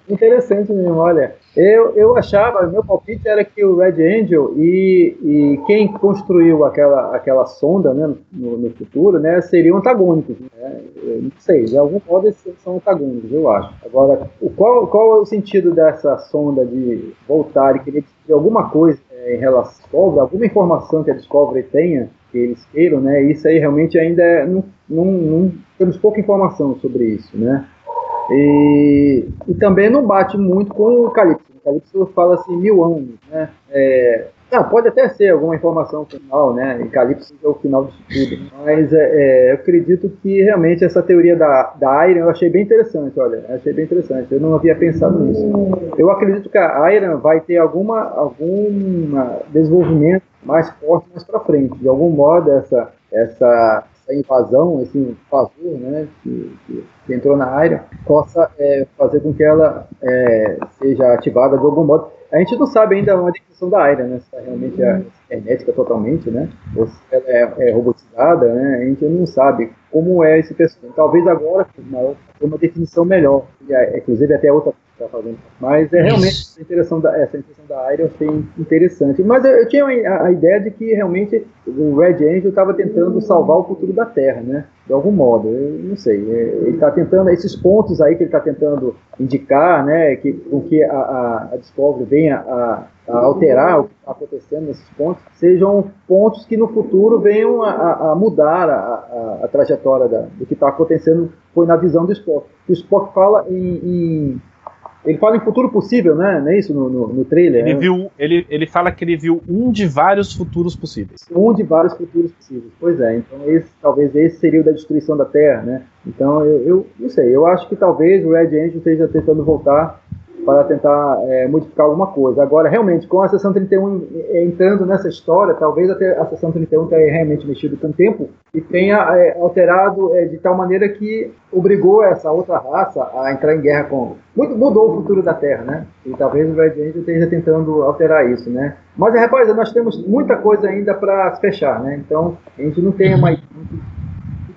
Interessante mesmo, olha. Eu, eu achava, meu palpite era que o Red Angel e, e quem construiu aquela, aquela sonda né, no, no futuro né, seriam antagônicos. Né? Não sei, de algum modo eles são antagônicos, eu acho. Agora, o, qual, qual é o sentido dessa sonda de voltar e querer descobrir alguma coisa é, em relação a alguma informação que a Discovery tenha que eles queiram, né? Isso aí realmente ainda é, não, não, não, temos pouca informação sobre isso, né? E, e também não bate muito com o Calypso. O Calypso fala assim mil anos, né? É, não, pode até ser alguma informação final, né? E Calypso é o final disso tudo. Mas é, é, eu acredito que realmente essa teoria da, da Iron eu achei bem interessante, olha. Achei bem interessante. Eu não havia pensado nisso. Eu acredito que a Iron vai ter alguma, algum desenvolvimento mais forte mais para frente. De algum modo, essa, essa, essa invasão, esse invasor né, que, que, entrou na área, possa é, fazer com que ela é, seja ativada de algum modo. A gente não sabe ainda uma definição da área, né? Se ela realmente é hermética totalmente, né? Ou se ela é, é, robotizada, né? A gente não sabe como é esse personagem. Talvez agora uma, uma definição melhor. Inclusive até outra está fazendo. Mas é realmente essa intenção da, essa intenção da área eu achei interessante. Mas eu, eu tinha a, a, ideia de que realmente o Red Angel estava tentando salvar o futuro da Terra, né? De algum modo, eu não sei. É, ele está tentando esses pontos aí que ele está tentando indicar, né? Que com que a, a, a Discovery venha a, a alterar o que está acontecendo nesses pontos, sejam pontos que no futuro venham a, a mudar a, a, trajetória da, do que está acontecendo, foi na visão do Spock. O Spock fala em, em ele fala em futuro possível, né? Não é isso no, no, no trailer? Ele, né? viu, ele, ele fala que ele viu um de vários futuros possíveis. Um de vários futuros possíveis. Pois é, então esse, talvez esse seria o da destruição da Terra, né? Então eu, eu não sei, eu acho que talvez o Red Angel esteja tentando voltar para tentar é, modificar alguma coisa. Agora, realmente, com a sessão 31 entrando nessa história, talvez até a sessão 31 tenha realmente mexido com o tempo e tenha é, alterado é, de tal maneira que obrigou essa outra raça a entrar em guerra com. Muito, mudou o futuro da Terra, né? E talvez o Red Angel esteja tentando alterar isso, né? Mas, rapaz, nós temos muita coisa ainda para fechar, né? Então, a gente não tem mais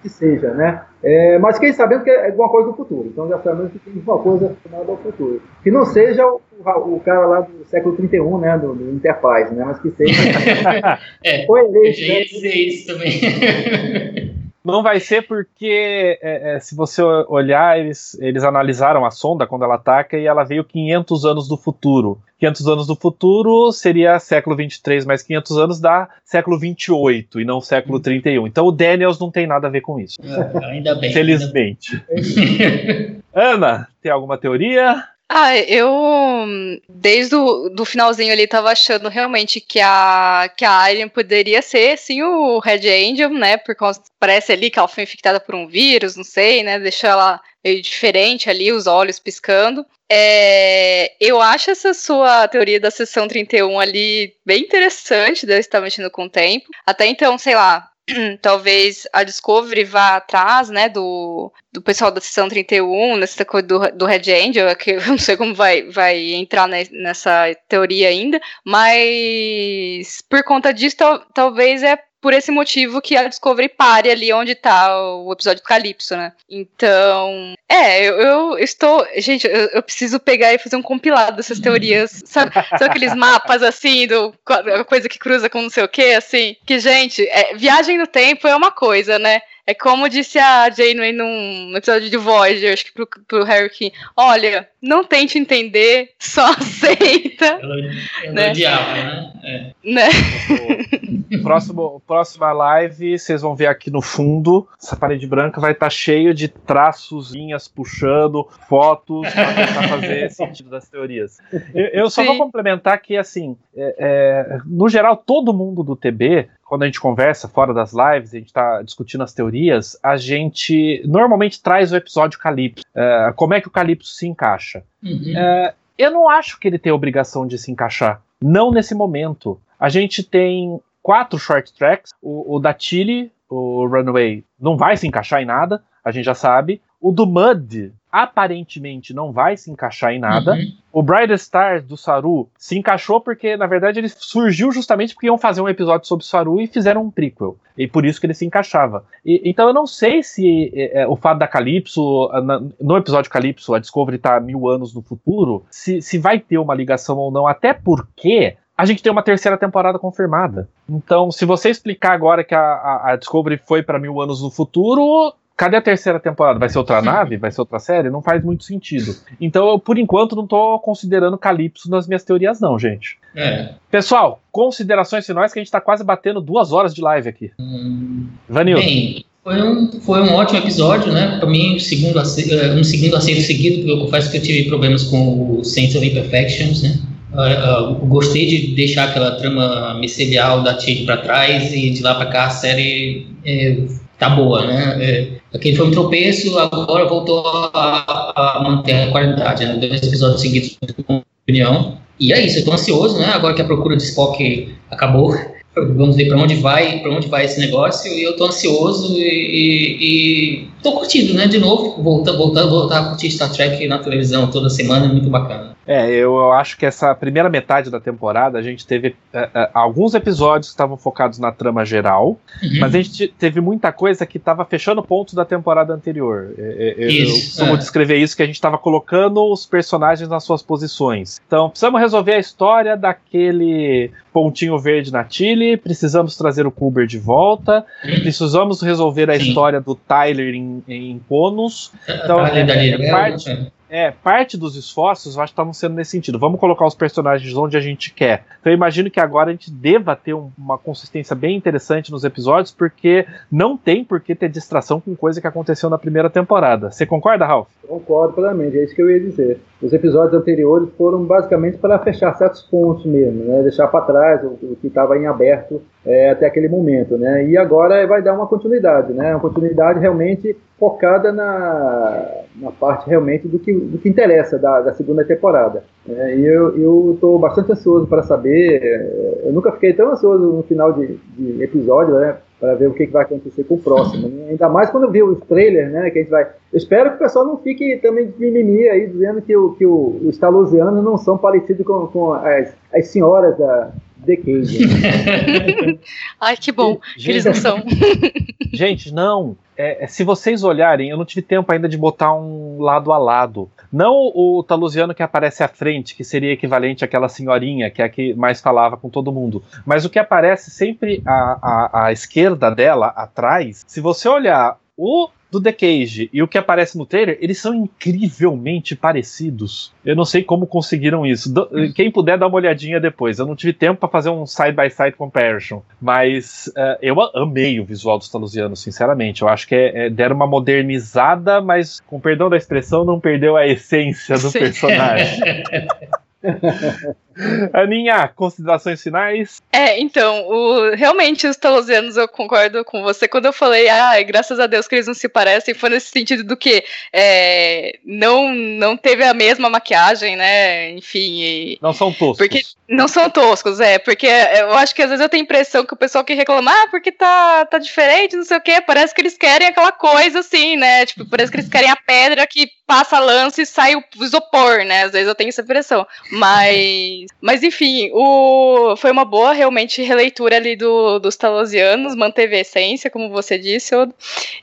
que seja, né? É, mas fiquei sabendo que é alguma coisa do futuro. Então já sabemos que tem alguma coisa relacionada ao futuro. Que não seja o, o, cara lá do século 31, né? Do, do Interpaz, né? Mas que seja. (laughs) é, Foi eleito, eu já ia dizer isso também. (laughs) Não vai ser porque, é, é, se você olhar, eles, eles analisaram a sonda quando ela ataca e ela veio 500 anos do futuro. 500 anos do futuro seria século 23, mais 500 anos dá século 28 e não século 31. Então o Daniels não tem nada a ver com isso. Ah, ainda bem. Felizmente. Ainda bem. Ana, tem alguma teoria? Ah, eu desde o do finalzinho ali tava achando realmente que a que a Arya poderia ser sim o Red Angel, né? Por causa parece ali que ela foi infectada por um vírus, não sei, né? Deixou ela meio diferente ali, os olhos piscando. É, eu acho essa sua teoria da sessão 31 ali bem interessante, deve estar mexendo com o tempo. Até então, sei lá, (clears throat) talvez a Discovery vá atrás, né, do, do pessoal da sessão 31, nessa coisa do, do Red Angel, que eu não sei como vai, vai entrar nessa teoria ainda, mas por conta disso, tal, talvez é por esse motivo que a Discovery pare ali onde tá o episódio do Calypso, né? Então, é, eu, eu estou. Gente, eu, eu, preciso pegar e fazer um compilado dessas teorias. (laughs) Sabe, sabe aqueles mapas assim, do a coisa que cruza com não sei o que, assim? Que, gente, é, viagem no tempo é uma coisa, né? É como disse a Janeway num episódio de Voyager, acho que pro, pro Harry King. Olha, não tente entender, só (laughs) aceita. Ela, ela né? odiava, né? É. né? Próximo, próxima live, vocês vão ver aqui no fundo, essa parede branca vai estar tá cheio de traços, linhas puxando, fotos, para tentar fazer (laughs) sentido das teorias. Eu, eu só vou complementar que, assim, é, é, no geral, todo mundo do TB quando a gente conversa fora das lives, a gente está discutindo as teorias, a gente normalmente traz o episódio Calypso. Uh, como é que o Calypso se encaixa? Uhum. Uh, eu não acho que ele tem obrigação de se encaixar. Não nesse momento. A gente tem quatro short tracks. O, o da Chile, o Runaway, não vai se encaixar em nada, a gente já sabe. O do Mud, aparentemente, não vai se encaixar em nada. Uhum. O Bright Stars do Saru se encaixou porque, na verdade, ele surgiu justamente porque iam fazer um episódio sobre o Saru e fizeram um prequel. E por isso que ele se encaixava. E- então eu não sei se é, é, o fato da Calypso, na- no episódio Calypso, a Discovery tá mil anos no futuro, se, se vai ter uma ligação ou não, até porque a gente tem uma terceira temporada confirmada. Então, se você explicar agora que a, a- a Discovery foi para mil anos no futuro, cadê a terceira temporada? Vai ser outra nave? Vai ser outra série? Não faz muito sentido. Então, eu, por enquanto, não tô considerando Calypso nas minhas teorias, não, gente. É. Pessoal, considerações finais que a gente tá quase batendo duas horas de live aqui. Hum, Vanildo. Bem, foi um, foi um ótimo episódio, né? Para mim, um segundo, eh, um segundo acerto seguido, porque eu confesso que eu tive problemas com o Sense of Imperfections, né? Eu gostei de deixar aquela trama micelial da Tilly para trás e de lá para cá a série eh, tá boa, né? Eh, aquele foi um tropeço, agora voltou a, a manter a qualidade, né? Dois episódios seguidos, minha opinião. E é isso, eu tô ansioso, né? Agora que a procura de Spock acabou, (laughs) vamos ver para onde vai, para onde vai esse negócio. E eu tô ansioso e, e, e tô curtindo, né? De novo, voltando, voltando, voltar a curtir Star Trek na televisão toda semana, é muito bacana. É, eu, eu acho que essa primeira metade da temporada a gente teve é, é, alguns episódios que estavam focados na trama geral, Uhum. mas a gente teve muita coisa que estava fechando pontos da temporada anterior. É, eu- eu Isso, costumo é. descrever isso que a gente estava colocando os personagens nas suas posições. Então, precisamos resolver a história daquele pontinho verde na Chile, precisamos trazer o Kuber de volta, precisamos resolver a Sim. história do Tyler em, em Conos. Então, é- é parte- né? É, parte dos esforços eu acho que estavam sendo nesse sentido. Vamos colocar os personagens onde a gente quer. Então eu imagino que agora a gente deva ter um- uma consistência bem interessante nos episódios, porque não tem por que ter distração com coisa que aconteceu na primeira temporada. Você concorda, Ralph? Concordo plenamente, é isso que eu ia dizer. Os episódios anteriores foram basicamente para fechar certos pontos mesmo, né? deixar para trás o, o que estava em aberto é, até aquele momento. Né? E agora vai dar uma continuidade, né? uma continuidade realmente focada na, na parte realmente do que, do que interessa da, da segunda temporada. né? e eu estou bastante ansioso para saber, é, eu nunca fiquei tão ansioso no final de, de episódio, né? para ver o que, que vai acontecer com o próximo. né? Ainda mais quando eu vi os trailers, né? Que a gente vai. Eu espero que o pessoal não fique também de mimimi aí, dizendo que, o, que o, os não são parecidos com, com as, as senhoras da The Cage. (laughs) né? Ai, que bom que eles não são. (laughs) Gente, não. É, é, se vocês olharem, eu não tive tempo ainda de botar um lado a lado. Não o talusiano que aparece à frente, que seria equivalente àquela senhorinha, que é a que mais falava com todo mundo. Mas o que aparece sempre à, à, à esquerda dela, atrás, se você olhar o do The Cage e o que aparece no trailer, eles são incrivelmente parecidos. Eu não sei como conseguiram isso. Do- quem puder dar uma olhadinha depois. Eu não tive tempo para fazer um side by side comparison, mas eh, eu amei o visual dos talusianos, sinceramente. Eu acho que é, é- deram uma modernizada, mas com perdão da expressão, não perdeu a essência do Sim. personagem. (laughs) (laughs) Aninha, considerações finais? É, então, o- realmente os talosianos eu concordo com você quando eu falei, ah, graças a Deus que eles não se parecem, foi nesse sentido do que é, não, não teve a mesma maquiagem, né? Enfim, e- Não são toscos. Porque não são toscos, é, porque eu acho que às vezes eu tenho a impressão que o pessoal que reclama, ah, porque tá, tá diferente, não sei o quê, parece que eles querem aquela coisa assim, né? Tipo, parece que eles querem a pedra que passa lance e sai o isopor, né? Às vezes eu tenho essa impressão. Mas, mas enfim, o, foi uma boa, realmente, releitura ali do, dos talosianos, manteve a essência, como você disse.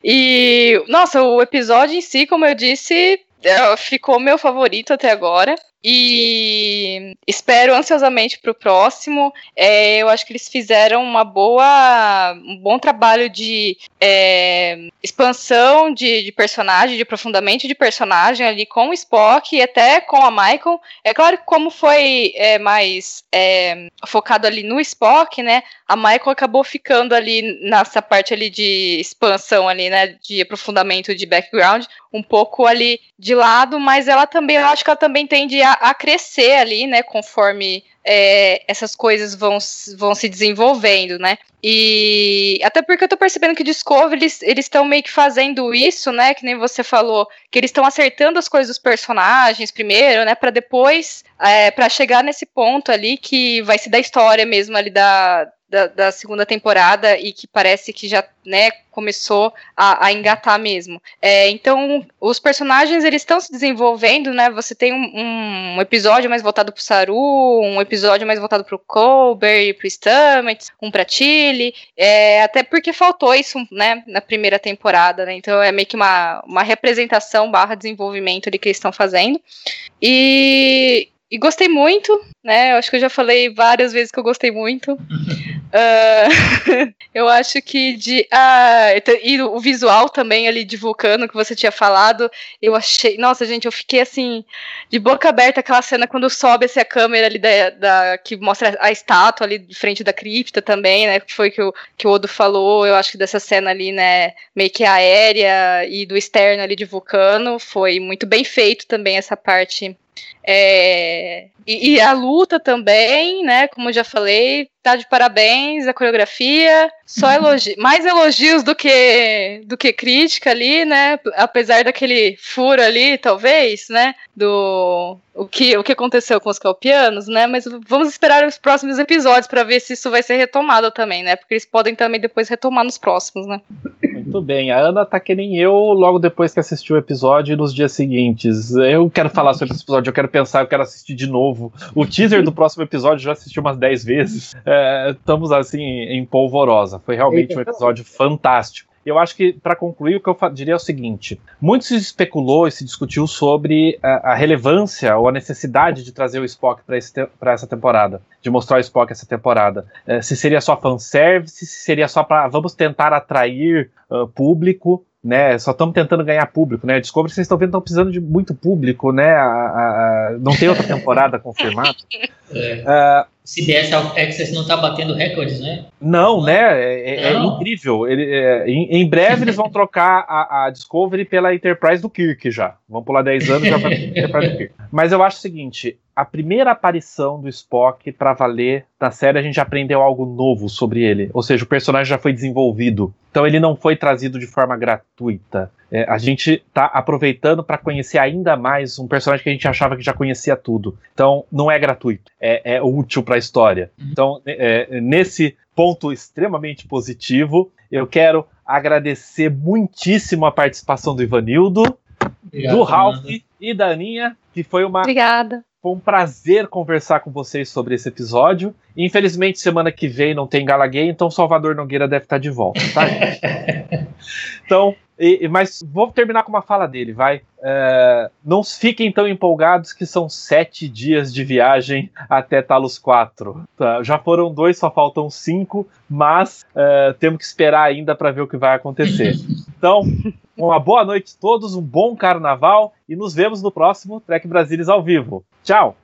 E, nossa, o episódio em si, como eu disse, é, ficou meu favorito até agora. E espero ansiosamente pro próximo. É, eu acho que eles fizeram uma boa, um bom trabalho de é, expansão de, de personagem, de aprofundamento de personagem ali com o Spock e até com a Michael. É claro que como foi é, mais é, focado ali no Spock, né? A Michael acabou ficando ali nessa parte ali de expansão ali, né? De aprofundamento de background, um pouco ali de lado, mas ela também, eu acho que ela também tende a, a crescer ali, né? Conforme é, essas coisas vão, vão se desenvolvendo, né? E até porque eu tô percebendo que Discovery, eles eles estão meio que fazendo isso, né? Que nem você falou, que eles estão acertando as coisas dos personagens primeiro, né? Pra depois, é, para chegar nesse ponto ali que vai ser da história mesmo ali da, da, da, segunda temporada e que parece que já né, começou a, a engatar mesmo. É, então, os personagens eles estão se desenvolvendo, né? Você tem um, um episódio mais voltado pro Saru, um episódio mais voltado pro Colbert e pro Stamets, um pra Tilly, é, até porque faltou isso, né, na primeira temporada, né? Então é meio que uma, uma representação barra desenvolvimento de que eles estão fazendo. E, e gostei muito, né? Eu acho que eu já falei várias vezes que eu gostei muito. (laughs) uh, (laughs) eu acho que de. Ah, e o visual também ali de Vulcano que você tinha falado, eu achei. Nossa, gente, eu fiquei assim, de boca aberta aquela cena quando sobe essa câmera ali da, da, que mostra a estátua ali de frente da cripta também, né? Que foi que o, que o Odo falou. Eu acho que dessa cena ali, né, meio que aérea e do externo ali de Vulcano, foi muito bem feito também essa parte é, e, e, a luta também, né? Como eu já falei, tá de parabéns, a coreografia, só elogi mais elogios do que do que crítica ali, né? Apesar daquele furo ali, talvez, né? Do o que, o que aconteceu com os calpianos, né? Mas vamos esperar os próximos episódios para ver se isso vai ser retomado também, né? Porque eles podem também depois retomar nos próximos, né? Muito bem, a Ana tá que nem eu logo depois que assistiu o episódio e nos dias seguintes. Eu quero falar sobre esse episódio, eu quero pensar, eu quero assistir de novo. O teaser do próximo episódio já assisti umas 10 vezes. É, estamos assim em polvorosa. Foi realmente um episódio fantástico. Eu acho que, para concluir, o que eu diria é o seguinte: muito se especulou e se discutiu sobre a, a relevância ou a necessidade de trazer o Spock para essa temporada, de mostrar o Spock essa temporada. É, se seria só fanservice, se seria só para vamos tentar atrair uh, público né? Só estamos tentando ganhar público, né? Discovery, vocês estão vendo, estão precisando de muito público, né? A, a, não tem outra temporada (laughs) confirmada. É. Uh, CBS Access não está batendo recordes, né? Não, né? É, é, é incrível. Ele, é, em, em, breve eles vão trocar a, a, Discovery pela Enterprise do Kirk já. Vamos pular 10 anos já para Enterprise do Kirk. Mas eu acho o seguinte: a primeira aparição do Spock para valer na série a gente aprendeu algo novo sobre ele. Ou seja, o personagem já foi desenvolvido. Então ele não foi trazido de forma gratuita. É, a gente está aproveitando para conhecer ainda mais um personagem que a gente achava que já conhecia tudo. Então não é gratuito, é, é útil para a história. Uhum. Então, é, nesse ponto extremamente positivo, eu quero agradecer muitíssimo a participação do Ivanildo, Obrigado, do Ralph e da Aninha, que foi uma. Obrigada. Foi um prazer conversar com vocês sobre esse episódio. Infelizmente, semana que vem não tem Gala Gay, então Salvador Nogueira deve estar de volta, tá? (laughs) então, e, mas vou terminar com uma fala dele, vai. É, não fiquem tão empolgados que são sete dias de viagem até Talos 4. Tá, já foram dois, só faltam cinco, mas é, temos que esperar ainda para ver o que vai acontecer. Então, uma boa noite a todos, um bom carnaval e nos vemos no próximo Trek Brasilis ao vivo. Tchau!